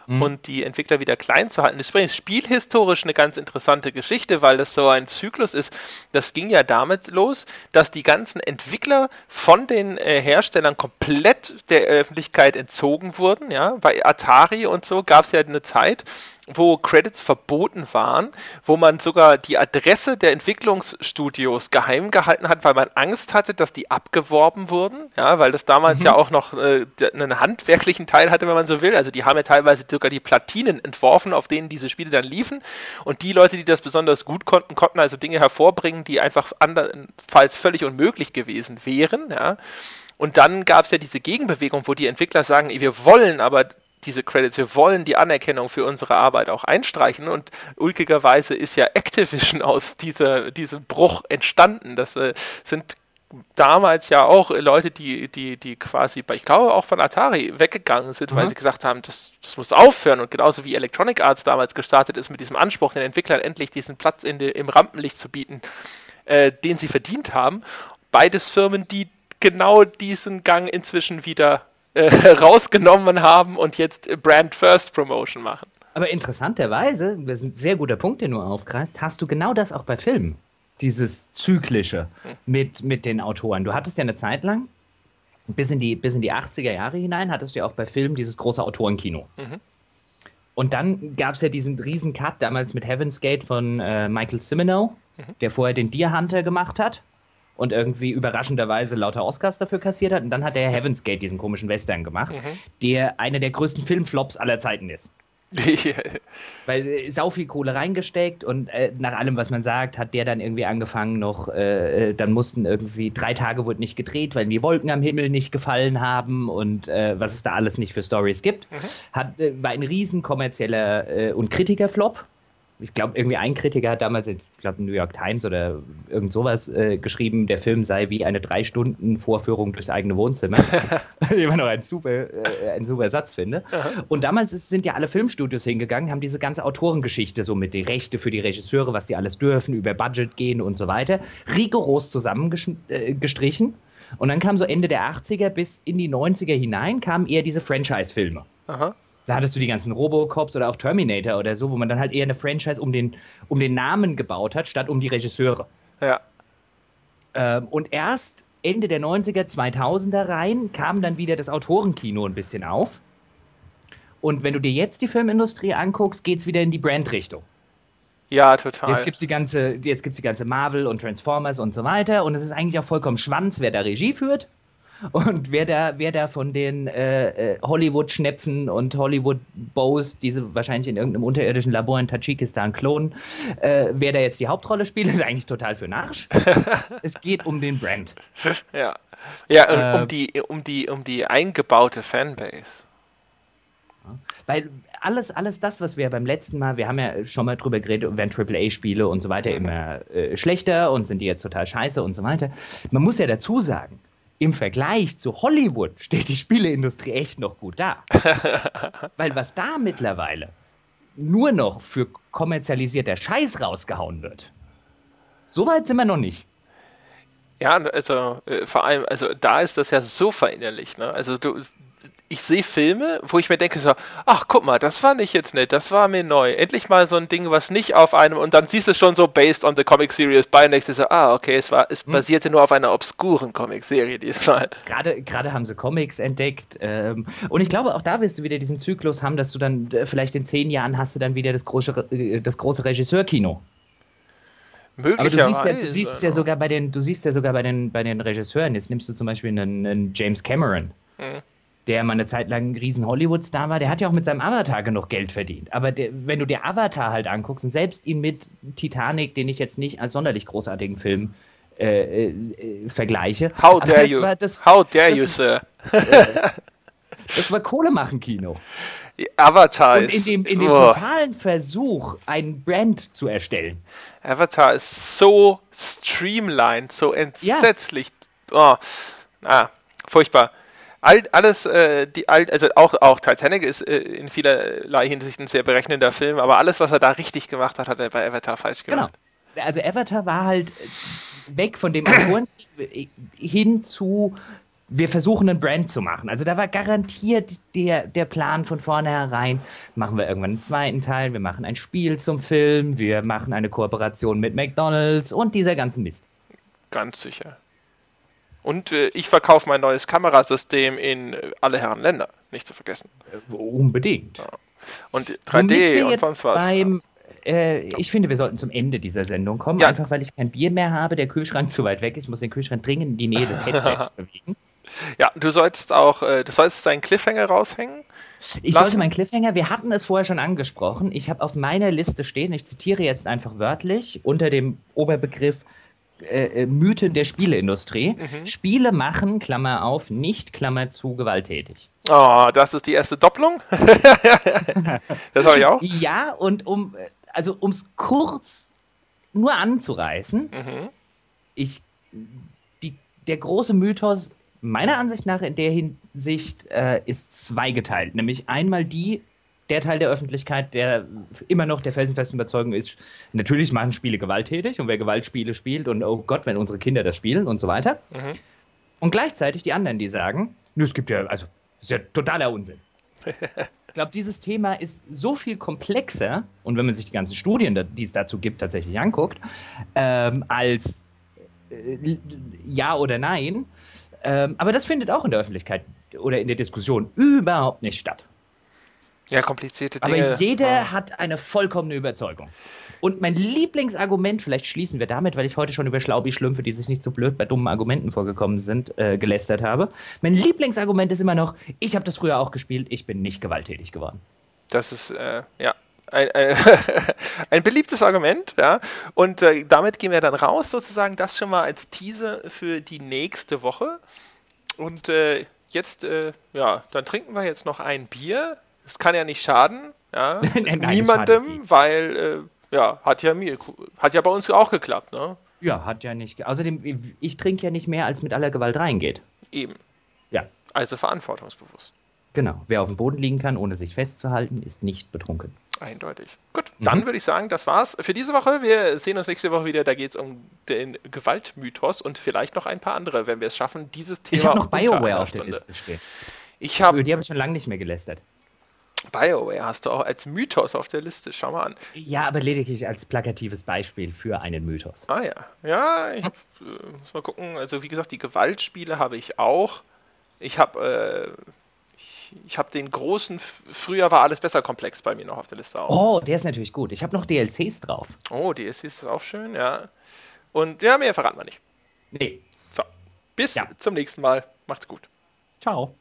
mhm. und die Entwickler wieder klein zu halten. Das ist übrigens spielhistorisch eine ganz interessante Geschichte, weil das so ein Zyklus ist. Das ging ja damit los, dass die ganzen Entwickler von den äh, Herstellern komplett der Öffentlichkeit entzogen wurden. Ja? Bei Atari und so gab es ja eine Zeit, wo Credits verboten waren, wo man sogar die Adresse der Entwicklungsstudios geheim gehalten hat, weil man Angst hatte, dass die abgeworben wurden, ja, weil das damals mhm. ja auch noch äh, einen handwerklichen Teil hatte, wenn man so will. Also die haben ja teilweise sogar die Platinen entworfen, auf denen diese Spiele dann liefen. Und die Leute, die das besonders gut konnten, konnten also Dinge hervorbringen, die einfach andernfalls völlig unmöglich gewesen wären, ja. Und dann gab es ja diese Gegenbewegung, wo die Entwickler sagen, wir wollen aber diese Credits, wir wollen die Anerkennung für unsere Arbeit auch einstreichen und ulkigerweise ist ja Activision aus dieser, diesem Bruch entstanden. Das äh, sind damals ja auch Leute, die, die, die quasi, ich glaube auch von Atari weggegangen sind, mhm. weil sie gesagt haben, das, das muss aufhören und genauso wie Electronic Arts damals gestartet ist mit diesem Anspruch, den Entwicklern endlich diesen Platz in de, im Rampenlicht zu bieten, äh, den sie verdient haben. Beides Firmen, die genau diesen Gang inzwischen wieder äh, rausgenommen haben und jetzt Brand First Promotion machen. Aber interessanterweise, das ist ein sehr guter Punkt, den du aufgreifst, hast du genau das auch bei Filmen. Dieses Zyklische hm. mit, mit den Autoren. Du hattest ja eine Zeit lang, bis in, die, bis in die 80er Jahre hinein, hattest du ja auch bei Filmen dieses große Autorenkino. Mhm. Und dann gab es ja diesen riesen Cut damals mit Heaven's Gate von äh, Michael Cimino, mhm. der vorher den Deer Hunter gemacht hat und irgendwie überraschenderweise lauter Oscars dafür kassiert hat. Und dann hat der Heaven's Gate diesen komischen Western gemacht, mhm. der einer der größten Filmflops aller Zeiten ist. Weil äh, sau viel Kohle reingesteckt und äh, nach allem, was man sagt, hat der dann irgendwie angefangen noch, äh, äh dann mussten irgendwie drei Tage wurde nicht gedreht, weil die Wolken am Himmel nicht gefallen haben und äh, was es da alles nicht für Stories gibt. Mhm. Hat, war ein riesen kommerzieller und Kritikerflop ich glaube, irgendwie ein Kritiker hat damals, ich glaube, New York Times oder irgend sowas äh, geschrieben, der Film sei wie eine drei Stunden Vorführung durchs eigene Wohnzimmer. ich immer noch ein super, äh, ein super Satz finde. Aha. Und damals ist, sind ja alle Filmstudios hingegangen, haben diese ganze Autorengeschichte so mit den Rechte für die Regisseure, was sie alles dürfen, über Budget gehen und so weiter, rigoros zusammengestrichen. Äh, und dann kam so Ende der 80er bis in die 90er hinein, kamen eher diese Franchise-Filme. Aha. Da hattest du die ganzen Robocops oder auch Terminator oder so, wo man dann halt eher eine Franchise um den, um den Namen gebaut hat, statt um die Regisseure. Ja. Ähm, und erst Ende der 90er, 2000er rein kam dann wieder das Autorenkino ein bisschen auf. Und wenn du dir jetzt die Filmindustrie anguckst, geht es wieder in die Brand-Richtung. Ja, total. Jetzt gibt es die, ganze, die ganze Marvel und Transformers und so weiter. Und es ist eigentlich auch vollkommen Schwanz, wer da Regie führt. Und wer da, wer da von den äh, äh Hollywood-Schnepfen und Hollywood-Bows, diese wahrscheinlich in irgendeinem unterirdischen Labor in Tadschikistan klonen, äh, wer da jetzt die Hauptrolle spielt, ist eigentlich total für Narsch. es geht um den Brand. Ja. Ja, äh, um, die, um, die, um die eingebaute Fanbase. Weil alles, alles das, was wir beim letzten Mal, wir haben ja schon mal drüber geredet, werden AAA-Spiele und so weiter immer äh, schlechter und sind die jetzt total scheiße und so weiter. Man muss ja dazu sagen, im Vergleich zu Hollywood steht die Spieleindustrie echt noch gut da. Weil was da mittlerweile nur noch für kommerzialisierter Scheiß rausgehauen wird, so weit sind wir noch nicht. Ja, also äh, vor allem, also da ist das ja so verinnerlicht. Ne? Also du, ich sehe Filme, wo ich mir denke so, ach guck mal, das fand ich jetzt nett, das war mir neu. Endlich mal so ein Ding, was nicht auf einem und dann siehst du schon so based on the comic series by next so, ah okay, es war, es hm. basierte nur auf einer obskuren Comic-Serie diesmal. Gerade, gerade haben sie Comics entdeckt ähm, und ich glaube auch da wirst du wieder diesen Zyklus haben, dass du dann äh, vielleicht in zehn Jahren hast du dann wieder das große, äh, das große Regisseurkino. Aber du siehst, ja, du siehst ja sogar bei den, du siehst ja sogar bei den, bei den Regisseuren. Jetzt nimmst du zum Beispiel einen, einen James Cameron. Mhm der mal eine Zeit lang ein riesen Hollywood-Star war, der hat ja auch mit seinem Avatar genug Geld verdient. Aber der, wenn du dir Avatar halt anguckst und selbst ihn mit Titanic, den ich jetzt nicht als sonderlich großartigen Film äh, äh, vergleiche. How dare you? Das, How dare das, you, Sir? das war Kohlemachen-Kino. Avatar und in dem, in dem oh. totalen Versuch, einen Brand zu erstellen. Avatar ist so streamlined, so entsetzlich. Ja. Oh. Ah, furchtbar all, alles, äh, die, all, also auch, auch Titanic ist äh, in vielerlei Hinsicht ein sehr berechnender Film, aber alles, was er da richtig gemacht hat, hat er bei Avatar falsch gemacht. Genau. Also Avatar war halt weg von dem Autoren hin zu wir versuchen einen Brand zu machen. Also da war garantiert der, der Plan von vornherein, machen wir irgendwann einen zweiten Teil, wir machen ein Spiel zum Film, wir machen eine Kooperation mit McDonald's und dieser ganzen Mist. Ganz sicher. Und äh, ich verkaufe mein neues Kamerasystem in äh, alle Herren Länder, nicht zu vergessen. Äh, unbedingt. Ja. Und 3D und sonst was. Beim, äh, ich finde, wir sollten zum Ende dieser Sendung kommen, ja. einfach weil ich kein Bier mehr habe, der Kühlschrank zu weit weg ist. Ich muss den Kühlschrank dringend in die Nähe des Headsets bewegen. Ja, du solltest auch, äh, du solltest deinen Cliffhanger raushängen. Ich lassen. sollte meinen Cliffhanger, wir hatten es vorher schon angesprochen, ich habe auf meiner Liste stehen, ich zitiere jetzt einfach wörtlich, unter dem Oberbegriff äh, äh, Mythen der Spieleindustrie. Mhm. Spiele machen, Klammer auf, nicht, Klammer zu, gewalttätig. Oh, das ist die erste Doppelung? das habe ich auch. Ja, und um, also um es kurz nur anzureißen, mhm. ich, die, der große Mythos meiner Ansicht nach in der Hinsicht äh, ist zweigeteilt. Nämlich einmal die, der Teil der Öffentlichkeit, der immer noch der felsenfesten Überzeugung ist, natürlich machen Spiele gewalttätig und wer Gewaltspiele spielt und oh Gott, wenn unsere Kinder das spielen und so weiter. Mhm. Und gleichzeitig die anderen, die sagen, es gibt ja, also, das ist ja totaler Unsinn. ich glaube, dieses Thema ist so viel komplexer und wenn man sich die ganzen Studien, die es dazu gibt, tatsächlich anguckt, ähm, als äh, ja oder nein. Ähm, aber das findet auch in der Öffentlichkeit oder in der Diskussion überhaupt nicht statt. Ja, komplizierte Dinge. Aber jeder ja. hat eine vollkommene Überzeugung. Und mein Lieblingsargument, vielleicht schließen wir damit, weil ich heute schon über Schlaubi-Schlümpfe, die sich nicht so blöd bei dummen Argumenten vorgekommen sind, äh, gelästert habe. Mein Lieblingsargument ist immer noch, ich habe das früher auch gespielt, ich bin nicht gewalttätig geworden. Das ist, äh, ja, ein, ein, ein, beliebtes Argument, ja. Und äh, damit gehen wir dann raus, sozusagen, das schon mal als Teaser für die nächste Woche. Und äh, jetzt, äh, ja, dann trinken wir jetzt noch ein Bier es kann ja nicht schaden, ja, Nein, niemandem, weil, äh, ja, hat ja mir, hat ja bei uns auch geklappt, ne? Ja, hat ja nicht. Außerdem, ich trinke ja nicht mehr, als mit aller Gewalt reingeht. Eben. Ja. Also verantwortungsbewusst. Genau. Wer auf dem Boden liegen kann, ohne sich festzuhalten, ist nicht betrunken. Eindeutig. Gut, mhm. dann würde ich sagen, das war's für diese Woche. Wir sehen uns nächste Woche wieder. Da geht es um den Gewaltmythos und vielleicht noch ein paar andere, wenn wir es schaffen, dieses Thema. Ich habe noch BioWare auf der Liste stehen. Ich hab, Über die habe ich schon lange nicht mehr gelästert. BioWare hast du auch als Mythos auf der Liste. Schau mal an. Ja, aber lediglich als plakatives Beispiel für einen Mythos. Ah ja. Ja, ich hab, äh, muss mal gucken. Also wie gesagt, die Gewaltspiele habe ich auch. Ich habe äh, ich, ich habe den großen, früher war alles besser Komplex bei mir noch auf der Liste auch. Oh, der ist natürlich gut. Ich habe noch DLCs drauf. Oh, DLCs ist auch schön, ja. Und ja, mehr verraten wir nicht. Nee. So, bis ja. zum nächsten Mal. Macht's gut. Ciao.